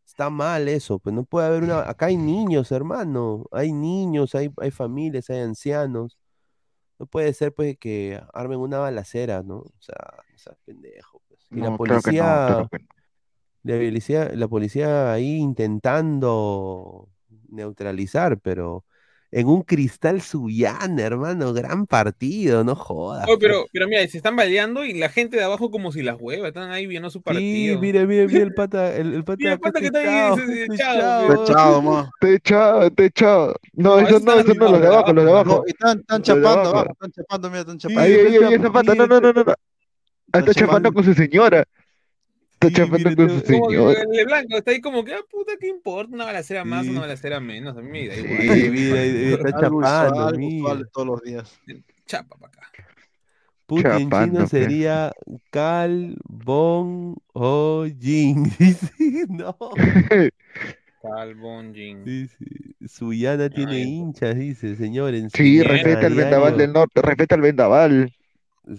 Está mal eso, pues no puede haber una, acá hay niños, hermano, hay niños, hay, hay familias, hay ancianos. No puede ser, pues, que armen una balacera, ¿no? O sea, o sea, pendejo, pues. Y la No, claro que no, policía, que no. La policía, la policía ahí intentando neutralizar, pero en un cristal Suyana, hermano, gran partido, no jodas. Oye, pues. pero, pero mira, se están baleando y la gente de abajo como si las huevas, están ahí viendo su Sí, partido. mira, mira, mira el pata, el, el pata Mira el pata que está ahí, echado, echado, ma. Te echado, te echado. No, No, eso esos no, eso no, los de abajo, los de abajo. están, están chapando abajo. están chapando, mira, están Sí, chapando. Ahí, ahí, está ahí, esa pata, no, no, no, no, no. Está Está chapando chapando. con su señora. Está chapando con su señora. el blanco está ahí como que, ah, puta, ¿qué importa? Una balacera más, Sí. una balacera menos, a mí me da igual. Sí, mira, está chapando, algo todos los días. Chapa para acá. Puti en Chapando, chino sería Cal Bon Ho Jing. [laughs] Dice, no. [laughs] Calvón, Jin. Dice, Suyana tiene Ay. hinchas, dice, señor. En Sí, respeta el vendaval del norte, respeta el vendaval.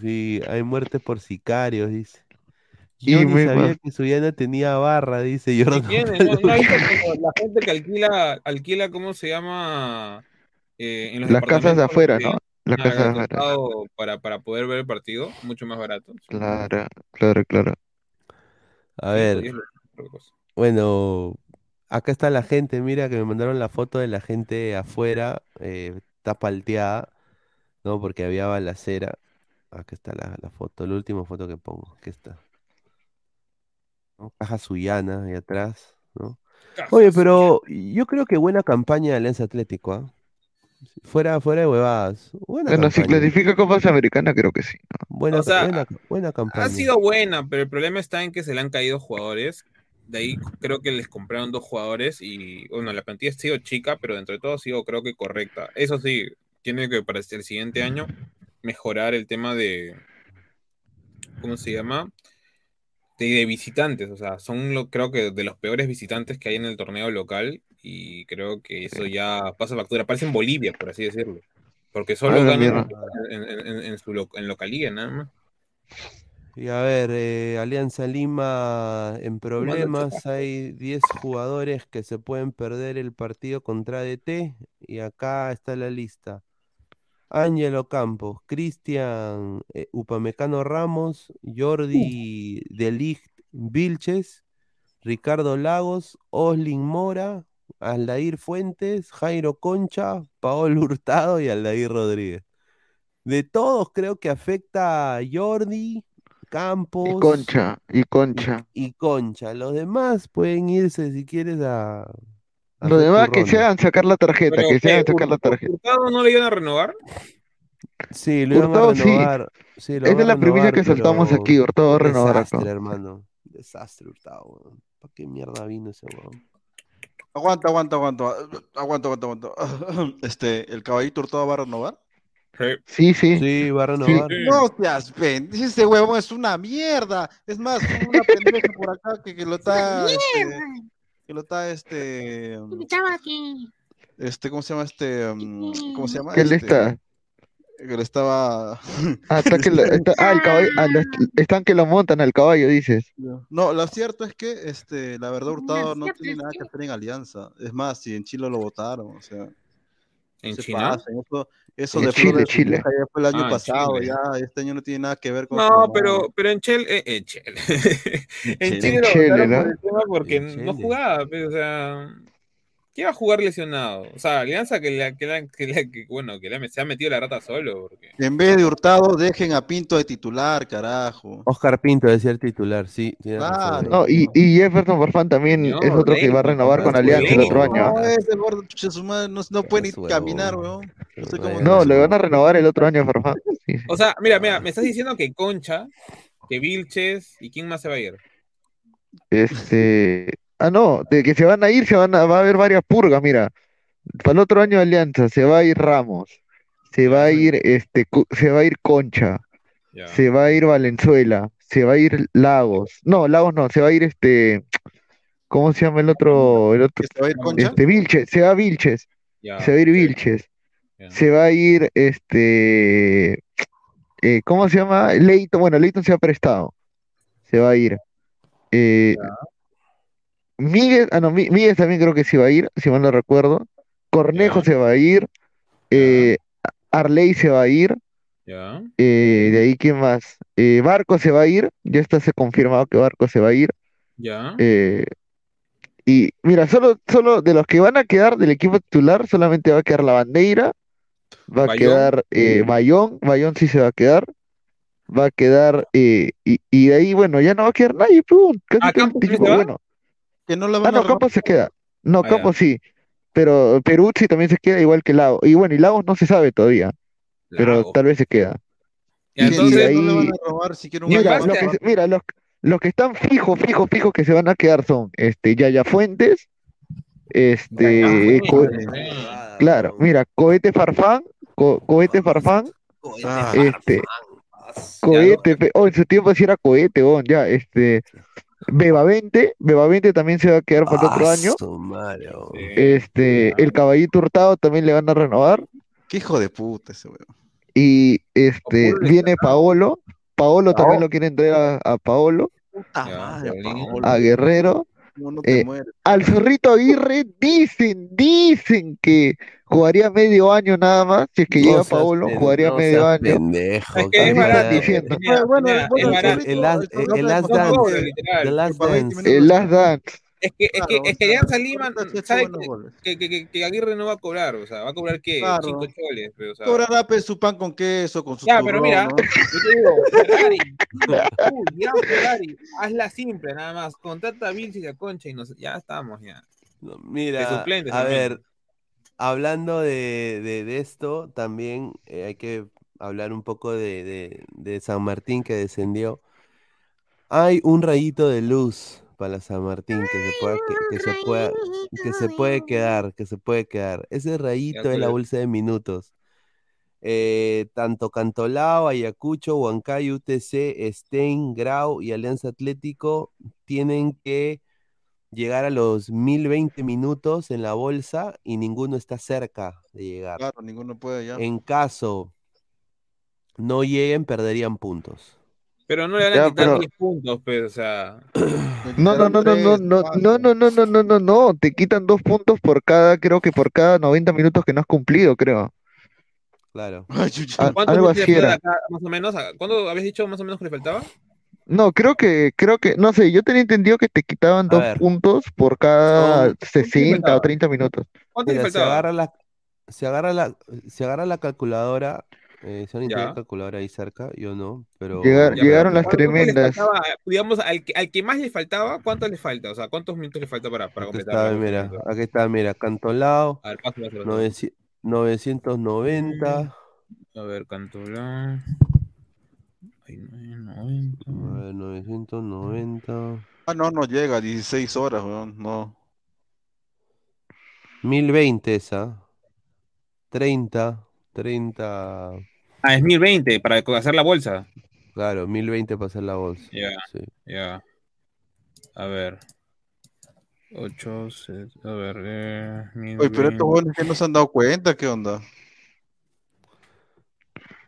Sí, hay muertes por sicarios, dice. Y Yo ni muy sabía que Suyana tenía barra, dice ¿Y quiénes? ¿No, no [laughs] la gente que alquila, alquila, ¿cómo se llama? Eh, en los Las casas de departamentos afuera, de- ¿no? Las ah, casas de afuera. costado para, para poder ver el partido, mucho más barato. Claro, claro, claro. A ver, bueno, acá está la gente, mira que me mandaron la foto de la gente afuera, eh, está palteada, ¿no? Porque había balacera. Acá está la, la foto, la última foto que pongo, aquí está. ¿No? Caja Suyana ahí atrás, ¿no? Oye, pero yo creo que buena campaña de Alianza Atlético, ¿ah? Fuera, fuera de huevadas. Buena Bueno, si clasifica Copa Sudamericana, creo que sí. ¿no? Buena, O sea, buena, buena campaña. Ha sido buena, pero el problema está en que se le han caído jugadores. De ahí creo que les compraron dos jugadores y bueno, la plantilla ha sido chica, pero dentro de todo ha sido creo que correcta. Eso sí, tiene que para el siguiente año mejorar el tema de ¿cómo se llama? De, de visitantes, o sea, son lo, creo que de los peores visitantes que hay en el torneo local y creo que eso ya pasa factura. Parece en Bolivia, por así decirlo. Porque solo Ah, ganan en, en- en- en su lo- en localía, nada más. Y a ver, eh, Alianza Lima en problemas, hay 10 jugadores que se pueden perder el partido contra DT y acá está la lista. Ángelo Campos, Cristian eh, Upamecano Ramos, Jordi De Ligt Vilches, Ricardo Lagos, Oslin Mora, Aldair Fuentes, Jairo Concha, Paolo Hurtado y Aldair Rodríguez. De todos creo que afecta a Jordi, Campos Y Concha, y y, Concha. y Concha. Los demás pueden irse si quieres a, a hacer demás que se hagan sacar la tarjeta, Pero, que se hagan sacar la tarjeta. ¿Hurtado no le iban a renovar? Sí, lo iban a Hurtado sí. renovar. Sí, lo Esa van es a la primicia renovar, que soltamos pero aquí, Hurtado va a renovar desastre, acá. hermano. Desastre, Hurtado. ¿Para qué mierda vino ese weón? Aguanta, aguanta, aguanta. Aguanta, aguanta, aguanta. [coughs] Este, ¿el caballito hurtado va a renovar? Sí, sí. Sí, va a renovar. No seas pen, ese huevón es una mierda. Es más, una [laughs] pendeja por acá que, que lo está. Este, que lo está este. um, Este, ¿cómo se llama este? um, ¿Cómo se llama? ¿Qué le Este, está? Que le estaba. [laughs] Ah, está que lo- está- ah, el caballo, ah, lo- están que lo montan al caballo, dices. No, lo cierto es que este, la verdad, Hurtado no tiene nada que hacer en Alianza. Es más, si en Chile lo votaron, o sea. ¿En se China? pasen, Eso, eso En de Chile, Flor de su Chile. ya fue el año Ah, en pasado, Chile. ya este año no tiene nada que ver con No, pero, pero en Chile, eh, en Chile, en [laughs] Chile. Chile lo Chile, ¿no? por el tema porque En no Chile. jugaba, pues, o sea, ¿qué iba a jugar lesionado? O sea, Alianza que, la, que, la- que, la- que, bueno, que le- se ha metido la rata solo, porque En vez de Hurtado, dejen a Pinto de titular, carajo. Oscar Pinto de ser titular, sí, ahí. No, y, y Jefferson Farfán también No, es otro que va a renovar con Alianza el otro año. No, ese gordo chucha su madre, no, no puede ni caminar, weón. No sé cómo- No, le van a renovar el otro año a Farfán. Sí, sí. O sea, mira, mira, me estás diciendo que Concha, que Vilches y quién más se va a ir. Este, ah, no, de que se van a ir, se van a, va a haber varias purgas, mira. Para el otro año de Alianza se va a ir Ramos, se va a ir este, se va a ir Concha, se va a ir Valenzuela, se va a ir Lagos. No, Lagos no, se va a ir este, ¿cómo se llama el otro, el otro? ¿Que se va a ir Concha? Este, Vilches, se va Vilches, ya, se va a ir Vilches, se va a ir este, eh, ¿cómo se llama? Leighton, bueno, Leighton se ha prestado, se va a ir. Eh, Miguel, ah no, Mi- Miguel también creo que se va a ir, si mal no recuerdo. Cornejo se va a ir, eh, Arley se va a ir, Ya. eh, de ahí quién más, Eh, Barco se va a ir, ya está se confirmado que Barco se va a ir. Ya. eh, y mira, solo, solo de los que van a quedar del equipo titular, solamente va a quedar la Bandeira, va a Bayón. quedar eh, Bayón, Bayón sí se va a quedar, va a quedar, eh, y, y de ahí, bueno, ya no va a quedar nadie, pum, casi Ah, bueno. Que no la Ah, van a no, renovar. Campos se queda. No, Ah. Campos sí. Pero Peruzzi también se queda igual que Lagos. Y bueno, y Lagos no se sabe todavía, pero tal vez se queda. Ya, y- y entonces, de ahí- no le van a robar si quiere un Mira, los que, mira, los, los que están fijos, fijos, fijos que se van a quedar son este Yaya Fuentes, este Co- Fuentes. claro, mira, Cohete Farfán, Co- Cohete Farfán, Ah, este Cohete, oh, en su tiempo sí era Cohete, oh, ya, este Beba 20, Beba 20 también se va a quedar para el otro Ah, año. oh. Sí. Este, el Caballito Hurtado también le van a renovar. Qué hijo de puta ese weón. Y este viene Paolo. Paolo también lo quiere entregar a, a Paolo, Puta madre. Paolo. a Guerrero. ¿Cómo no te eh, mueres? Al Zorrito Aguirre dicen, dicen que jugaría medio año nada más. Si es que No llega Paolo, jugaría no medio año. pendejo, Es que es ¿qué están barato. diciendo. Mira, Bueno, mira, bueno, es el barato. El last- el el last dance. The Last Para 20 Dance. El Last Dance. Es que, es que, Claro, es que o sea, Alianza Lima hecho sabe que, que, que, que Aguirre no va a cobrar, o sea, va a cobrar qué, Claro. cinco choles, pero, o sea, Cobrará pues, su pan con queso, con su Ya, pero turrón, mira, ¿no? yo te digo, Ferrari, [laughs] uy, ya Ferrari, hazla simple nada más, contrata a Vilches y a Concha y nos, ya estamos ya. No, Mira, suplentes a ver, hablando de, de- de esto, también eh, hay que hablar un poco de, de- de San Martín que descendió. Hay un rayito de luz para San Martín que se pueda, que, que se pueda, que se puede quedar, que se puede quedar. Ese rayito es la bolsa de minutos. eh, tanto Cantolao, Ayacucho, Huancayo, UTC, Stein, Grau y Alianza Atlético tienen que llegar a los 1020 minutos en la bolsa y ninguno está cerca de llegar. Claro, ninguno puede ya. En caso no lleguen, perderían puntos. Pero no le van a quitar pero- 10 puntos, pues, o sea. [clears throat] No, no, no, no, no, no, no, no, no, no, no, no, no, te quitan dos puntos por cada, creo que por cada 90 minutos que no has cumplido, creo. Claro. [laughs] Ay, chucha. Ah, ¿Cuántos algo así era. acá, más o menos? ¿Cuándo habías dicho más o menos que le faltaba? No, creo que, creo que, no sé, yo tenía entendido que te quitaban A dos ver. puntos por cada Son- 60 faltaba? o 30 minutos. ¿Cuánto le Mira, se faltaba? agarra la, se agarra la, se agarra la calculadora. Eh, si alguien tiene calculadora ahí cerca, yo no, pero Llegar- Ya, llegaron pero las ¿cuánto- cuánto le tremendas. faltaba? digamos, al que, al que más le faltaba, ¿cuánto le falta? O sea, ¿cuántos minutos le falta para, para completar? está, mira, aquí está, mira, Cantolao, A ver, pásalo, pásalo. 900 990, A ver, Cantolao. Ay, no, 90. a ver, 990, Ah, no, no llega, 16 horas, weón. No. 1020 esa, 30, 30, Ah, es 1020 para hacer la bolsa. claro, 1020 para hacer la bolsa. Ya. sí. Ya. A ver. 8, a ver, eh, Oye, pero estos buenos que no se han dado cuenta, ¿qué onda?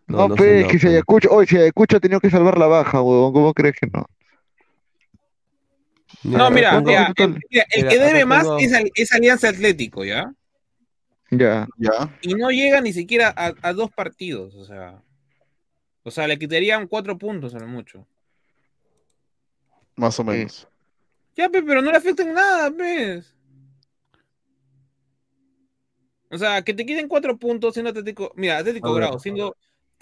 No, No, no han que si Ayacucho, oye, si Ayacucho ha tenido que salvar la baja, huevón, ¿cómo crees que no? No, mira, el, mira, el Mira, que debe más es, al- es Alianza Atlético, ¿ya? Ya. Ya. Y no llega ni siquiera a, a dos partidos, o sea. O sea, le quitarían cuatro puntos a lo mucho. Más o menos. Ya, pe, pero no le afecta en nada, pues. O sea, que te quiten cuatro puntos siendo Atlético. Mira, Atlético ver. Grau, siendo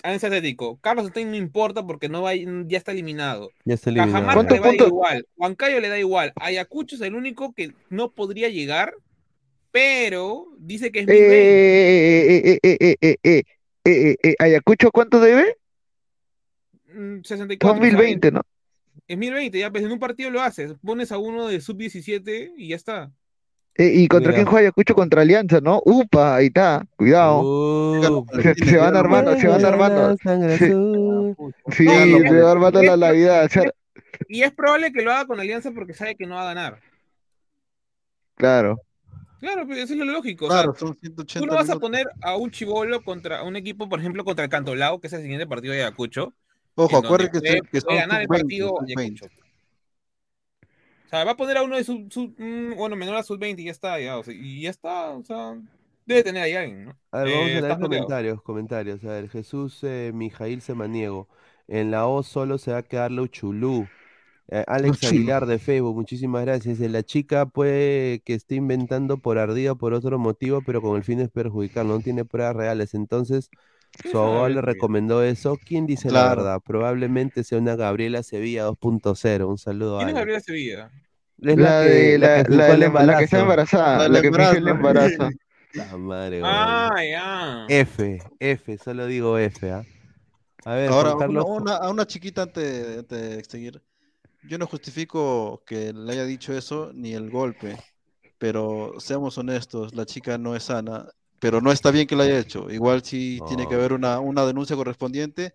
es Atlético. Carlos Stein no importa porque no va, ya está eliminado. Ya está eliminado. Cajamarca le va igual. Huancayo le da igual. Ayacucho es el único que no podría llegar, pero dice que es eh eh, eh, eh, eh, Ayacucho, ¿cuánto debe? Mm, 64. 2020, ¿no? Es 1020, ya, pues en un partido lo haces. Pones a uno de sub-17 y ya está. Eh, ¿y contra quién juega Ayacucho? Contra Alianza, ¿no? Upa, ahí está, cuidado. Uh, Se, se van armando, se van armando. Sí. No, se va armando la Navidad. o sea, Y es probable que lo haga con Alianza porque sabe que no va a ganar. claro. Claro, pero eso es lo lógico. o sea, Claro, son 180 tú no vas a poner a un chivolo contra un equipo, por ejemplo, contra el Cantolao, que es el siguiente partido de Ayacucho. Ojo, acuérdense que, que son ganar el sub-20, partido sub-20. Ayacucho. O sea, va a poner a uno de sub, sub- mm, bueno, menor a sub 20 y ya está, ya, o sea, y ya está, o sea, debe tener ahí alguien, ¿no? A ver, vamos Eh, a está leer comentarios, comentarios. A ver, Jesús eh, Mijail Semaniego. En la O solo se va a quedar Luchulú. Eh, Alex Luchulú. Aguilar de Facebook, muchísimas gracias. Dice, La chica puede que esté inventando por ardida o por otro motivo, pero con el fin de perjudicar, no tiene pruebas reales. Entonces, ¿Quién su abogado le recomendó eso. ¿Quién dice la verdad? Probablemente sea una Gabriela Sevilla 2.0. Un saludo a ¿Quién es. Gabriela Sevilla? Es La que- de la, que la, que está embarazada, La la que fingió el embarazo. La madre, Ah, ya. F, F, solo digo F, ¿ah? A ver, Ahora, Carlos. una- a una chiquita antes de, de seguir. Yo no justifico que le haya dicho eso ni el golpe, pero seamos honestos, la chica no es sana, pero no está bien que lo haya hecho. Igual sí tiene que No. haber una, una denuncia correspondiente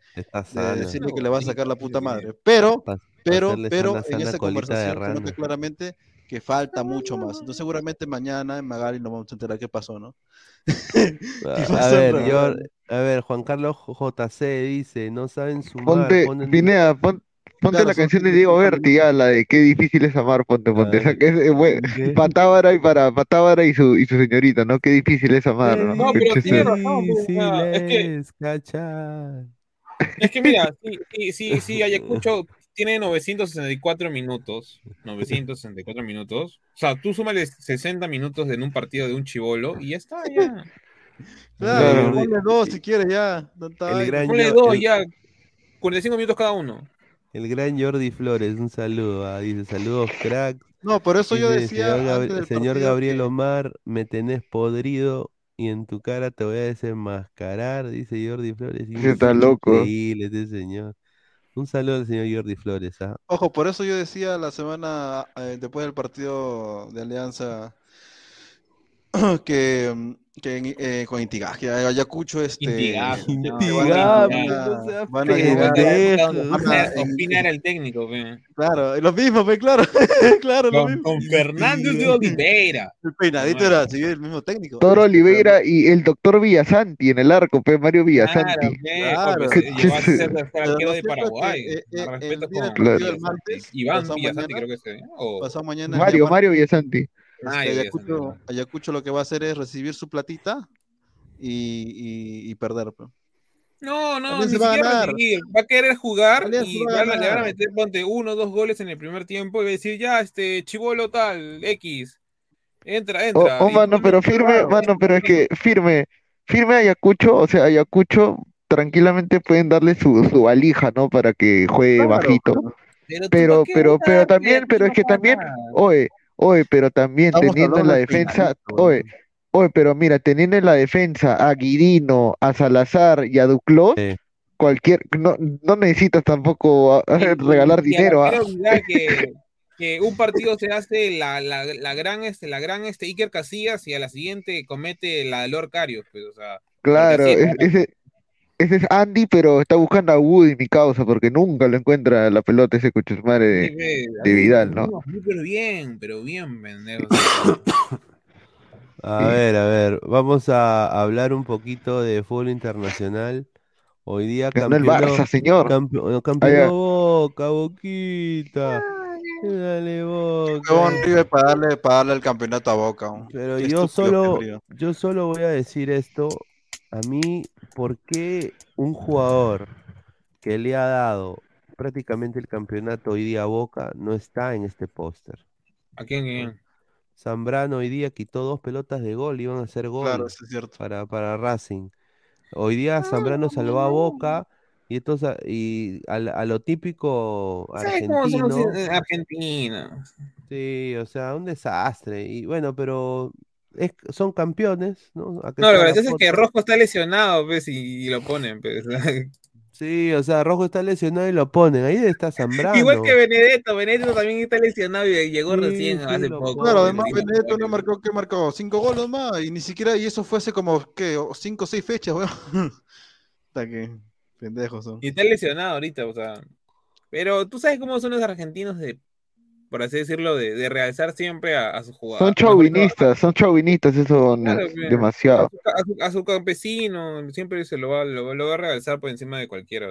de decirle que No, le va a sacar la puta madre. Pero, pero, pero en esa conversación se nota claramente que falta mucho más. Entonces seguramente mañana en Magali nos vamos a enterar qué pasó, ¿no? [laughs] A, pasó, a ver, yo, a ver, Juan Carlos JC dice, no saben sumar, Ponte, ponen- Pinea, pon- ponte Claro, la canción de 180 Diego Berti, ya, la de qué difícil es amar, ponte, ponte. A Esa ver, que es, eh, bue- ¿qué? Patábara y para Patábara y su, y su señorita, ¿no? Qué difícil es amar, ¿no? No, pero tiene razón, o sea, es que- cachar. Es que mira, sí, sí, sí, sí, Ayacucho [laughs] tiene 964 minutos, 964 minutos. O sea, tú súmale 60 minutos en un partido de un chivolo y ya está, ya. Claro, ponle dos si quieres ya. no está El ahí. gran Ponle dos el- ya, 45 minutos cada uno. El gran Jordi Flores, un saludo, ah, dice, saludos crack. No, por eso yo decía señor, Gabri- antes del señor Gabriel que- Omar, me tenés podrido y en tu cara te voy a desenmascarar, dice Jordi Flores. Está loco. Increíble este señor. Un saludo al señor Jordi Flores, ¿ah? Ojo, por eso yo decía la semana eh, después del partido de Alianza [clears throat] que, que eh, con Intigas, que Ayacucho este, Intigas, [laughs] no, Intigas, van a- no seas van a Sí, llegar- porque pendejo. era donde van a- Ospina- en- Ospina era el técnico, pe. Claro, lo mismo, pues, claro, [laughs] claro, lo Con, mismo. con Fernández de [laughs] Oliveira. El peinadito era así, el mismo técnico. Toro Oliveira y el doctor Villasanti en el arco, pues Mario Villasanti. Claro, pe, Claro. pues, a ser arquero lo de Paraguay. eh, eh, respeto con martes, Iván pasado Villasanti mañana, creo que es. ¿eh? O- Pasado mañana. Mario, Mario Villasanti. Este, ya, ya, Ayacucho, ya. Ayacucho lo que va a hacer es recibir su platita y, y, y perder. pues. No, no, ni se va a ganar. Va a querer jugar y va a le van a meter, ponte, uno o dos goles en el primer tiempo y va a decir, ya, este, chivolo tal, X. Entra, entra. oh, mano, pero firme, mano, pero es que firme, firme Ayacucho, o sea, Ayacucho tranquilamente pueden darle su, su valija, ¿no? Para que juegue Claro, bajito. Pero, Pero, ¿pa' qué pero, pero también, pero es que también, oye, oye, pero también Estamos teniendo en la defensa, oye, oye, pero mira, teniendo en la defensa a Guirino, a Salazar y a Duclos, Sí. cualquier, no, no necesitas tampoco ah, [laughs] regalar y dinero, ahora ¿ah? quiero olvidar que, [laughs] que un partido se hace la, la, la gran este, la gran este Iker Casillas y a la siguiente comete la de Lord pues, o sea, Claro, ese, ese es Andy, pero está buscando a Woody, mi causa, porque nunca lo encuentra la pelota ese coche su madre Sí, de, Vidal, ¿no? no, Pero bien, pero bien, pendejo. [coughs] A Sí. ver, a ver, vamos a hablar un poquito de fútbol internacional. Hoy día Ganó el Barça, señor. campe- Ah, campeonó ya. Boca, Boquita. Dale, Boca. River para darle, para darle el campeonato a Boca. Pero Qué yo solo, yo solo voy a decir esto. A mí, ¿por qué un jugador que le ha dado prácticamente el campeonato hoy día a Boca no está en este póster? ¿A quién? Zambrano hoy día quitó dos pelotas de gol, iban a hacer gol Claro, eso es cierto. para, para Racing. Hoy día Zambrano salvó a Boca y entonces y a, a lo típico ¿Sabes cómo son los argentino, eh, argentinos? sí, o sea, un desastre. Y bueno, pero es, son campeones, ¿no? No, lo la gracioso es que. Rosco está lesionado, pues, y, y lo ponen, pues. Sí, o sea, Rojo está lesionado y lo ponen. Ahí está [laughs] Zambrano. Igual que Benedetto, Benedetto también está lesionado y llegó Sí, recién sí, hace poco. Claro, además Benedetto no marcó, ¿qué marcó? Cinco goles más, y ni siquiera, y eso fue hace como, ¿qué? O Cinco o seis fechas, weón. [laughs] Hasta que pendejos son. Y está lesionado ahorita, o sea. Pero tú sabes cómo son los argentinos de, por así decirlo, de, de realzar siempre a, a sus Son jugadores. chauvinistas, son chauvinistas, eso Claro, es bien. A demasiado. su, a su- a su campesino, siempre se lo va, lo, lo va a realzar por encima de cualquiera.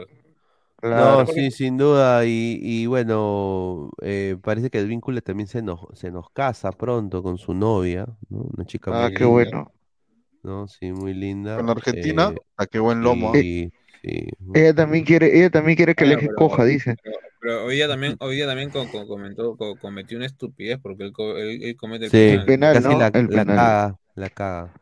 Claro. No, sí, sin duda. Y, y bueno, eh, parece que el vínculo también se nos, se nos casa pronto con su novia, ¿no? Una chica Ah, muy qué linda, bueno. ¿no? Sí, muy linda. Con Argentina, eh, a qué buen lomo. ¿ah? sí, sí. Ella también quiere, ella también quiere que le coja, dice. Pero, pero hoy día también, hoy día también co- co- comentó, co- cometió una estupidez porque él, co- él- él comete el Sí, penal. penal, casi ¿no? la, El la penal. caga, la caga.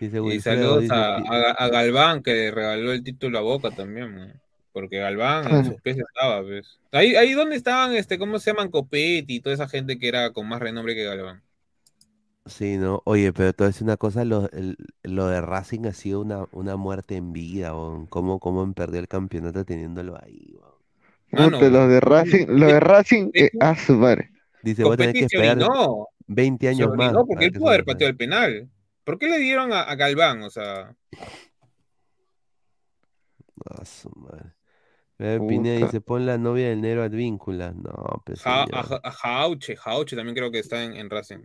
Dice Y Wilfredo, saludos dice a, que- a- a Galván que le regaló el título a Boca también, porque Galván en sus pies estaba, pues. Ahí, ahí donde estaban, este, ¿cómo se llaman? Copetti y toda esa gente que era con más renombre que Galván. Sí, no, oye, pero te voy a decir una cosa, lo, el- lo de Racing ha sido una, una muerte en vida. ¿Cómo, cómo han perdido el campeonato teniéndolo ahí, weón? Mano, Puta, los de Racing, los de Racing, eh, a su madre. Dice, voy a tener que esperar orinó, 20 se años más. orinó porque él pudo haber pateado el penal. ¿Por qué le dieron a, a Galván? O sea, Ah, su madre. Pineda dice, pon la novia del negro Advíncula. No, pues Ja- a, Ja- a Jauche, Jauche también creo que está en, en Racing.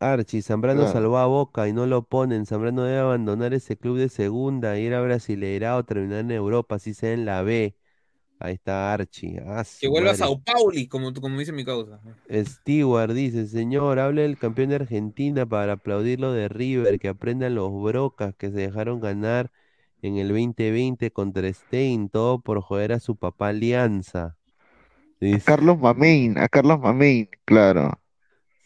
Archie, Zambrano Claro. salvó a Boca y no lo ponen. Zambrano debe abandonar ese club de segunda, ir a Brasileirao, terminar en Europa, así sea en la B. Ahí está Archie. Ah, Que vuelva a. Sao Pauli, como, como dice mi causa. Stewart dice, señor, hable del campeón de Argentina para aplaudir lo de River, que aprendan los brocas que se dejaron ganar en el 2020 contra Stein, todo por joder a su papá Alianza. A Carlos Mamein, a Carlos Mamein, claro.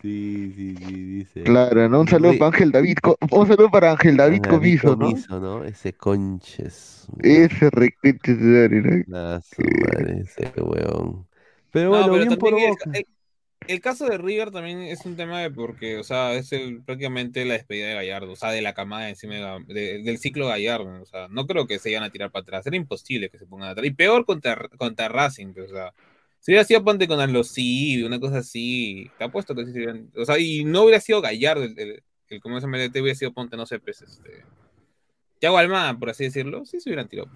Sí, sí, sí, dice. Claro, ¿no? Un saludo para Ángel David, Co- un saludo para Ángel David Ah, Comiso, ¿no? Comiso, ¿no? Ese conches. Ese requete de Ah, su madre, ese weón. Pero No, bueno, pero bien por también el, Boca. el- el caso de River también es un tema de porque, o sea, es el- prácticamente la despedida de Gallardo, o sea, de la camada encima de Ga- de- del ciclo Gallardo, o sea, no creo que se vayan a tirar para atrás, era imposible que se pongan atrás, y peor contra, contra Racing, o sea, si hubiera sido ponte con Alossi, una cosa así, te apuesto que sí serían, o sea, y no hubiera sido Gallardo el, el- el comienzo MLT hubiera sido ponte, no sé, pues, este. Thiago Almada, por así decirlo, sí se hubieran tirado.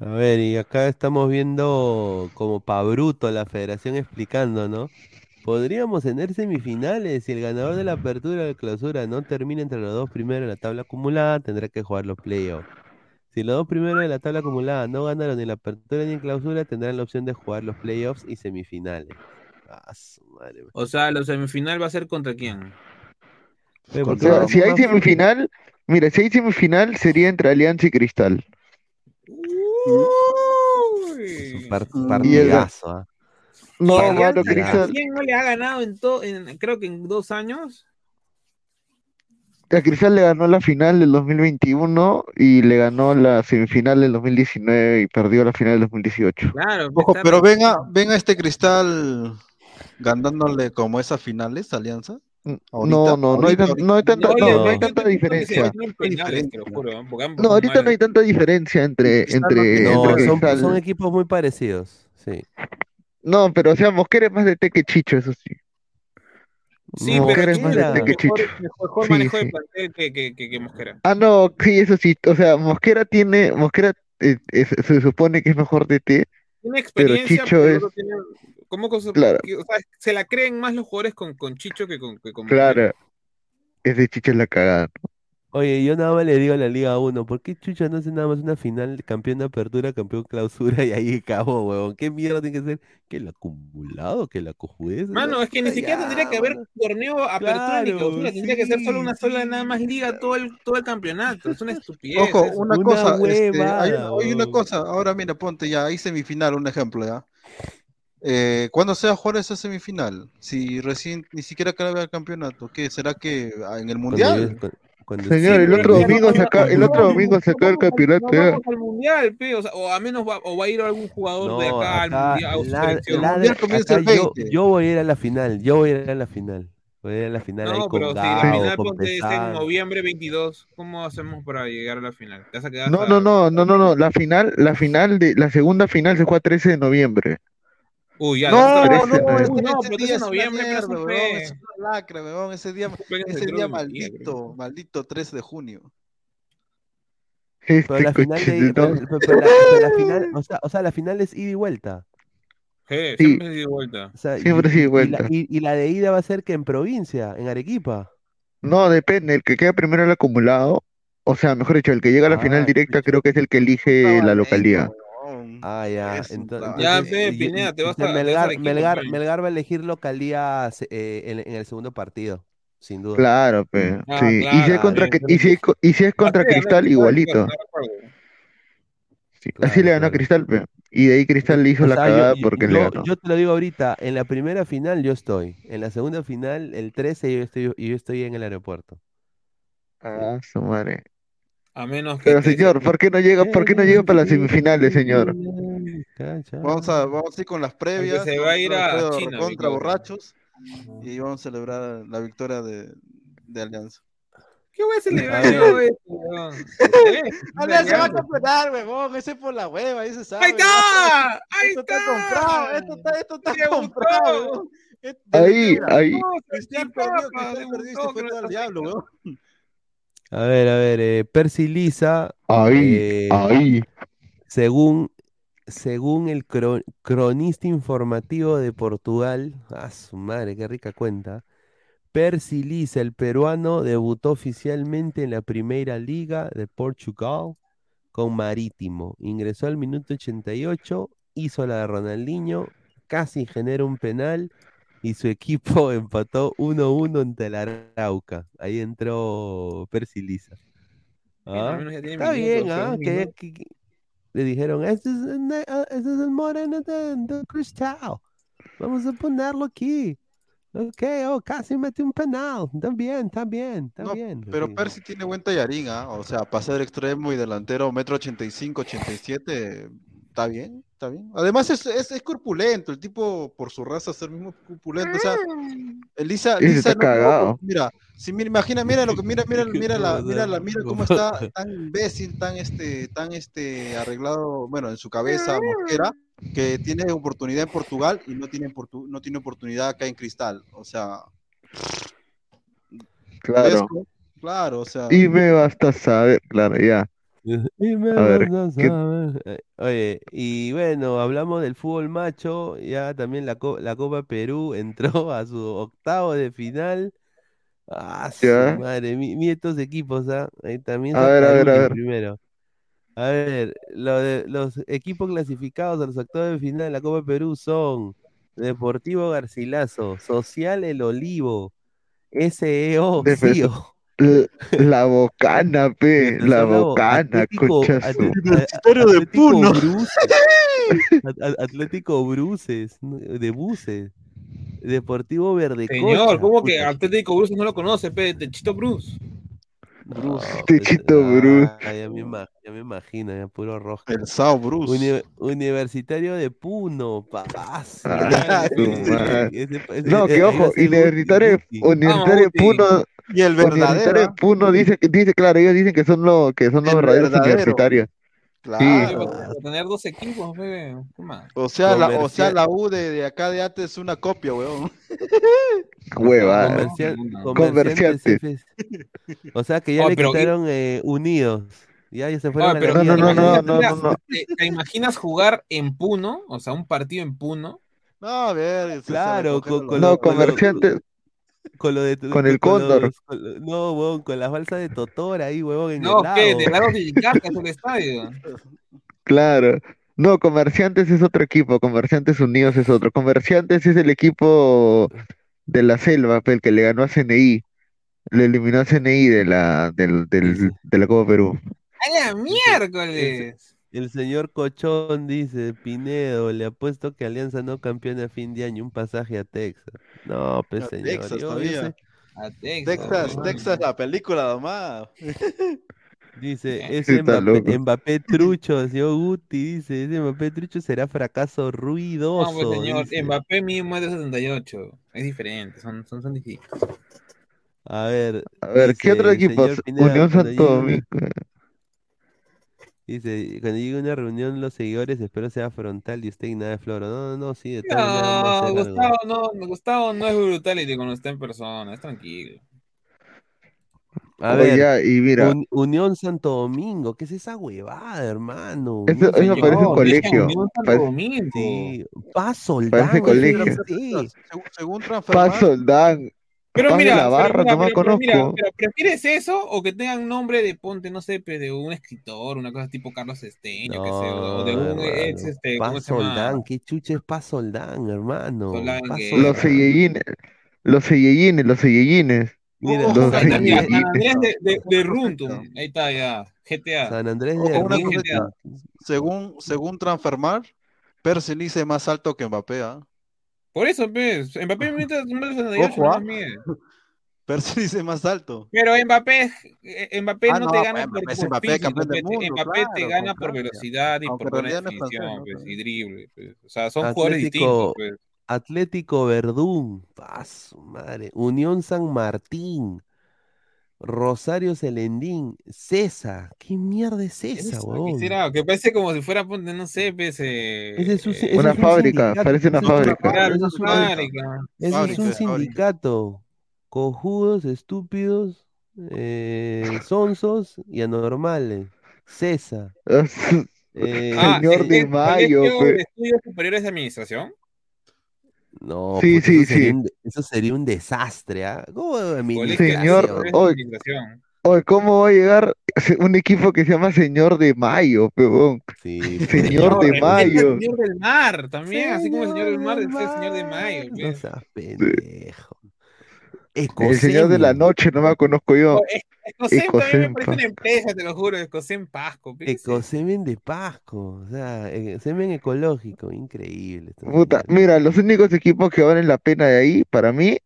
A ver, y acá estamos viendo como pa' bruto la federación explicando, ¿no? Podríamos tener semifinales si el ganador de la apertura o la clausura no termina entre los dos primeros en la tabla acumulada, tendrá que jugar los playoffs. Si los dos primeros de la tabla acumulada no ganaron ni la apertura ni en clausura, tendrán la opción de jugar los playoffs y semifinales. Ah, su madre. O sea, la semifinal va a ser contra quién? Oye, O ¿por qué sea, no- si hay semifinal, mira, si hay semifinal sería entre Alianza y Cristal. Uy. Par- partidazo, ¿ah? No, Cristal. ¿Quién no le ha ganado en todo, en, creo que en dos años? A Cristal le ganó la final del 2021 y le ganó la semifinal del 2019 y perdió la final del 2018. Claro, Ojo, pero venga, venga este cristal ganándole como esas finales, Alianza. No, Ahorita, no, no hay, tan- no hay tanta, no, no, no hay tanta diferencia. ambos No, ahorita no hay tanta diferencia entre, entre, No, entre son, equipos muy parecidos, sí. No, pero o sea, Mosquera es más de T que Chicho, eso sí. Sí, No, pero Mosquera es de mejor, Chicho. mejor Sí, manejo de sí. plantel que, que, que, que Mosquera. Ah, no, sí, eso sí. O sea, Mosquera tiene, Mosquera eh, es- se supone que es mejor de T. Tiene experiencia, Chicho pero es- el otro tiene- ¿cómo cosa- Claro. o sea, se la creen más los jugadores con, con Chicho que con, que con Claro. Ese Chicho es la cagada. Oye, yo nada más le digo a la Liga 1, ¿por qué Chucha no hace nada más una final de campeón de apertura, campeón clausura y ahí acabó, huevón? ¿Qué mierda tiene que ser? ¿Que el acumulado? ¿Que la cojudez? Mano, es que ni siquiera tendría que haber torneo apertura ni Claro, clausura, tendría que ser solo una sí, sola sí. nada más liga todo el, todo el campeonato. Es una estupidez. Ojo, una Una cosa, este, hay, huevada, hay una cosa, ahora mira, ponte ya, hay semifinal, un ejemplo ya. Eh, ¿cuándo se va a jugar esa semifinal? Si recién ni siquiera acaba el campeonato, ¿qué? ¿Será que en el Cuando mundial? llegue- cu- cuando Señor, el otro domingo se acaba- el otro domingo se acaba el campeonato, no vamos al mundial, pe, o, sea, o a menos va, o va a ir algún jugador de acá al mundial, a su la- selección. la- El mundial comienza acá el yo, 20. yo voy a ir a la final, yo voy a ir a la final. Voy a ir a la final ahí No, con pero si la final con ponte es en noviembre 22, ¿cómo hacemos para llegar a la final? ¿Te vas a quedar No, no, no, no, no, no. La final, la final de la segunda final se juega 13 de noviembre. Uy, ya, No, Parece- no, Uy, ese, no, ese pero día es noviembre, pero mierda, es una lacra, weón, ese día, ese día maldito, maldito 3 de junio. Pero Este la final de, pero, no. pero- pero la, pero la final, [laughs] o sea, o sea, la final es ida y vuelta. Sí, siempre se dio vuelta. O sea, y, Siempre es ida y y- y la, vuelta. y- y la de ida va a ser que en provincia, en Arequipa. No, depende. El que queda primero el acumulado, o sea, mejor dicho, el que llega a la final Ah, directa chucha. creo que es el que elige la localidad. Ah, ya. Ya, entonces, pe, y- Pineda, te vas a- te vas a Melgar, Melgar. Melgar va a elegir localía eh, en, en el segundo partido, sin duda. Claro, pe, Ah, sí. Y si es claro, contra, bien, y si es, y si es contra le Cristal, igualito. Sí, Claro, Así le ganó a claro. Cristal, pe. Y de ahí Cristal le hizo O la sea, yo- cagada yo, porque le yo- ganó. yo te lo digo ahorita, en la primera final yo estoy, en la segunda final, el 13, yo estoy, yo estoy en el aeropuerto. Ah, su madre. A menos que Pero señor, ¿por qué no llega, por qué no llega para las semifinales, señor? Vamos a, vamos a ir con las previas. se va a ir a Alfredo China, Contra borrachos. Y vamos a celebrar la victoria de, de Alianza. ¿Qué voy a celebrar yo esto, weón? ¿Eh? [laughs] Alianza va a campeonar, huevón. Ese es por la hueva, ese sabe. ¡Ahí está! ¡Ahí Esto está! está comprado, esto está, esto está comprado, Ahí, ahí. Cristal perdió, Cristal perdió y se fue todo al diablo, huevón. A ver, a ver, eh, Percy Lisa, Ahí, Eh, ahí. según, según el cro- cronista informativo de Portugal, a su madre, qué rica cuenta, Percy Lisa, el peruano, debutó oficialmente en la Primera Liga de Portugal con Marítimo. Ingresó al minuto 88, hizo la de Ronaldinho, casi genera un penal y su equipo [laughs] empató 1-1 ante el Arauca. Ahí entró Percy Lisa. ¿Ah? Está bien, ¿ah? un Que, minuto. que- que- le dijeron, este es ah, este es el moreno de, de Cristal. Vamos a ponerlo aquí. Ok, oh, casi metió un penal. Está bien, está No. Pero. Percy tiene buen tallarín, ¿ah? O sea, para ser extremo y delantero, metro 85, 87, está bien, está bien. Además es, es, es corpulento, el tipo por su raza ser mismo corpulento. O sea, Elisa, Ese Lisa está no- cagado. mira, si mira, imagina, mira lo que mira, mira, [laughs] mira la, mira la, mira cómo está tan imbécil, tan este, tan este arreglado, bueno, en su cabeza Mosquera, que tiene oportunidad en Portugal y no tiene, portu- no tiene oportunidad acá en Cristal. O sea, Claro. Claro, o sea. Y me basta saber, claro, ya. Y me A ver, vas a ¿qué- saber. Eh, Oye, y bueno, hablamos del fútbol macho, ya también la, Co- la Copa Perú [laughs] entró a su octavo de final. Ah, su Ya. madre, mi, estos equipos, ¿ah? Ahí también A ver, a ver, a ver. primero. A ver, lo de, los equipos clasificados a los octavos de final de la Copa Perú son Deportivo Garcilaso, Social El Olivo, SEO CIO. [laughs] La bocana, pe, [laughs] la Bravo, bocana, Atlético, conchazo. Atl- a- Universitario de Atlético Puno. Bruces, [laughs] Atlético Bruces, de Buces, Deportivo Verde Señor, ¿cómo que puta, Atlético Bruce no lo conoce, pe? Techito Bruce. no, Techito Bruce. ya, me ima- ya me imagino, ya puro rojo. El Sao Bruce. Uni- Universitario de Puno, papás. Ah. [laughs] No, que ojo, Universitario. Universitario de Guti. Puno, Y el Universitario de verdadero. Puno dice, que- dice, claro, ellos dicen que son los, que son los verdaderos verdadero. universitarios. Claro. a tener dos equipos, pe. ¿Qué más? O sea, la, o sea, la U de, de acá de antes es una copia, weón. [laughs] Hueva. Comercial- comerciantes. O sea que ya Oh, le quitaron eh, unidos. Ya, ya se fueron Ah, pero No, no, no, no, ¿te no, imaginas- no, no. ¿te, te imaginas jugar en Puno? O sea, un partido en Puno. No, a ver. Claro, con- con No, comerciantes, Con lo de tu- Con el cóndor. los- con lo- no, huevón, con las balsas de Totora ahí, huevón, en No, el ¿qué? De lado de [laughs] Icaca es el estadio. claro. No, Comerciantes es otro equipo, Comerciantes Unidos es otro. Comerciantes es el equipo de la selva, pe, el que le ganó a CNI. Le eliminó a CNI de la, del, del- de la Copa Perú. ¡A la miércoles! El señor Cochón dice, Pinedo, le apuesto que Alianza no campeona a fin de año, un pasaje a Texas. No, pues A señor. Texas yo- yo todavía. sé- A Texas. Texas. Texas, la película nomás. Dice, [laughs] ese Mbappé. Mbappé trucho, señor Guti, dice, ese Mbappé trucho será fracaso ruidoso. No, pues señor, dice. Mbappé mínimo es de 78. Es diferente, son, son, son distintos. A ver, A ver, ¿qué otro equipo? Unión Santo Domingo. Dice, cuando llegue una reunión, los seguidores espero sea frontal y usted y nada de floro. No, no, no, sí, de a No. Gustavo no, Gustavo no es brutality cuando está en persona, es tranquilo. A Oye, ver, ya, y mira, Un- Unión Santo Domingo, ¿qué es esa huevada, hermano? Eso- Unión eso Santo parece un Domingo. colegio. Unión Santo Parece- Domingo. Sí, Paz Soldán, Parece ese colegio. Según, según Transfermarkt, Paz Soldán, Pero mira, la pero Barra, mira, no me pero- pero mira, conozco. pero ¿prefieres eso o que tengan nombre de ponte, no sé, de un escritor, una cosa tipo Carlos Esteño, que sé, o o de un No, ex, este, ¿cómo Paz se llama? Soldán, ¿qué chucha es Paz Soldán, hermano? Soldán Paz que- Soldán. los Sellellines, los Sellellines, los Sellellines. Mira, Oh, los. San Andrés de, de, de Runtum, ahí está ya, GTA. San Andrés de cosita. según, según Transfermarkt, Percy dice más alto que Mbappé, ¿ah? Por eso, pues, Mbappé mientras un metro 68 Ojo, no ah. [laughs] Percy dice más alto. Pero Mbappé, eh, Mbappé Ah, no, no, te gana pues, por, Mbappé es por Mbappé, físico, campeón del Mbappé, mundo, Mbappé te gana por velocidad y Aunque por en buena no definición, pues, ¿no? y drible. pues. O sea, son jugadores Atlético- distintos, pues. Atlético Verdún, paz, madre. Unión San Martín, Rosario Celendín, César. ¿Qué mierda es esa, huevón? quisiera, que parece como si fuera, ponte, no sé, pues, eh, Ese es un- eh, ese Una es un fábrica, parece una es una fábrica. eso es una- fábrica. Ese es Fábrica, un sindicato. Cojudos, estúpidos, eh, sonsos y anormales. César. [laughs] Eh, Ah, Señor ¿es- de es Mayo, Colegio pe. de Estudios Superiores de Administración? No, Sí, sí, eso, sería sí. un, eso sería un desastre, ¿ah? Señor, hoy-. Oye, ¿cómo va a llegar un equipo que se llama Señor de Mayo, peón? Sí, [laughs] Señor de Mayo. Señor del Mar, también, así como el Señor del Mar, el Señor de Mayo. No pues. seas pendejo. El Señor de la. Noche, no me conozco yo. Oh, es- Ecosem también me parece pa. una empresa, te lo juro, Ecosem Pasco. Ecosemen de Pasco, o sea, eh, semen ecológico, increíble. Puta, mira, los únicos equipos que valen la pena de ahí, para mí,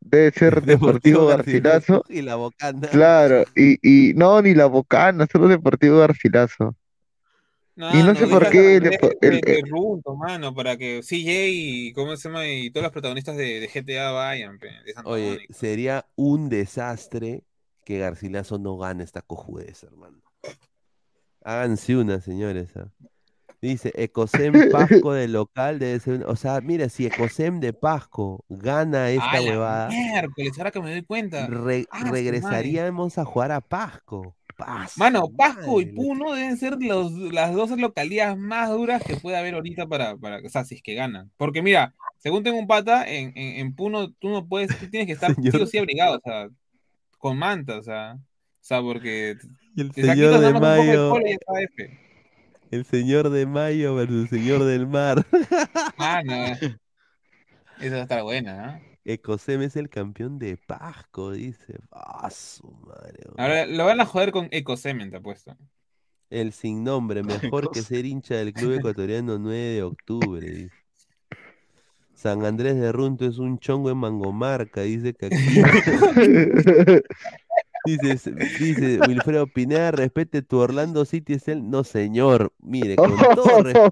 debe [laughs] ser Deportivo Garcilaso. y la Bocana. Claro, y, y no, ni la Bocana, solo Deportivo Garcilaso. Y no sé por qué el le el- Runto, mano, para que CJ y, ¿cómo se llama? y todos los protagonistas de, de GTA vayan, pe, de Santa Oye, Mónica. sería un desastre que Garcilaso no gane esta cojudez, hermano. Háganse una, señores. ¿ah? Dice, Ecosem [laughs] Pasco de local debe ser. un- O sea, mira, si Ecosem de Pasco gana esta ¡A la huevada, miércoles! Ahora que me doy cuenta. re- Ah, madre. regresaríamos a jugar a Pasco. Mano, Pasco y. Puno deben ser los, las dos localidades más duras que puede haber ahorita para, para, o sea, si es que ganan. Porque mira, según tengo un pata, en, en, en Puno tú no puedes, tú tienes que estar sí o sí abrigado, o sea, con manta, o sea, o sea, porque Y el te señor de Mayo, el señor de Mayo versus el señor del mar. Mano, [laughs] esa va a estar buena, ¿no? Ecosem es el campeón de Pasco, dice. Ah, su madre. Ahora lo van a joder con Ecosemen, te apuesto. El sin nombre, [laughs] mejor que ser hincha del club ecuatoriano 9 de octubre. dice. San Andrés de Runto es un chongo en Mangomarca, dice que aquí. [laughs] Dice, Wilfredo Pineda, respete tu Orlando City es el. No, señor. Mire, con [laughs] todo respeto.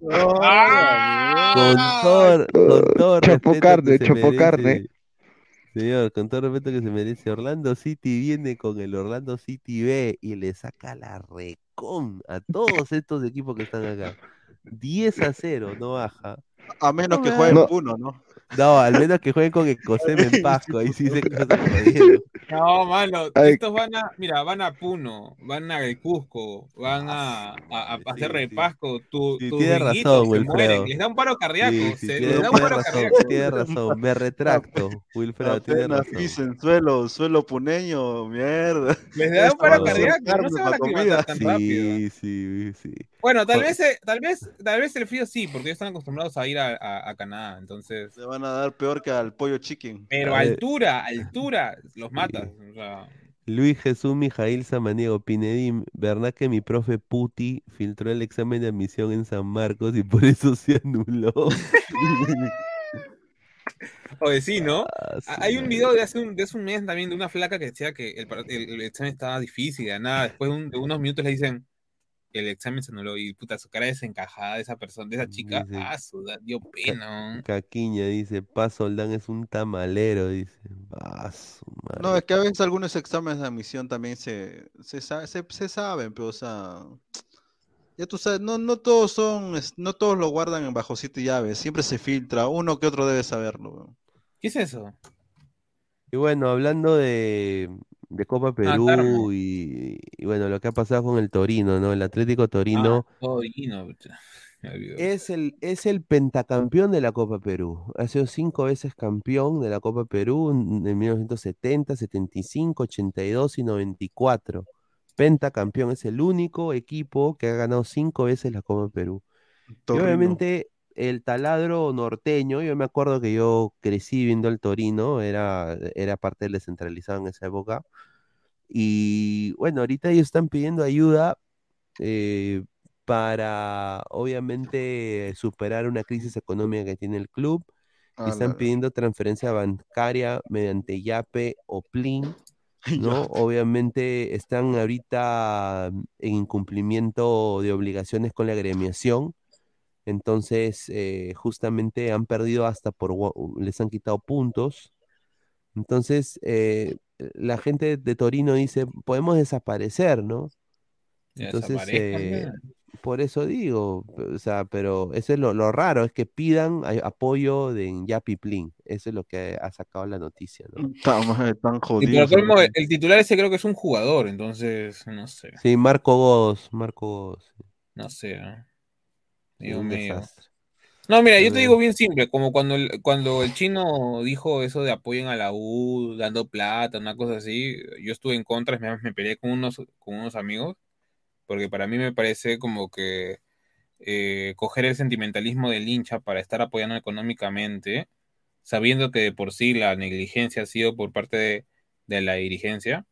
Con todo, con todo respeto carne, que se chapo carne. Señor, con todo respeto que se merece, Orlando City viene con el Orlando City B y le saca la recon a todos estos equipos que están acá. 10 a 0, no baja. A menos No que juegue en Puno, ¿no? No, al menos que jueguen con Ecosem en Pasco, ahí sí se. No, mano, Ay. estos van a, mira, van a Puno, van a El Cusco, van a, a, a hacer sí. repasco, tu, Sí, tus tiene gringuitos razón, se Wilfredo. mueren, les da un paro cardíaco, Sí, sí, se tiene, les da un paro razón, cardíaco. tiene razón, me retracto, Wilfredo, tiene Apenas razón. pisen suelo, suelo puneño, mierda. Les da un paro cardíaco, no se van a aclimatar tan rápido. Sí, sí, sí. Bueno, tal vez, eh, tal vez, tal vez el frío sí, porque ellos están acostumbrados a ir a, a- a Canadá, entonces. Se van a dar peor que al pollo chicken. Pero altura, altura, los matas. O sea, Luis Jesús Mijail Samaniego Pinedín, ¿verdad que mi profe Puti filtró el examen de admisión en San Marcos y por eso se anuló? [laughs] oye, sí, ¿no? Ah, Ah, Hay un video de hace un, de hace un mes también de una flaca que decía que el, par- el- el examen estaba difícil, de nada. Después de, un- de unos minutos le dicen el examen se anuló y puta, su cara desencajada de esa persona, de esa chica, Dice- ah, su, da- dio pena. ¿no? Caquiña dice, Paz Soldán es un tamalero, dice. Ah, su madre. No, es que a veces algunos exámenes de admisión también se, se, se, se saben, pero o sea, ya tú sabes, no, no todos son, no todos lo guardan bajo siete llaves, siempre se filtra, uno que otro debe saberlo. weón. ¿Qué es eso? Y bueno, hablando de, de Copa Perú Tarmo. y, y bueno, lo que ha pasado con el Torino, ¿no? El Atlético Torino Ah, Torino, [laughs] es el, es el pentacampeón de la Copa Perú. Ha sido cinco veces campeón de la Copa Perú en en 1970, 75, 82 y 94. Pentacampeón es el único equipo que ha ganado cinco veces la Copa Perú. Y obviamente el taladro norteño, yo me acuerdo que yo crecí viendo el Torino, era, era parte del descentralizado en esa época. Y bueno, ahorita ellos están pidiendo ayuda eh, para, obviamente, superar una crisis económica que tiene el club. Ah, están pidiendo transferencia bancaria mediante Yape o Plin. [laughs] ¿no? Obviamente están ahorita en incumplimiento de obligaciones con la agremiación. Entonces, eh, justamente han perdido hasta por, les han quitado puntos. Entonces, eh, la gente de Torino dice, podemos desaparecer, ¿no? Entonces, eh, por eso digo, o sea, pero eso es lo, lo raro, es que pidan apoyo de Yapi Plin. Eso es lo que ha sacado la noticia, ¿no? [laughs] Madre, tan Y jodido. por colmo, el, el titular ese creo que es un jugador, entonces, no sé, Sí, Marco Godos, Marco Godos. no sé. ¿no? Dios un mío. desastre. No, mira, yo te digo bien simple, como cuando el, cuando el chino dijo eso de apoyen a la U, dando plata, una cosa así, yo estuve en contra, me peleé con unos, con unos amigos, porque para mí me parece como que eh, coger el sentimentalismo del hincha para estar apoyando económicamente, sabiendo que de por sí la negligencia ha sido por parte de, de la dirigencia,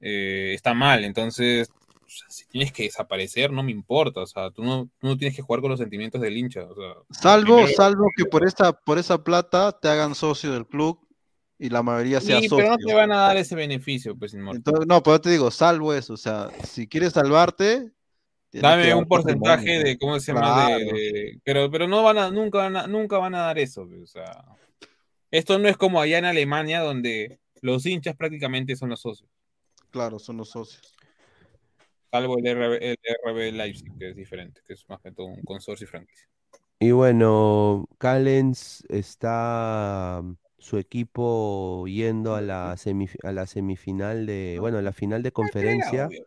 eh, está mal, entonces... sea, Si tienes que desaparecer, no me importa. O sea, tú no, tú no tienes que jugar con los sentimientos del hincha. O sea, Salvo, primero- salvo que por esa, por esa plata te hagan socio del club y la mayoría sea Sí, socio. pero no te van a dar ese beneficio, pues, inmortal. Entonces, no, pero te digo, salvo eso, o sea, si quieres salvarte, Dame un porcentaje de cómo se llama de, Claro. de- pero, pero no van a, nunca van a, nunca van a dar eso. pues, O sea, esto no es como allá en Alemania donde los hinchas prácticamente son los socios. Claro, son los socios. Salvo el, RB, el RB Leipzig, que es diferente, que es más que todo un consorcio y franquicia. Y bueno, Callens está mm, su equipo yendo a la, a la semifinal de, bueno, a la final de conferencia obvio.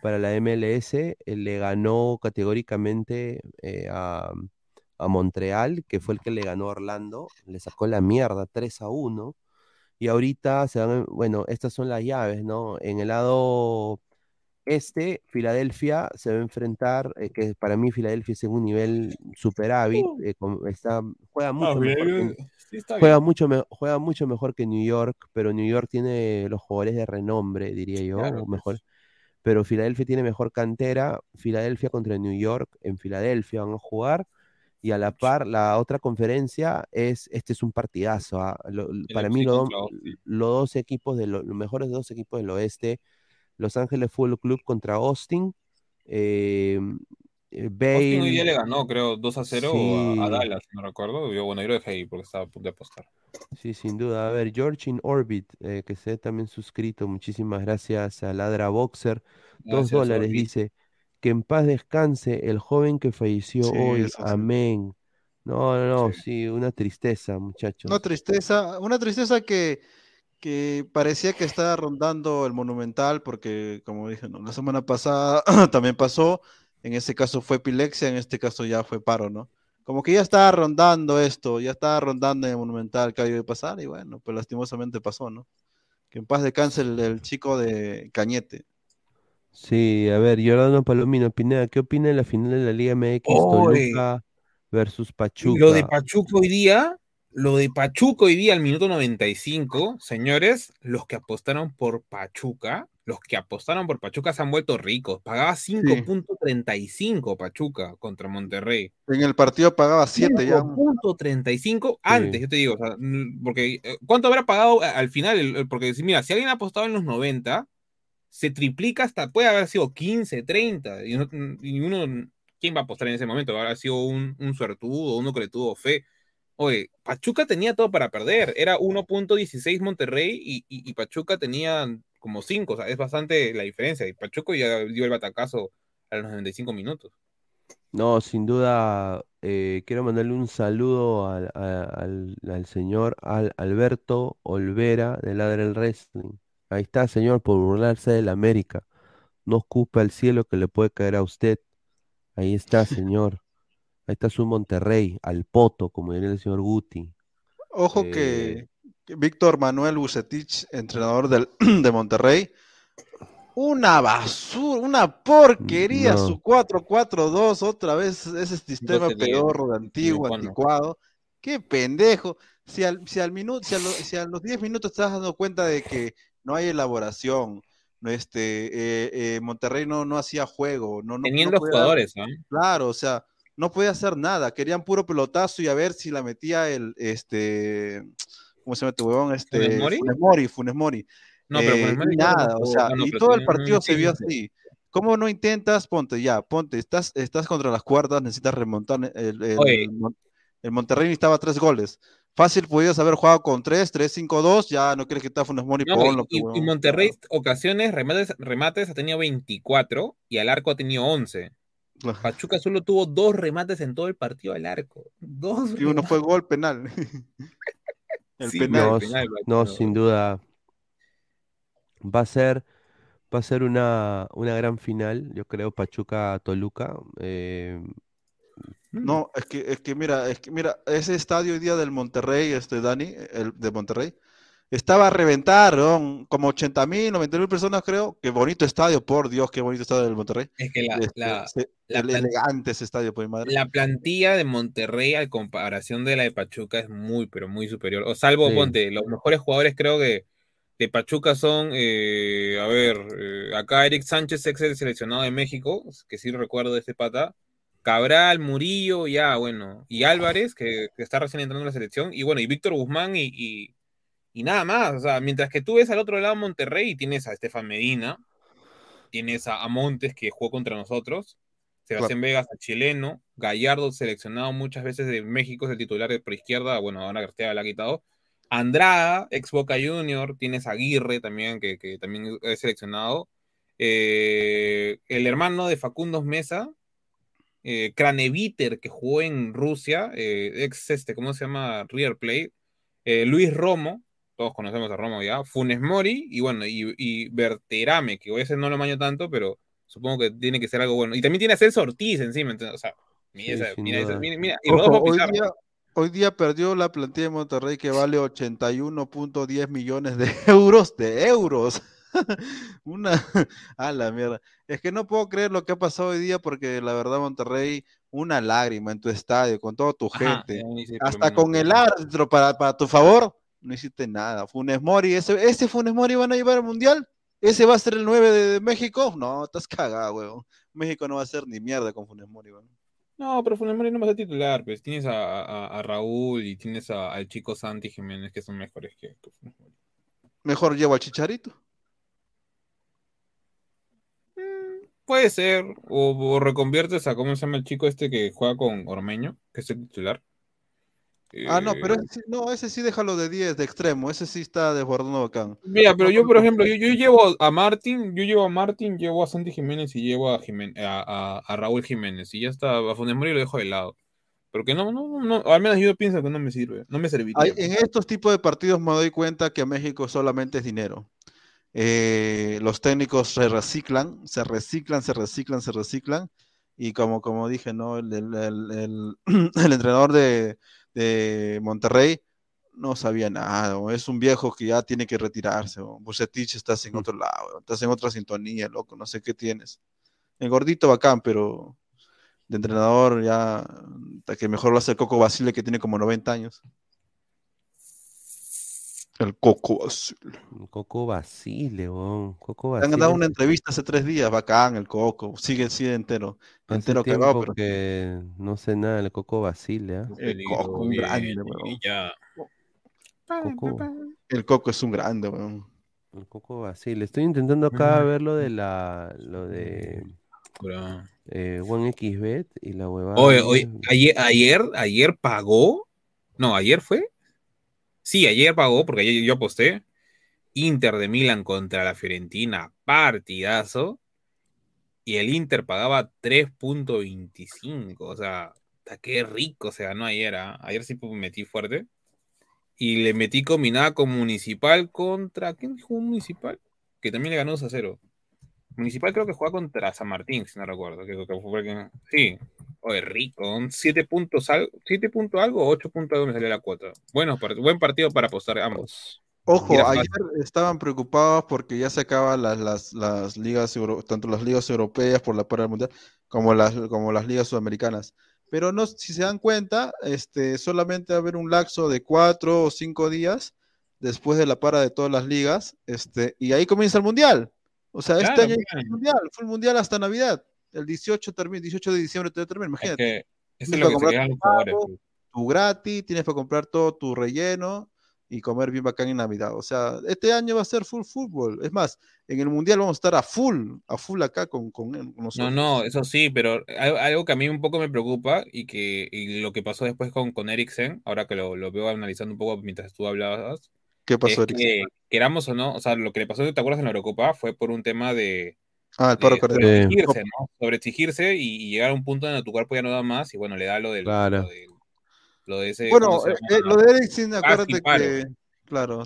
para la MLS. eh, Le ganó categóricamente eh, a, a Montreal, que fue el que le ganó a Orlando. Le sacó la mierda 3 a 1. Y ahorita se van, bueno, estas son las llaves, ¿no? En el lado este, Filadelfia se va a enfrentar, eh, que para mí Filadelfia es en un nivel superávit, Uh. eh, con- está, juega Ah, mucho mejor que. Sí, juega bien. mucho, me- juega mucho mejor que New York, pero New York tiene los jugadores de renombre, diría yo, Claro, o pues. mejor, pero Filadelfia tiene mejor cantera, Filadelfia contra New York, en Filadelfia van a jugar, y a la par, la otra conferencia es, este es un partidazo, ah, lo- para mí los dos equipos, de lo- los mejores dos equipos del oeste, Los Ángeles Fútbol Club contra Austin, eh, eh, Austin hoy día Bale, le ganó, creo, 2 a 0 a, Dallas, no recuerdo. Yo, bueno, yo lo dejé ahí porque estaba a punto de apostar. sí, sin duda. A ver, George in Orbit, eh, que se ha también suscrito, muchísimas gracias a Ladra Boxer, dos dólares, Orbit. dice, que en paz descanse el joven que falleció Sí, hoy, amén. No, no, no, Sí. sí, una tristeza, Una muchachos. tristeza, una tristeza que, que parecía que estaba rondando el Monumental, porque como dije, ¿no? la semana pasada [clears throat] también pasó, en este caso fue epilepsia, en este caso ya fue paro, ¿no? Como que ya estaba rondando esto, ya estaba rondando en el Monumental que había de pasar, y bueno, pues lastimosamente pasó, ¿no? Que en paz descanse el, el chico de Cañete. Sí, a ver, Giordano Palomino, Pineda, ¿qué opina de la final de la Liga MX. Toluca versus Y Lo de Pachuca? Pachuca hoy día, lo de Pachuca hoy día al minuto 95, señores, los que apostaron por Pachuca, los que apostaron por Pachuca se han vuelto ricos. Pagaba 5.35 Pachuca contra Monterrey. En el partido pagaba 7 ya. 5.35 antes, yo te digo, o sea, porque eh, ¿cuánto habrá pagado a- al final? Porque mira, si alguien ha apostado en los 90, se triplica hasta, puede haber sido 15, 30, y, no- y uno, ¿quién va a apostar en ese momento? Habrá sido un, un suertudo, uno que le tuvo fe. Oye, Pachuca tenía todo para perder, era 1.16 Monterrey y, y- y Pachuca tenía como 5, o sea, es bastante la diferencia, y Pachuca ya dio el batacazo a los 95 minutos. No, sin duda, eh, quiero mandarle un saludo al, al- al señor Al- Alberto Olvera de Ladra el Wrestling. Ahí está, señor, por burlarse del América. No escupe al cielo que le puede caer a usted. Ahí está, [laughs] señor. Ahí está su Monterrey, al poto, como diría el señor Guti. Ojo Eh, que, que Víctor Manuel Bucetich, entrenador del, [clears throat] de Monterrey, una basura, una porquería, No. su 4-4-2, otra vez ese sistema lee, pedorro de antiguo, anticuado. Qué pendejo. Si al, si al minuto, si a, lo- si a los 10 minutos te estás dando cuenta de que no hay elaboración, no, este, eh, eh, Monterrey no, no hacía juego, no, no, no Teniendo podía dar- jugadores, ¿ah? Claro, o sea, no podía hacer nada. Querían puro pelotazo y a ver si la metía el, este, ¿cómo se llama este huevón? Este, ¿Funes Mori? Funes Mori, Funes Mori. No, pero Eh, Funes Mori que no nada, o sea, no, y todo el partido se vio sí. así. ¿Cómo no intentas? Ponte, ya, ponte, estás, estás contra las cuerdas, necesitas remontar. El, el, el Monterrey necesitaba tres goles. Fácil podías haber jugado con tres, tres, cinco, dos, ya no quieres que está Funes Mori, No, y, y- pues, y. Monterrey, ocasiones, remates, remates ha tenido 24 y al arco ha tenido 11. Pachuca solo tuvo dos remates en todo el partido al arco. Dos. Y uno fue gol penal. [laughs] el Sí, penal. No, penal, no, pero- sin duda. Va a ser, va a ser una, una gran final, yo creo, Pachuca-Toluca. eh, Mm. No, es que, es que mira, es que mira, ese estadio hoy día del Monterrey, este Dani, el de Monterrey, estaba a reventar, ¿no? como 80 mil, 90 mil personas creo. Qué bonito estadio, por Dios, qué bonito estadio del Monterrey. Es que la, Este, la- se- la el- elegante ese estadio, por mi madre. la plantilla de Monterrey a comparación de la de Pachuca es muy, pero muy superior. O salvo, Sí. ponte, los mejores jugadores creo que de Pachuca son, eh, a ver, eh, acá Eric Sánchez, ex seleccionado de México, que sí recuerdo de este pata. Cabral, Murillo, ya, bueno, y Álvarez, que, que está recién entrando en la selección, y bueno, y Víctor Guzmán y, y, y nada más. O sea, mientras que tú ves al otro lado Monterrey, tienes a Estefan Medina, tienes a, Montes que jugó contra nosotros, Sebastián Vegas, a chileno, Gallardo seleccionado muchas veces de México, es el titular de por izquierda, bueno, ahora García la ha quitado. Andrada, ex Boca Junior, tienes a Aguirre también, que, que también es seleccionado. eh, el hermano de Facundo Mesa, eh, Craneviter, que jugó en Rusia, eh, ex este, ¿cómo se llama? River Plate, eh, Luis Romo, todos conocemos a Romo ya, Funes Mori, y bueno, y, y Berterame, que hoy ese no lo maño tanto, pero supongo que tiene que ser algo bueno. Y también tiene a Celso Ortiz encima, entonces, o sea, mira, Sí, esa- sin mira, esa- mira, mira, y Ojo, hoy, día, hoy día perdió la plantilla de Monterrey que vale 81.10 millones de [laughs] euros. De euros. [laughs] Una. A la mierda. Es que no puedo creer lo que ha pasado hoy día porque la verdad, Monterrey, una lágrima en tu estadio, con toda tu Ajá, gente. lo Hasta con el árbitro para, para tu favor, no hiciste nada. Funes Mori, ese, ese Funes Mori van a llevar al mundial. ¿Ese va a ser el 9 de, de México? No, estás cagado, weón. México no va a hacer ni mierda con Funes Mori, weón. No, pero Funes Mori no va a ser titular, pues tienes a, a- a Raúl y tienes al chico Santi Jiménez que son mejores que, que Funes Mori. Mejor llevo al Chicharito. Mm, Puede ser, o, o reconviertes a, ¿cómo se llama el chico este que juega con Ormeño, que es el titular? Ah, no, pero Eh, ese no, ese sí déjalo de 10, de extremo. Ese sí está desbordando bacán. Mira, pero yo, por ejemplo, yo, yo llevo a Martín, yo llevo a Martín, llevo a Santi Jiménez y llevo a, Jimen- a, a- a Raúl Jiménez, y ya está, a Funes Mori lo dejo de lado. Porque no, no, no, al menos yo pienso que no me sirve, no me serviría. Hay- en estos tipos de partidos me doy cuenta que a México solamente es dinero. Eh, los técnicos se reciclan, se reciclan, se reciclan, se reciclan. Y como, como dije, ¿no? El- el- el- el [clears throat] entrenador de, de Monterrey no sabía nada. o Es un viejo que ya tiene que retirarse. o Bucetich estás en otro lado, o estás en otra sintonía, loco, no sé qué tienes. El gordito bacán, pero de entrenador ya, hasta que mejor lo hace el Coco Basile que tiene como 90 años. El Coco Basile. Coco Basile, weón. Coco Le Basile. han dado una entrevista hace tres días, bacán, el Coco, sigue, sigue entero, Hace entero tiempo cagado, pero que no sé nada del Coco Basile, ¿ah? el Coco, un Bien, grande, y weón. ya. Coco. El Coco es un grande, weón. El Coco Basile. Estoy intentando acá ver lo de la, lo de eh, OneXBet y la huevada. Oye, oye, ayer, ayer, ayer pagó. No, ayer fue. Sí, ayer pagó, porque ayer yo aposté. Inter de Milán contra la Fiorentina, partidazo. Y el Inter pagaba 3.25. O sea, qué rico se ganó ayer. ¿ah? Ayer sí metí fuerte. Y le metí combinada con Municipal contra. ¿Quién jugó Municipal? Que también le ganó 2 a 0. Municipal creo que juega contra San Martín, si no recuerdo. Que, que fue que- sí, oye, rico. 7 puntos, algo, 7 puntos algo, 8 puntos algo me salió la cuota. Bueno, part- buen partido para apostar ambos. Ojo, ayer estaban preocupados porque ya se acaban las, las, las ligas, euro- tanto las ligas europeas por la del mundial como las, como las ligas sudamericanas. Pero no, si se dan cuenta, este, solamente va a haber un lapso de cuatro o cinco días después de la para de todas las ligas, este, y ahí comienza el mundial. O sea, este Claro, año claro. es el mundial, fue el mundial hasta Navidad. El 18, termina, 18 de diciembre te termina, Es imagínate. que eso es lo que que comprar tu jugadores. pavo, pues. tu gratis, tienes que comprar todo tu relleno y comer bien bacán en Navidad. O sea, este año va a ser full fútbol. Es más, en el Mundial vamos a estar a full, a full acá con, con, con No, nosotros. no, eso sí, pero al- algo que a mí un poco me preocupa y que y lo que pasó después con, con Eriksen, ahora que lo, lo veo analizando un poco mientras tú hablabas, ¿Qué es pasó, Eric? que queramos o no, o sea, lo que le pasó, ¿te acuerdas en la Eurocopa? Fue por un tema de, Ah, el paro de cardíaco. Sí. sobreexigirse, ¿no? Sobreexigirse y, y llegar a un punto donde tu cuerpo ya no da más y bueno, le da lo del, Claro. lo, del- lo de ese, Bueno, ¿cómo se eh, eh, lo de Eriksen, acuérdate paro. que. Claro.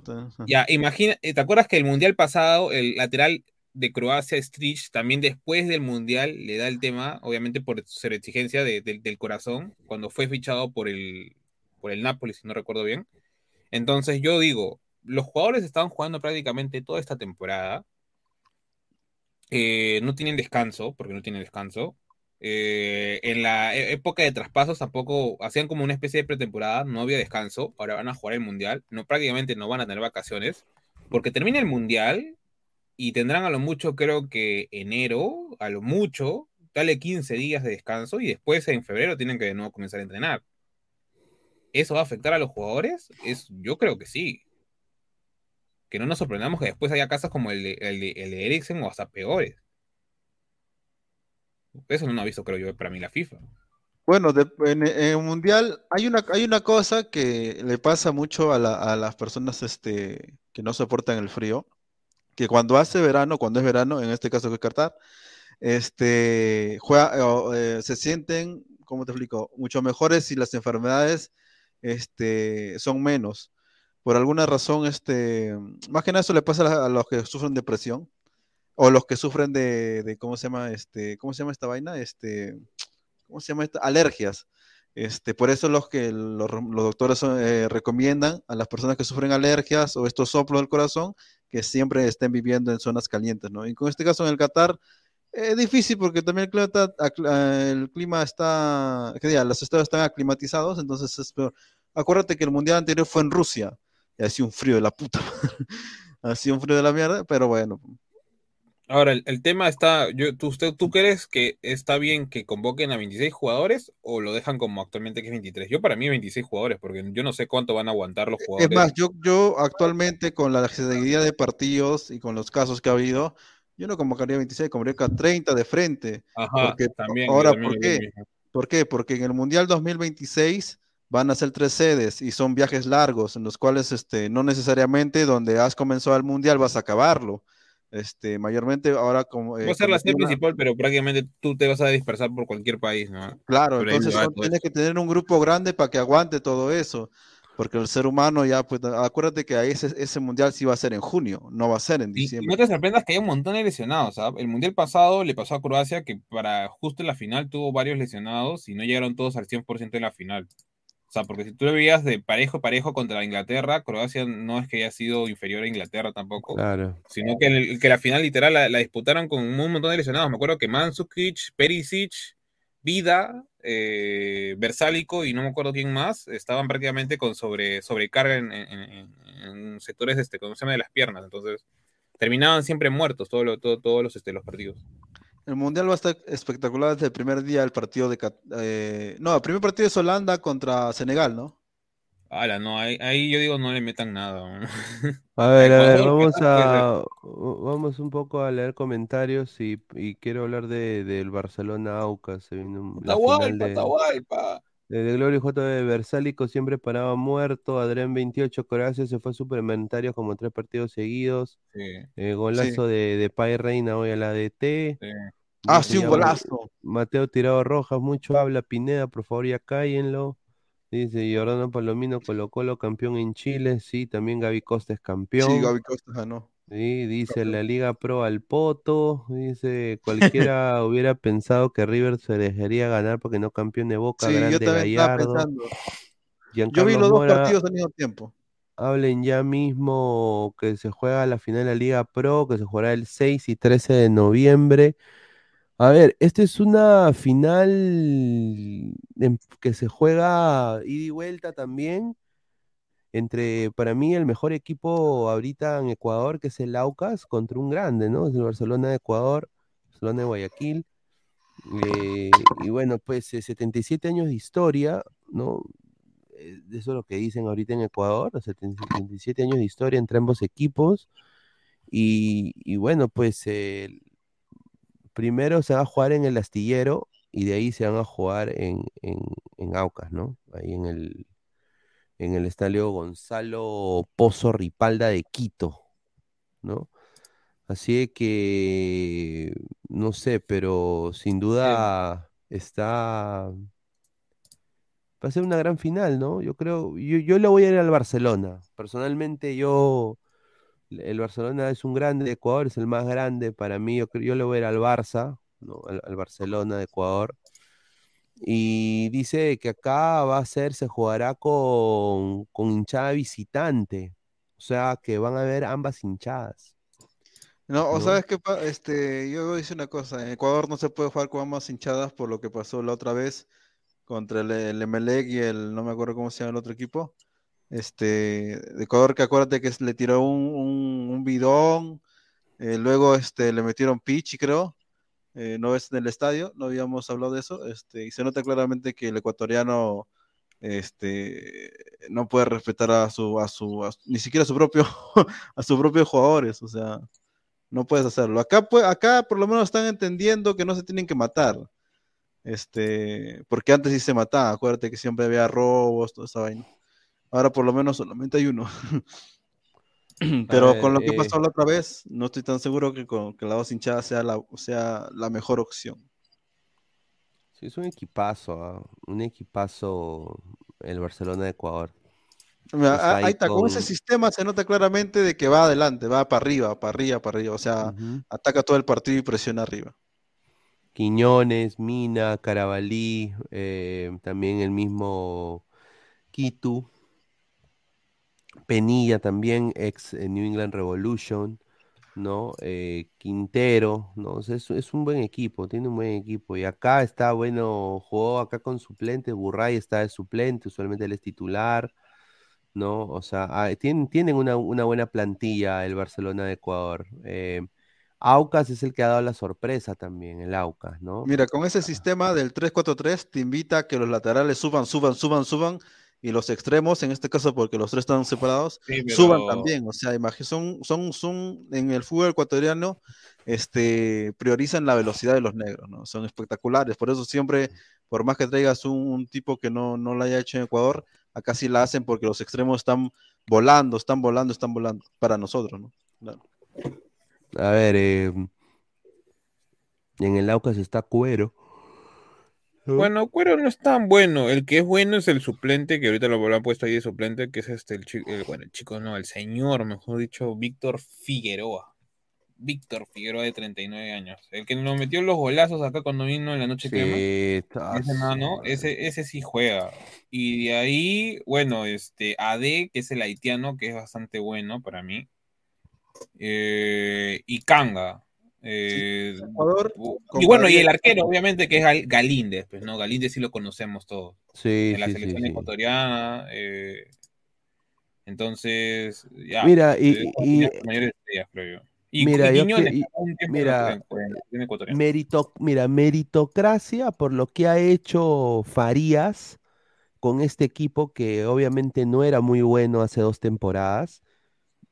Ya, imagina, eh, ¿te acuerdas que el mundial pasado, el lateral de Croacia, Strich, también después del mundial le da el tema, obviamente por ser exigencia de- de- del corazón, cuando fue fichado por el, por el Napoli, si no recuerdo bien. Entonces yo digo, los jugadores estaban jugando prácticamente toda esta temporada. Eh, no tienen descanso, porque no tienen descanso. Eh, en la e- época de traspasos tampoco hacían como una especie de pretemporada, no había descanso, ahora van a jugar el mundial, no prácticamente no van a tener vacaciones, porque termina el mundial y tendrán a lo mucho, creo que enero, a lo mucho, dale 15 días de descanso y después en febrero tienen que de nuevo comenzar a entrenar. ¿Eso va a afectar a los jugadores? Es, yo creo que sí. Que no nos sorprendamos que después haya casos como el de, el de, el de Eriksen o hasta peores. Eso no lo ha visto, creo yo, para mí la FIFA. Bueno, en el mundial hay una, hay una cosa que le pasa mucho a, la- a las personas este, que no soportan el frío, que cuando hace verano, cuando es verano, en este caso que es Qatar, este, juega, eh, se sienten, ¿cómo te explico? Mucho mejores y las enfermedades este, son menos. Por alguna razón, este, más que nada eso le pasa a los que sufren depresión o los que sufren de, de, ¿cómo se llama? Este, ¿cómo se llama esta vaina? Este, ¿cómo se llama esta? Alergias. Este, por eso los que los, doctores eh, recomiendan a las personas que sufren alergias o estos soplos del corazón que siempre estén viviendo en zonas calientes, ¿no? Y con este caso en el Qatar es difícil porque también el clima está, el clima está ¿qué día? Los estados están aclimatizados, entonces es peor. Acuérdate que el mundial anterior fue en Rusia y hacía un frío de la puta. [laughs] hacía un frío de la mierda, pero bueno, Ahora, el, tema está, yo, ¿tú, usted, ¿tú crees que está bien que convoquen a 26 jugadores o lo dejan como actualmente que es 23? Yo para mí 26 jugadores, porque yo no sé cuánto van a aguantar los jugadores. Es más, yo, yo actualmente con la seguidilla de partidos y con los casos que ha habido, yo no convocaría 26, convocaría 30 de frente. Ajá, porque, también. Ahora, ¿por qué? ¿Por qué? Porque en el Mundial 2026 van a ser tres sedes y son viajes largos en los cuales este, no necesariamente donde has comenzado el Mundial vas a acabarlo este, mayormente ahora como... Eh, va a ser la sede principal, pero prácticamente tú te vas a dispersar por cualquier país, ¿no? Claro, entonces tienes que tener un grupo grande para que aguante todo eso, porque el ser humano ya, pues, acuérdate que ese, ese mundial sí va a ser en junio, no va a ser en diciembre. Y no te sorprendas que hay un montón de lesionados, ¿sabes? El mundial pasado le pasó a Croacia que para justo en la final tuvo varios lesionados y no llegaron todos al 100% en la final. Sea, porque si tú lo veías de parejo parejo contra Inglaterra, Croacia no es que haya sido inferior a Inglaterra tampoco. Claro. Sino que, que la final literal la, disputaron con un montón de lesionados. Me acuerdo que Mandzukic, Perisic, Vida, eh, Versálico y no me acuerdo quién más estaban prácticamente con sobre, sobrecarga en, sectores este, ¿cómo se llama? de las piernas. Entonces terminaban siempre muertos todos los, este, los partidos. El mundial va a estar espectacular desde el primer día del partido de. Eh, no, el primer partido es Holanda contra Senegal, ¿no? Hala, no, ahí, yo digo no le metan nada. A ver, a ver, vamos a vamos un poco a leer comentarios y, quiero hablar de, del Barcelona Aucas. Se viene la final de, de, de Gloria JB Versálico siempre paraba muerto. Adrián 28 Coracio se fue suplementario como tres partidos seguidos. Sí. Eh, golazo de, de Pai Reina hoy a la DT. Sí. Ah, sí, un golazo. Mateo Tirado Rojas, mucho habla. Pineda, por favor, ya cállenlo. Dice Jordano Palomino, Colo Colo campeón en Chile. Sí, también Gaby Costa es campeón. Sí, Gaby Costa ganó. Sí, dice la Liga Pro al Poto. Dice cualquiera [laughs] hubiera pensado que River se dejaría ganar porque no campeón de Boca. Sí, grande yo pensando. Yo vi los dos partidos al mismo tiempo. Hablen ya mismo que se juega la final de la Liga Pro, que se jugará el 6 y 13 de noviembre. A ver, esta es una final que se juega ida y vuelta también entre, para mí, el mejor equipo ahorita en Ecuador, que es el Aucas, contra un grande, ¿no? Es el Barcelona de Ecuador, Barcelona de Guayaquil. Eh, y bueno, pues 77 eh, años de historia, ¿no? Eh, eso es lo que dicen ahorita en Ecuador, 77 años de historia entre ambos equipos. Y, y bueno, pues primero se va a jugar en el astillero y de ahí se van a jugar en, en, Aucas, ¿no? Ahí en el, en el estadio Gonzalo Pozo Ripalda de Quito, ¿no? Así que, no sé, pero sin duda está... Va a ser una gran final, ¿no? Yo creo, yo, yo le voy a ir al Barcelona. Personalmente yo el Barcelona es un grande de Ecuador, es el más grande para mí. Yo, yo le voy a ir al Barça, ¿no? al, Barcelona de Ecuador. Y dice que acá va a ser, se jugará con, con hinchada visitante. O sea que van a haber ambas hinchadas. No, o sabes que este, yo hice una cosa, en Ecuador no se puede jugar con ambas hinchadas por lo que pasó la otra vez contra el, el Emelec y el, no me acuerdo cómo se llama el otro equipo este, de Ecuador que acuérdate que le tiró un, bidón, eh, luego este, le metieron pichi, creo, eh, no es en el estadio, no habíamos hablado de eso, este, y se nota claramente que el ecuatoriano este, no puede respetar a su, a su, ni siquiera a su propio, [laughs] a sus propios jugadores, o sea, no puedes hacerlo. Acá, pues, acá por lo menos están entendiendo que no se tienen que matar. Este, porque antes sí se mataba, acuérdate que siempre había robos, toda esa vaina. Ahora por lo menos solamente hay uno. [laughs] Pero ver, con lo que eh. pasó la otra vez, no estoy tan seguro que, con, que la dos hinchadas sea la, sea la mejor opción. Sí, es un equipazo, ah, un equipazo el Barcelona de Ecuador. Mira, Está a- ahí está, con ese sistema se nota claramente de que va adelante, va para arriba, para arriba, para arriba. O sea, ataca todo el partido y presiona arriba. Quiñones, Mina, Carabalí, eh, también el mismo Kitu, Penilla también, ex eh, New England Revolution, ¿no? Eh, Quintero, ¿no? Es, es un buen equipo, tiene un buen equipo. Y acá está, bueno, jugó acá con suplente, Burray está de suplente, usualmente él es titular, ¿no? O sea, ah, tienen, tienen una, una buena plantilla el Barcelona de Ecuador. Eh, Aucas es el que ha dado la sorpresa también, el Aucas, ¿no? Mira, con ese sistema del 3-4-3 te invita a que los laterales suban, suban, suban, suban y los extremos, en este caso porque los tres están separados, Sí, pero- suban también. O sea, son, son, son en el fútbol ecuatoriano, este, priorizan la velocidad de los negros, ¿no? Son espectaculares. Por eso siempre, por más que traigas un, un tipo que no, no la haya hecho en Ecuador, acá sí la hacen porque los extremos están volando, están volando, están volando para nosotros, ¿no? Claro. A ver, eh, en el Aucas está Cuero. ¿No? Bueno, Cuero no es tan bueno. El que es bueno es el suplente, que ahorita lo, lo han puesto ahí de suplente, que es este, el chico, bueno, el chico no, el señor, mejor dicho, Víctor Figueroa. Víctor Figueroa de 39 años. El que nos metió los golazos acá cuando vino en la noche. Sí, Ese mano, ese, ese sí juega. Y de ahí, bueno, este, AD, que es el haitiano, que es bastante bueno para mí. Eh, y Kanga. Eh, Ecuador, y bueno, y el arquero, obviamente, que es Gal- Galíndez, pues, ¿no? Galíndez sí lo conocemos todos. Sí, En la sí, selección sí. ecuatoriana. eh, entonces, ya. Mira, y- mayores estrellas, creo yo. Y, Mira, yo que- y- mira, en la selección ecuatoriana. Merito- mira, meritocracia por lo que ha hecho Farías con este equipo que obviamente no era muy bueno hace dos temporadas.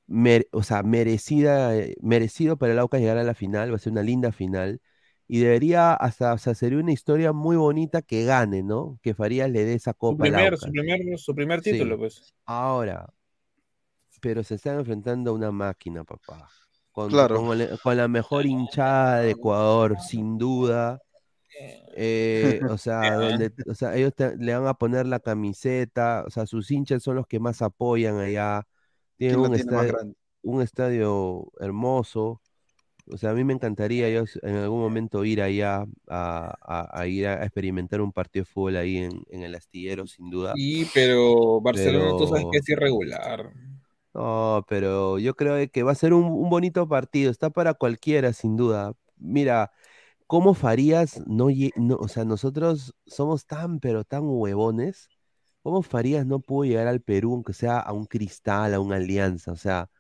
Mer- o sea, merecida, eh, merecido para el Aucas llegar a la final, va a ser una linda final. Y debería hasta, o sea, sería una historia muy bonita que gane, ¿no? Que Farías le dé esa Su copa al primer, Aucas. su primer, su primer Sí. título, pues. Ahora, pero se están enfrentando a una máquina, papá. Con, Claro. con el- con la mejor hinchada de Ecuador, sin duda. Eh, o sea, donde, o sea, ellos te- le van a poner la camiseta, o sea, sus hinchas son los que más apoyan allá. Tienen ¿Quién la un tiene estadio, un estadio hermoso. O sea, a mí me encantaría yo en algún momento ir allá a, a- a ir a experimentar un partido de fútbol ahí en, en el astillero, sin duda. Sí, pero Barcelona tú sabes Pero- que es irregular. No, pero yo creo que va a ser un, un bonito partido, está para cualquiera, sin duda. Mira, ¿cómo Farías no, o sea, nosotros somos tan, pero tan huevones, ¿cómo Farías no pudo llegar al Perú, aunque sea a un Cristal, a una Alianza? O sea,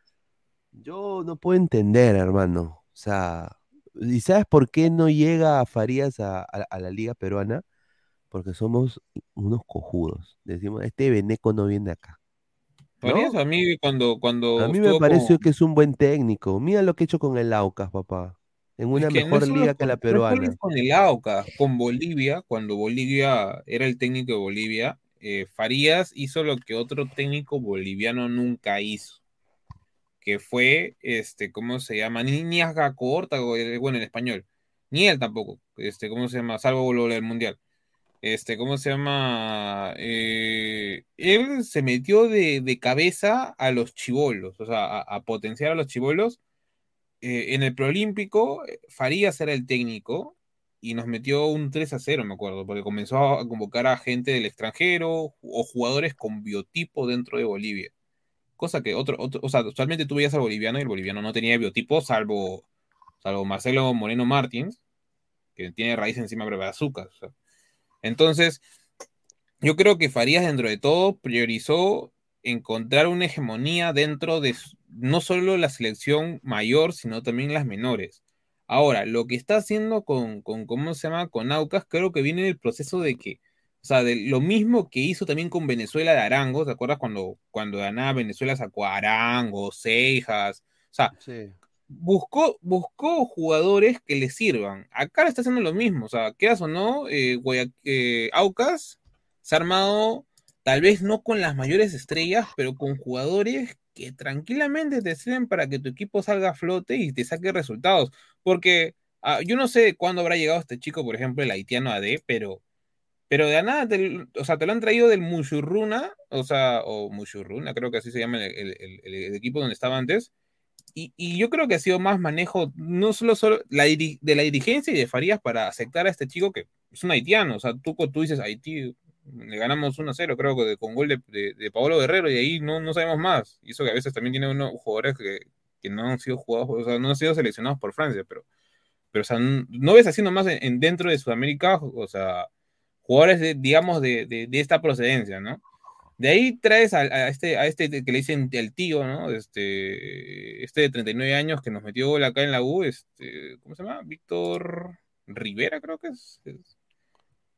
yo no puedo entender, hermano. O sea, ¿y sabes por qué no llega Farías a, a- a la Liga Peruana? Porque somos unos cojudos. Decimos, este Beneco no viene acá. ¿No? eso a mí cuando, cuando A mí me pareció con- que es un buen técnico. Mira lo que ha hecho con el Aucas, papá. En una Es que no mejor liga que la peruana. con el AUCA, con Bolivia, cuando Bolivia era el técnico de Bolivia, eh, Farías hizo lo que otro técnico boliviano nunca hizo, que fue, este, ¿cómo se llama? Ni, corta, bueno, en español, ni él tampoco, este, ¿cómo se llama? Salvo lo del Mundial. Este, ¿cómo se llama? Eh, él se metió de, cabeza a los chivolos, o sea, a, potenciar a los chivolos eh, en el preolímpico, Farías era el técnico y nos metió un 3 a 0, me acuerdo, porque comenzó a convocar a gente del extranjero o jugadores con biotipo dentro de Bolivia. Cosa que otro, otro o sea, usualmente tú veías al boliviano y el boliviano no tenía biotipo, salvo, salvo Marcelo Moreno Martins, que tiene raíz encima de azúcar. o. Entonces, yo creo que Farías, dentro de todo, priorizó encontrar una hegemonía dentro de no solo la selección mayor, sino también las menores. Ahora, lo que está haciendo con, con ¿cómo se llama? Con Aucas, creo que viene del proceso de que, o sea, de lo mismo que hizo también con Venezuela de Arango, ¿te acuerdas cuando, cuando de nada Venezuela sacó a Arango, Cejas? O sea, Sí. buscó, buscó jugadores que le sirvan. Acá le está haciendo lo mismo, o sea, quieras o no, eh, eh, Aucas se ha armado, tal vez no con las mayores estrellas, pero con jugadores que tranquilamente te sirven para que tu equipo salga a flote y te saque resultados. Porque ah, yo no sé cuándo habrá llegado este chico, por ejemplo, el haitiano AD, pero, pero de nada, te, o sea, te lo han traído del Mushurruna, o sea, o Mushurruna, creo que así se llama el, el, equipo donde estaba antes. Y, y, yo creo que ha sido más manejo, no solo, solo de la dirigencia y de Farías para aceptar a este chico que es un haitiano. O sea, tú, tú dices Haití, le ganamos 1-0, creo que con gol de, de, de, Paolo Guerrero, y ahí no, no sabemos más. Y eso que a veces también tiene unos jugadores que, que no han sido jugados, o sea, no han sido seleccionados por Francia, pero, pero o sea, no, ves así nomás en, en, dentro de Sudamérica, o sea, jugadores, de, digamos, de, de, de, esta procedencia, ¿no? De ahí traes a, a, este, a este que le dicen el tío, ¿no? Este, este de 39 años que nos metió gol acá en la U, este, ¿cómo se llama? Víctor Rivera, creo que es. es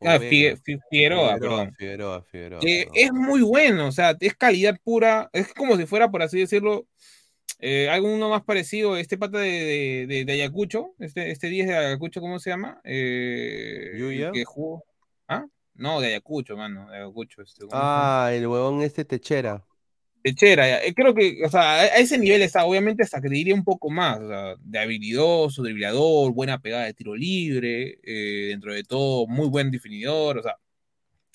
Ah, Figueroa, Figueroa, perdón. Figueroa, Figueroa, eh, es muy bueno, o sea, es calidad pura. Es como si fuera, por así decirlo, eh, alguno más parecido, este pata de, de, de, Ayacucho, este, este 10 de Ayacucho, ¿cómo se llama? Eh, que jugó. ¿Ah? No, de Ayacucho, mano, de Ayacucho. Este, ah, el huevón este Techera. Techera, eh, creo que, o sea, a ese nivel está, obviamente hasta que diría un poco más, o sea, de habilidoso, driblador, buena pegada de tiro libre, eh, dentro de todo, muy buen definidor, o sea,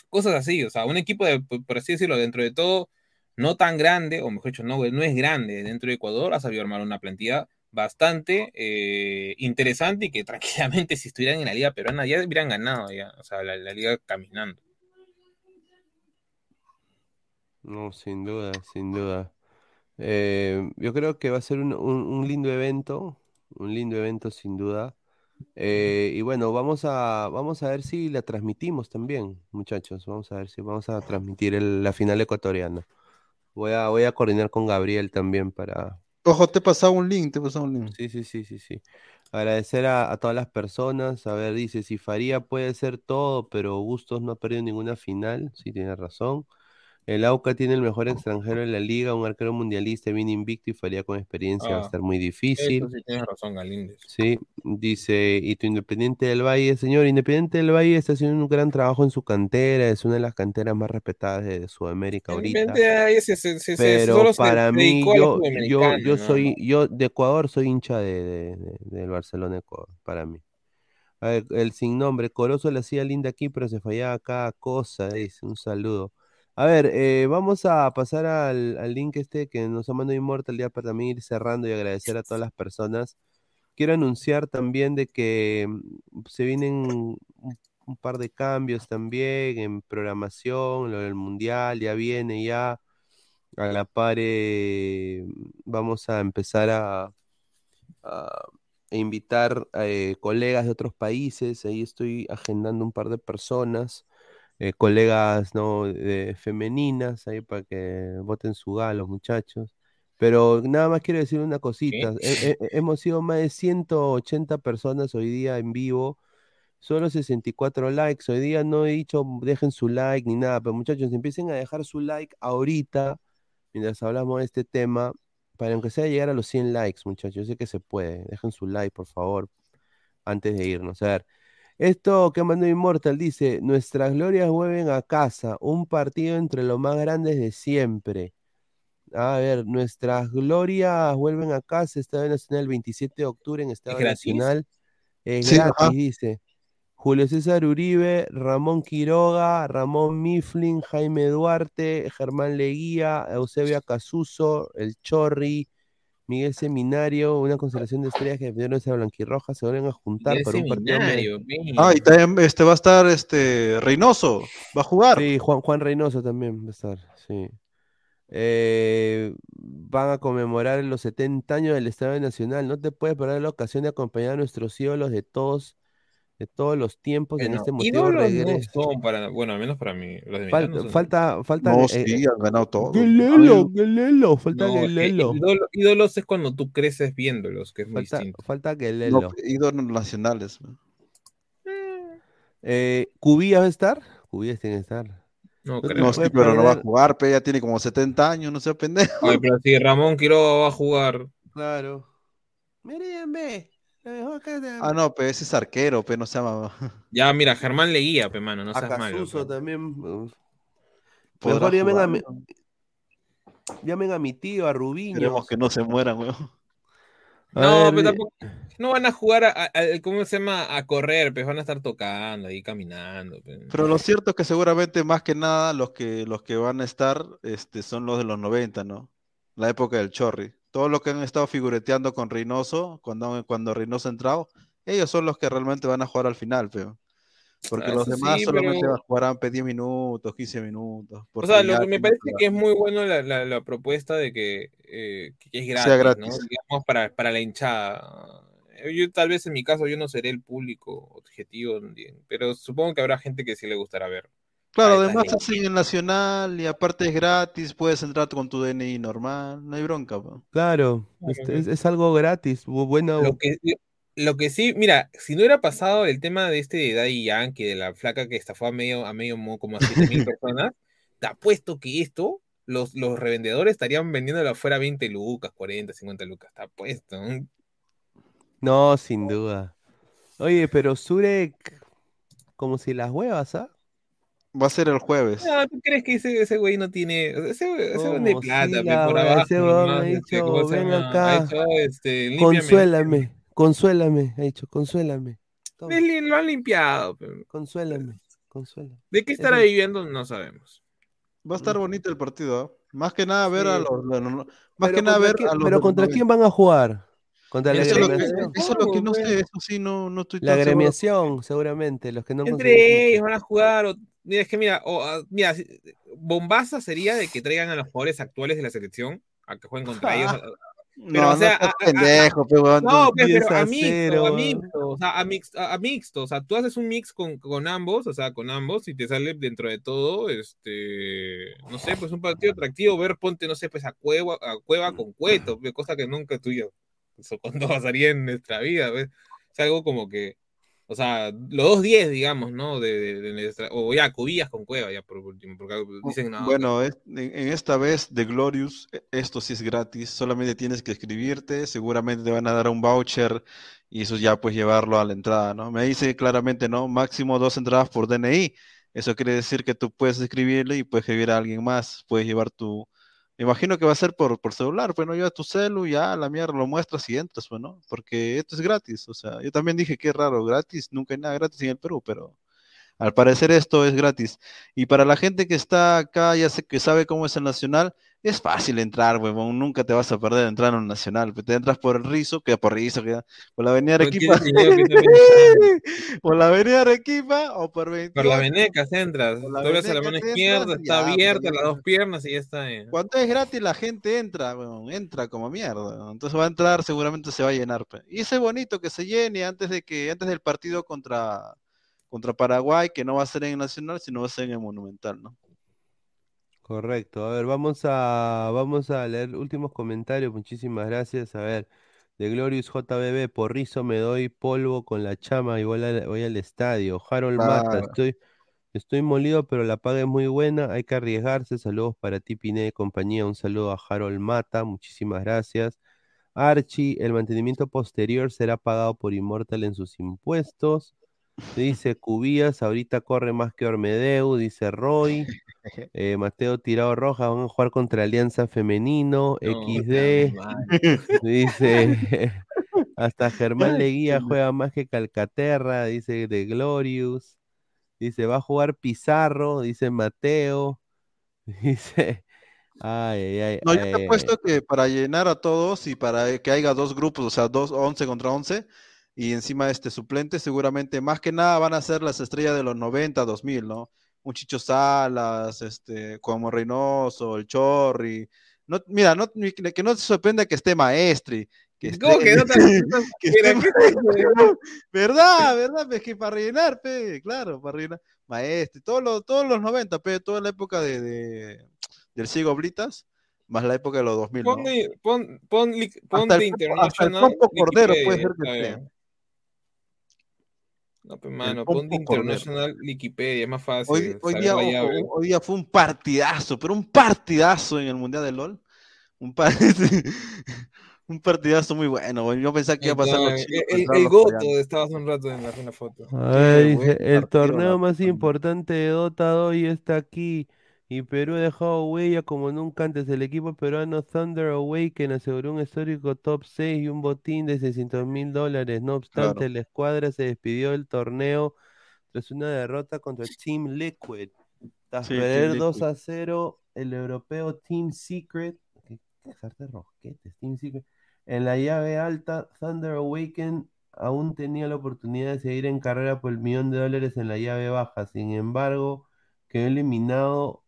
cosas así, o sea, un equipo, de, por así decirlo, dentro de todo, no tan grande, o mejor dicho, no, no es grande dentro de Ecuador, ha sabido armar una plantilla bastante eh, interesante y que [laughs] tranquilamente si estuvieran en la liga peruana ya hubieran ganado, ya, o sea, la, la liga caminando. No, sin duda, sin duda. Eh, yo creo que va a ser un, un, un lindo evento, un lindo evento sin duda. Eh, y bueno, vamos a, vamos a ver si la transmitimos también, muchachos. Vamos a ver si vamos a transmitir el- la final ecuatoriana. Voy a, voy a coordinar con Gabriel también para... Ojo, te he pasado un link, te he pasado un link. Sí, sí, sí, sí, sí. Agradecer a, a todas las personas. A ver, dice, si Faría puede ser todo, pero Bustos no ha perdido ninguna final. Sí, tiene razón. El AUCA tiene el mejor extranjero en la liga, un arquero mundialista, bien invicto y Faría con experiencia va a Ah, estar muy difícil. Eso sí tienes razón, Galíndez. Sí, dice, y tu Independiente del Valle, señor, Independiente del Valle está haciendo un gran trabajo en su cantera, es una de las canteras más respetadas de, de Sudamérica ahorita. Se- se- Pero para mí, yo, yo, soy, yo de Ecuador soy hincha de, de- de- del Barcelona Ecuador, para mí. A ver, el sin nombre, Corozo le hacía linda aquí, pero se fallaba cada cosa, dice, un saludo. A ver, eh, vamos a pasar al, link este que nos ha mandado Immortal ya para también ir cerrando y agradecer a todas las personas. Quiero anunciar también de que mm, se vienen un, par de cambios también en programación, lo del mundial ya viene ya. A la par eh, vamos a empezar a, a invitar eh, colegas de otros países. Ahí estoy agendando un par de personas, eh, colegas ¿no? de, femeninas, ahí para que voten su gala los muchachos. Pero nada más quiero decir una cosita. He- he- hemos sido más de 180 personas hoy día en vivo. Solo 64 likes. Hoy día no he dicho dejen su like ni nada, pero muchachos, empiecen a dejar su like ahorita, mientras hablamos de este tema, para aunque sea llegar a los 100 likes, muchachos. Yo sé que se puede. Dejen su like, por favor, antes de irnos. A ver, esto que mandó Immortal dice: Nuestras glorias vuelven a casa. Un partido entre los más grandes de siempre. A ver, nuestras glorias vuelven a casa. Estadio Nacional, 27 de octubre en Estadio gratis? Nacional. Es Sí, gratis, ajá. dice. Julio César Uribe, Ramón Quiroga, Ramón Mifflin, Jaime Duarte, Germán Leguía, Eusebio Casuso, El Chorri, Miguel Seminario, una constelación de estrellas que defendieron esa blanquirroja, se vuelven a juntar Miguel para un partido. Ah, y también este va a estar este Reynoso, va a jugar. Sí, Juan, Juan Reynoso también va a estar, sí. Eh, van a conmemorar los 70 años del Estadio Nacional. No te puedes perder la ocasión de acompañar a nuestros ídolos de todos, de todos los tiempos en Bueno, este motivo no regreso. son para, bueno, al menos para mí. Los de Falta, no son- falta, falta, No, eh, sí, han ganado todo. Guelelo, Guelelo, falta No, Guelelo. ídolo- ídolos es cuando tú creces viéndolos, que es muy Falta, distinto. falta No, Guelelo. ídolos nacionales. Eh, ¿Cubillas va a estar? Cubillas tiene que estar. No No creo. No, sí, pero no va a jugar, pe, ya tiene como 70 años, no sea pendejo. Ay, pero si Ramón Quiroga va a jugar. Claro. Mírenme. Ah, no, pe, ese es arquero, pe, no se llama. [laughs] Ya, mira, Germán Leguía, pe, mano, no A seas malo. Casuso pe. también. Mejor llamen a mi- ¿no? llamen a mi tío, a Rubiño. Queremos que no se mueran, weón. No, ver, pero tampoco. No van a jugar a, a- ¿cómo se llama? A correr, pues van a estar tocando ahí, caminando. pues. Pero lo cierto es que seguramente más que nada los que los que van a estar este, son los de los 90, ¿no? La época del Chorri. Todos los que han estado figureteando con Reynoso, cuando, cuando Reynoso ha entrado, ellos son los que realmente van a jugar al final, pero. Porque Ah, los demás sí, solamente pero- jugarán pues, 10 minutos, 15 minutos. O sea, lo que me parece que es muy bueno la, la- la propuesta de que, eh, que es gratis, Sea ¿no? gratis. Digamos, para, para la hinchada. Yo tal vez en mi caso yo no seré el público objetivo, pero supongo que habrá gente que sí le gustará ver. Claro, Ahí está además bien. es en el Nacional y aparte es gratis, puedes entrar con tu DNI normal, no hay bronca. po. Claro, este, es, es algo gratis. bu- Buena, Lo que, lo que sí, mira, si no hubiera pasado el tema de este de Daddy Yankee, de la flaca que estafó a medio, a medio mo- como a 7 mil [laughs] personas, te apuesto que esto, los, los revendedores estarían vendiéndolo afuera 20 lucas, 40, 50 lucas, te apuesto. ¿no? No, sin duda. Oye, pero Zurek, como si las huevas, ¿ah? Va a ser el jueves. No, ¿tú crees que ese, ese güey no tiene, ese, güey- ese güey de. Sí, plata, pe, la por wea, abajo, ese huevón nomás, ha este, dicho, ¿cómo se "Ven acá, Ha este, límpiame". Consuélame, consuélame, ha dicho, consuélame. Toma, Lo han limpiado. pe. consuélame, consuélame. ¿De qué estará viviendo? No sabemos. Va a estar bonito el partido, ¿ah? Más que nada ver a Sí. los, más Pero que nada ver a los pero ¿contra 90. quién van a jugar? Contra la Eso lo que, agremiación. eso es lo que no pues. sé, eso sí no, no estoy La tan seguro. agremiación, seguramente, los que no Entre ellos van a jugar. o- es que mira, o, ah, mira, bombaza sería de que traigan a los jugadores actuales de la selección a que jueguen contra ellos. No, Pero, o no sea, seas a- a- pendejo, pe, weón, No, tú- 10 pero a a mixto, a mixto, o sea, a, mix- a- a mixto, o sea, tú haces un mix con, con ambos, o sea, con ambos, y te sale dentro de todo, este, no sé, pues un partido atractivo, ver, ponte, no sé, pues a Cueva, a Cueva con Cueto, cosa que nunca tú y yo, eso [laughs] cuando pasaría en nuestra vida, pues, es algo como que, o sea, los dos 10, digamos, ¿no? De, de- de nuestra, o ya, Cubillas con Cueva, ya por último, porque dicen, no, Bueno, es- en, en esta vez de Glorious, e- esto sí es gratis, solamente tienes que escribirte, seguramente te van a dar un voucher y eso ya puedes llevarlo a la entrada, ¿no? Me dice claramente, ¿no? Máximo dos entradas por DNI. Eso quiere decir que tú puedes escribirle y puedes escribir a alguien más, puedes llevar tu... Imagino que va a ser por, por celular, pues no llevas tu celu, ya la mierda lo muestras y entras, pues, ¿no? Porque esto es gratis, o sea, yo también dije que raro, gratis, nunca hay nada gratis en el Perú, pero al parecer esto es gratis. Y para la gente que está acá, ya sé que sabe cómo es el Nacional, es fácil entrar, huevón. Nunca te vas a perder entrar en Nacional. Te entras por el Rizo, que por Rizo, que por la Avenida ¿Por Arequipa. [laughs] por la Avenida Arequipa o por 28. Por la veneca entras, doblas a la Venecas mano izquierda, está ya, abierta pues, las dos piernas y ya está. eh. Cuando es gratis, la gente entra, huevón, entra como mierda. Entonces va a entrar, seguramente se va a llenar. Y ese bonito que se llene antes de que, antes del partido contra, contra Paraguay, que no va a ser en el Nacional, sino va a ser en el Monumental, ¿no? Correcto. A ver, vamos a, vamos a leer últimos comentarios. Muchísimas gracias. A ver, de Glorious JBB, porrizo me doy polvo con la chama y voy al, voy al estadio. Harold Mata, estoy, estoy molido, pero la paga es muy buena. Hay que arriesgarse. Saludos para ti, Piné, compañía. Un saludo a Harold Mata. Muchísimas gracias. Archie, el mantenimiento posterior será pagado por Immortal en sus impuestos. Dice Cubías, ahorita corre más que Ormedeu, dice Roy. [laughs] Eh, Mateo Tirado Rojas, van a jugar contra Alianza Femenino, No, XD, [laughs] dice, [laughs] hasta Germán Leguía juega más que Calcaterra, dice de Glorious, dice, va a jugar Pizarro, dice Mateo, dice, ay, ay, ay, No, yo te ay, apuesto que para llenar a todos y para que haya dos grupos, o sea, dos, 11 contra 11, y encima este suplente, seguramente más que nada van a ser las estrellas de los 90, 2000, ¿no? Un Chicho Salas, este, como Reynoso, el Chorri. No, mira, no, que no te sorprenda que esté Maestri. Que ¿Cómo esté- que no te [laughs] que esté ¿qué Ma- ¿Verdad? ¿Verdad? Es que para rellenar, pe, claro, para rellenar. Maestri, todos los, todos los 90, pe, toda la época de, de- del Ciego Blitas, más la época de los 2000, ¿no? Pon, pon, pon, Hasta el hasta el Cordero Wikipedia, puede ser que esté. No, pues mano, Popo pon de Cordero. International Wikipedia, es más fácil. Hoy, hoy día, llave. hoy día fue un partidazo, pero un partidazo en el Mundial de LOL. Un, par- [laughs] un partidazo muy bueno. Yo pensaba que iba a pasar los Está, chinos, el, el los Goto estaba hace un rato en la, en la foto. Ay, el torneo más importante de Dota hoy está aquí Y Perú ha dejado huella como nunca antes. El equipo peruano Thunder Awaken aseguró un histórico top 6 y un botín de 600 mil dólares. No obstante, Claro. la escuadra se despidió del torneo tras una derrota contra Team Liquid. Tras Sí, perder 2 Liquid. a 0, el europeo Team Secret. ¿Qué rosquetes? Team Secret. En la llave alta, Thunder Awaken aún tenía la oportunidad de seguir en carrera por el millón de dólares en la llave baja. Sin embargo, quedó eliminado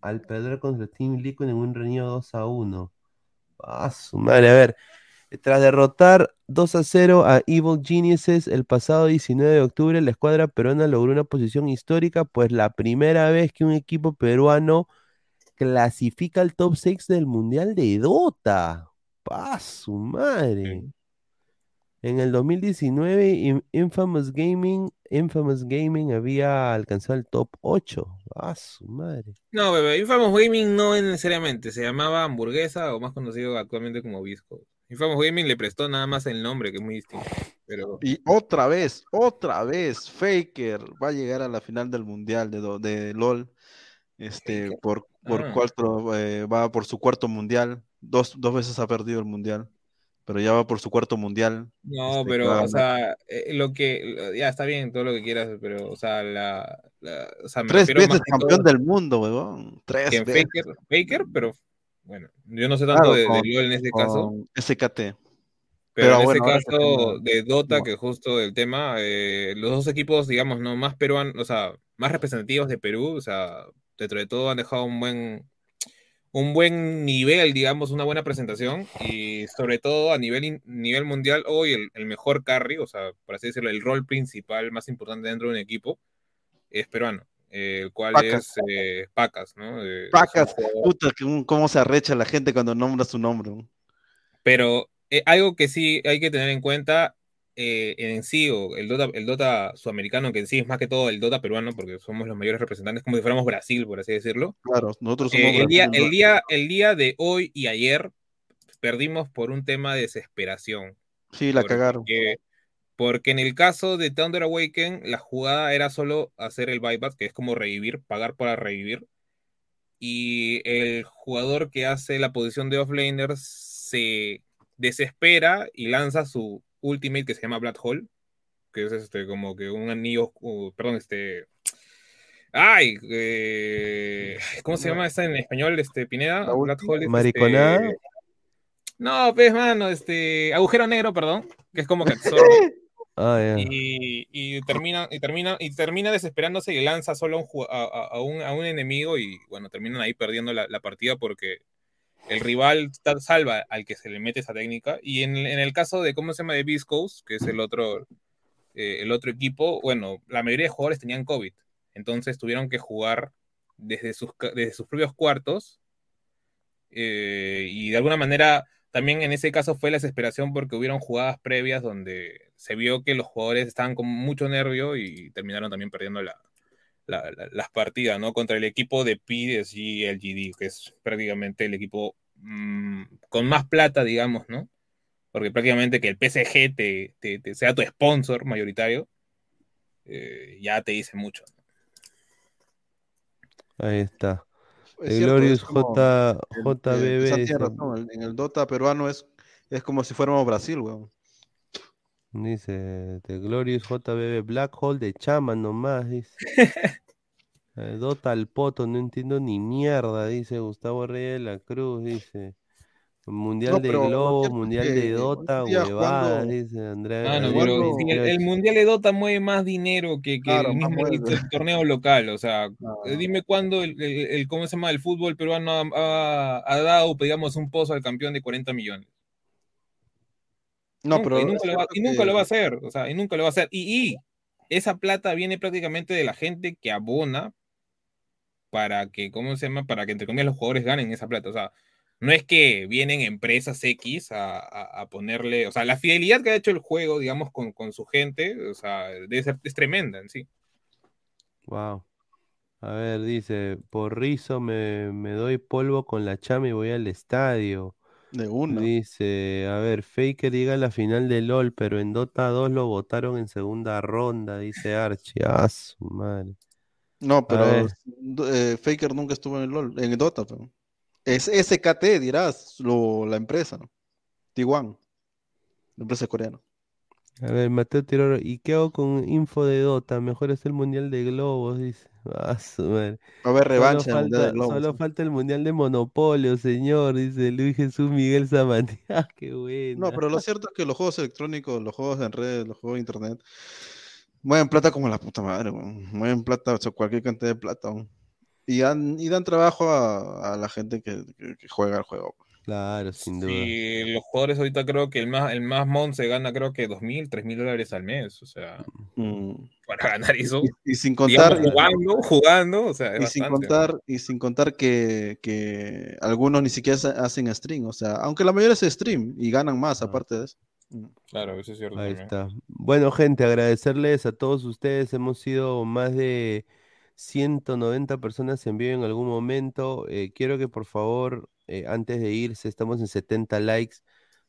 al perder contra Team Liquid en un reñido 2 a 1. Ah, su madre, a ver. Tras derrotar 2 a 0 a Evil Geniuses el pasado 19 de octubre, la escuadra peruana logró una posición histórica, pues la primera vez que un equipo peruano clasifica al top 6 del Mundial de Dota. ¡Pa su madre! En el 2019, In- Infamous Gaming, Infamous Gaming había alcanzado el top 8. ¡Ah, su madre! No, bebé, Infamous Gaming no es necesariamente, se llamaba Hamburguesa o más conocido actualmente como Visco. Infamous Gaming le prestó nada más el nombre, que es muy distinto. Pero Y otra vez, otra vez, Faker va a llegar a la final del Mundial de, de LOL. Este, por, por Ah. cuarto, eh, va por su cuarto mundial. Dos, dos veces ha perdido el mundial, pero ya va por su cuarto mundial. No, Este, pero, o sea, eh, lo que, ya está bien todo lo que quieras, pero, o sea, la, la- o sea, me Tres veces campeón todo del mundo, weón. Tres veces. Faker, Faker, pero, bueno, yo no sé tanto Claro, de, de con- LoL en este caso, SKT. pero, pero en bueno, este caso de Dota, que justo el tema, eh, los dos equipos, digamos, no más peruanos, o sea, más representativos de Perú, o sea, dentro de todo han dejado un buen, un buen nivel, digamos, una buena presentación y sobre todo a nivel, nivel mundial, hoy el, el mejor carry, o sea, por así decirlo, el rol principal más importante dentro de un equipo es peruano, eh, el cual Pacas. es eh, Pacas, ¿no? Eh, Pacas, jugador- puta, que un- cómo se arrecha la gente cuando nombra su nombre. Pero eh, algo que sí hay que tener en cuenta eh, en sí, o el Dota, el Dota sudamericano, que en sí es más que todo el Dota peruano, porque somos los mayores representantes, como si fuéramos Brasil, por así decirlo. Claro, nosotros somos Eh, el, día, el, día, el día de hoy y ayer perdimos por un tema de desesperación. Sí, la porque, cagaron. Porque en el caso de Thunder Awaken, la jugada era solo hacer el buyback, que es como revivir, pagar para revivir. Y el jugador que hace la posición de offlaner se desespera y lanza su ultimate que se llama Black Hole, que es este como que un anillo, uh, perdón, este... Ay, eh, ¿cómo se llama esta en español, este Pineda? La Black. Hole es, Mariconada. este, No, pues, mano, este. Agujero negro, perdón. Que es como que absorbe. [laughs] Ya. y, y termina, y termina, y termina desesperándose y lanza solo a un, a, a- a un, a un enemigo. Y bueno, terminan ahí perdiendo la, la partida porque el rival salva al que se le mete esa técnica. Y en, en el caso de, ¿cómo se llama? De Viscos, que es el otro, eh, el otro equipo, bueno, la mayoría de jugadores tenían COVID. Entonces tuvieron que jugar desde sus, desde sus propios cuartos. eh, y de alguna manera, también en ese caso fue la desesperación porque hubieron jugadas previas donde se vio que los jugadores estaban con mucho nervio y terminaron también perdiendo la, la- la- las partidas, ¿no? Contra el equipo de PSG LGD, que es prácticamente el equipo mm, con más plata, digamos, ¿no? Porque prácticamente que el PSG te, te- te sea tu sponsor mayoritario, eh, ya te dice mucho. Ahí está. Es Glorious J, JBB. En el Dota peruano es, es como si fuéramos Brasil, weón. Dice, The Glorious JBB, Black Hole de Chama nomás, dice. [laughs] Eh, Dota al poto, no entiendo ni mierda, dice Gustavo Reyes de la Cruz, dice. Mundial No, de Globo, Mundial que de Dota, huevadas, jugando- dice Andrea. Ah, no, pero el, 28. el Mundial de Dota mueve más dinero que, que Claro, el mismo el torneo local. O sea, No. eh, dime cuándo el, el- el- ¿cómo se llama? El fútbol peruano ha, ha- ha dado, digamos, un pozo al campeón de 40 millones. No, Nunca, pero y nunca, lo va, cierto y nunca que- lo va a hacer. O sea, y nunca lo va a hacer. Y, y esa plata viene prácticamente de la gente que abona para que, ¿cómo se llama? Para que, entre comillas, los jugadores ganen esa plata. O sea, no es que vienen empresas X a, a- a ponerle, o sea, la fidelidad que ha hecho el juego, digamos, con, con su gente, o sea, debe ser, es tremenda en sí. Wow. A ver, dice, por rizo me, me doy polvo con la chama y voy al estadio. De. Dice, a ver, Faker llega a la final de LOL, pero en Dota 2 lo votaron en segunda ronda, dice Archie. Ah, su madre. No, pero eh, Faker nunca estuvo en el LOL, en el Dota, pero. Es SKT, dirás, lo, la empresa, ¿no? T1, la empresa coreana. A ver, Mateo Tiroro, ¿y qué hago con info de Dota? Mejor es el Mundial de Globos, dice. Ah, su madre. Va a haber Solo revancha en el Mundial de falta, Globos, solo ¿no? falta el Mundial de Monopolio, señor, dice Luis Jesús Miguel Samanía. [laughs] Ah, qué No, buena. pero lo cierto es que los juegos electrónicos, los juegos en redes, los juegos de internet, mueven plata como la puta madre, weón. Mueven plata, o sea, cualquier cantidad de plata. Y dan, y dan trabajo a, a la gente que, que- que juega el juego. Claro, sin duda. Sí, los jugadores ahorita creo que el más, el más mon se gana creo que dos mil, tres mil dólares al mes. O sea, Mm. para ganar eso, Y, y sin digamos, contar, jugando, jugando, o sea, es y sin contar, y sin contar que, que algunos ni siquiera hacen stream, o sea, aunque la mayoría es stream y ganan más Ah. aparte de eso. Mm. Claro, eso es cierto Ahí también. está. Bueno, gente, agradecerles a todos ustedes. Hemos sido más de 190 personas en vivo en algún momento. Eh, quiero que por favor, eh, antes de irse, estamos en 70 likes.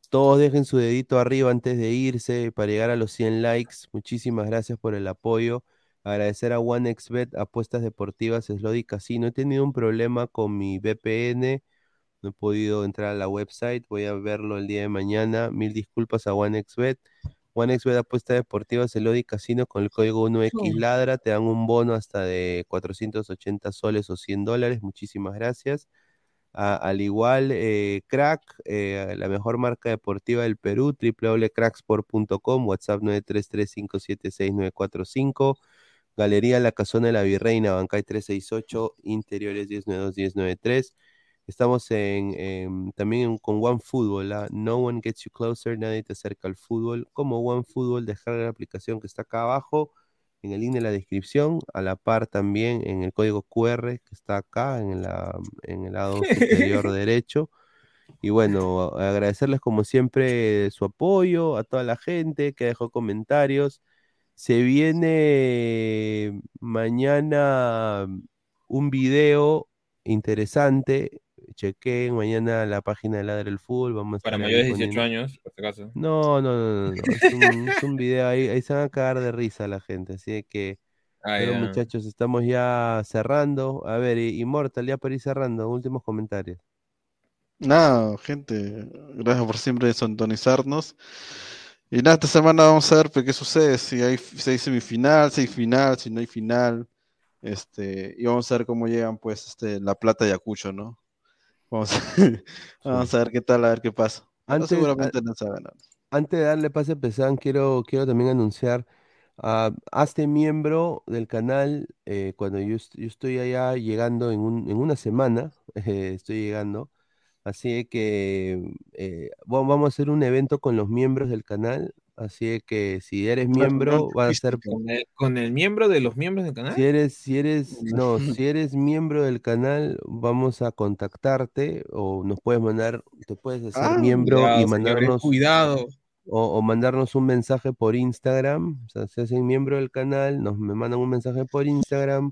Todos dejen su dedito arriba antes de irse para llegar a los 100 likes. Muchísimas gracias por el apoyo. Agradecer a OneXBet, Apuestas Deportivas, Slot Casino. He tenido un problema con mi VPN. No he podido entrar a la website. Voy a verlo el día de mañana. Mil disculpas a OneXBet. OneXBet Apuestas Deportivas, Elodi Casino con el código 1XLadra. Te dan un bono hasta de 480 soles o 100 dólares. Muchísimas gracias. Al igual, eh, Crack, eh, la mejor marca deportiva del Perú, www.cracksport.com, WhatsApp 933-576-945, Galería La Casona de la Virreina, Bancay 368, Interiores 1092-1093. Estamos en, en- también con OneFootball, ¿ah? No one gets you closer, nadie te acerca al fútbol. Como OneFootball, descarga la aplicación que está acá abajo, en el link de la descripción, a la par también en el código QR que está acá en, la, en el lado superior [laughs] derecho. Y bueno, agradecerles como siempre su apoyo, a toda la gente que dejó comentarios. Se viene mañana un video interesante. Chequen mañana la página de Ladre el Fútbol. Vamos Para mayores de 18 poniendo- años, por si acaso. No, no, no, no, no. Es un, es un video ahí, ahí se van a cagar de risa la gente. Así de que, Ah, bueno, ya. muchachos, estamos ya cerrando. A ver, y- Immortal, ya para ir cerrando, últimos comentarios. Nada, gente, gracias por siempre sintonizarnos. Y nada, esta semana vamos a ver pues, qué sucede, si hay, si hay semifinal, si hay final, si no hay final. Este, y vamos a ver cómo llegan pues este, La Plata y Acucho, ¿no? Vamos, [laughs] vamos a ver qué tal, a ver qué pasa. Pero Antes- seguramente no a ganar. Antes de darle pase a Pesan, quiero, quiero también anunciar, ah, hazte miembro del canal eh, cuando yo, yo estoy allá llegando en, un- en una semana, [laughs] eh, estoy llegando, así que eh, va- vamos a hacer un evento con los miembros del canal, así que si eres miembro va a ser, Con el, con el miembro de los miembros del canal. si eres, si eres, no, si [laughs] eres miembro del canal, vamos a contactarte o nos puedes mandar, te puedes hacer Ah, miembro Cuidado, y señores, mandarnos Cuidado. o, o mandarnos un mensaje por Instagram, o sea, se hacen miembro del canal, nos me mandan un mensaje por Instagram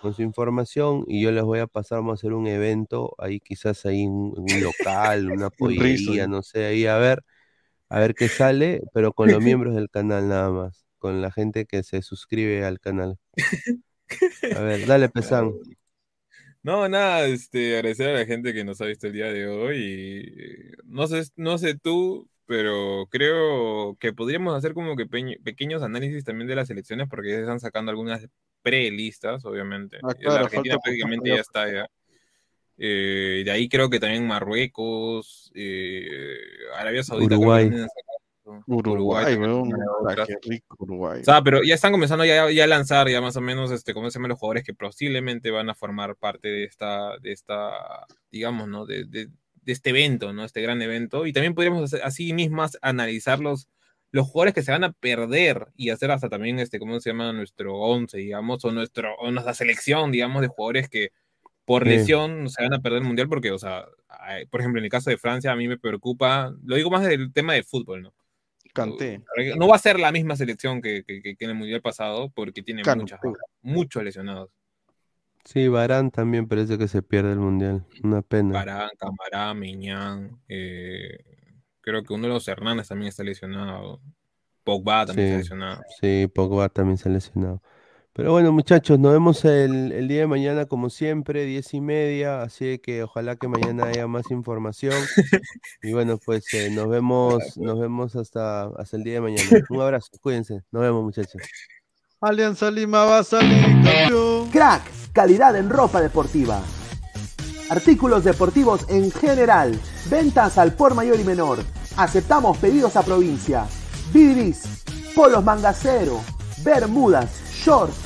con su información y yo les voy a pasar, vamos a hacer un evento ahí quizás ahí en, un en un local, una [laughs] pollería, no sé, ahí a ver, a ver qué sale, pero con los [laughs] miembros del canal nada más, con la gente que se suscribe al canal. A ver, [laughs] dale Pesán. No, nada, este, agradecer a la gente que nos ha visto el día de hoy. Y, no sé, no sé tú, pero creo que podríamos hacer como que peñe- pequeños análisis también de las elecciones, porque ya se están sacando algunas pre-listas, obviamente. Ah, claro, la Argentina prácticamente ya está ya. Eh, de ahí creo que también Marruecos, eh, Arabia Saudita. Uruguay. Uruguay, qué rico Uruguay. O sea, pero ya están comenzando ya, ya a lanzar ya más o menos este, cómo se llaman los jugadores que posiblemente van a formar parte de esta, de esta, digamos, ¿no? De, de- de este evento, ¿no? Este gran evento. Y también podríamos hacer, así mismas analizar los, los jugadores que se van a perder y hacer hasta también este, ¿cómo se llama? Nuestro 11, digamos, o nuestro, o nuestra selección, digamos, de jugadores que por Sí. lesión se van a perder el mundial porque, o sea, hay- por ejemplo, en el caso de Francia, a mí me preocupa, lo digo más del tema del fútbol, ¿no? Canté. No va a ser la misma selección que, que, que en el mundial pasado porque tiene muchas muchos lesionados. Sí, Barán también parece que se pierde el mundial, una pena. Parán, Camará, Miñán, eh, creo que uno de los Hernández también está lesionado. Pogba también Sí. está lesionado. Sí, Pogba también se ha lesionado. Pero bueno, muchachos, nos vemos el, el día de mañana, como siempre, diez y media. Así que ojalá que mañana haya más información. Y bueno, pues eh, nos vemos, nos vemos hasta, hasta el día de mañana. Un abrazo, cuídense. Nos vemos, muchachos. Alianza Lima va a salir campeón. Crack, calidad en ropa deportiva. Artículos deportivos en general. Ventas al por mayor y menor. Aceptamos pedidos a provincia. Bidris, polos mangacero, bermudas, shorts,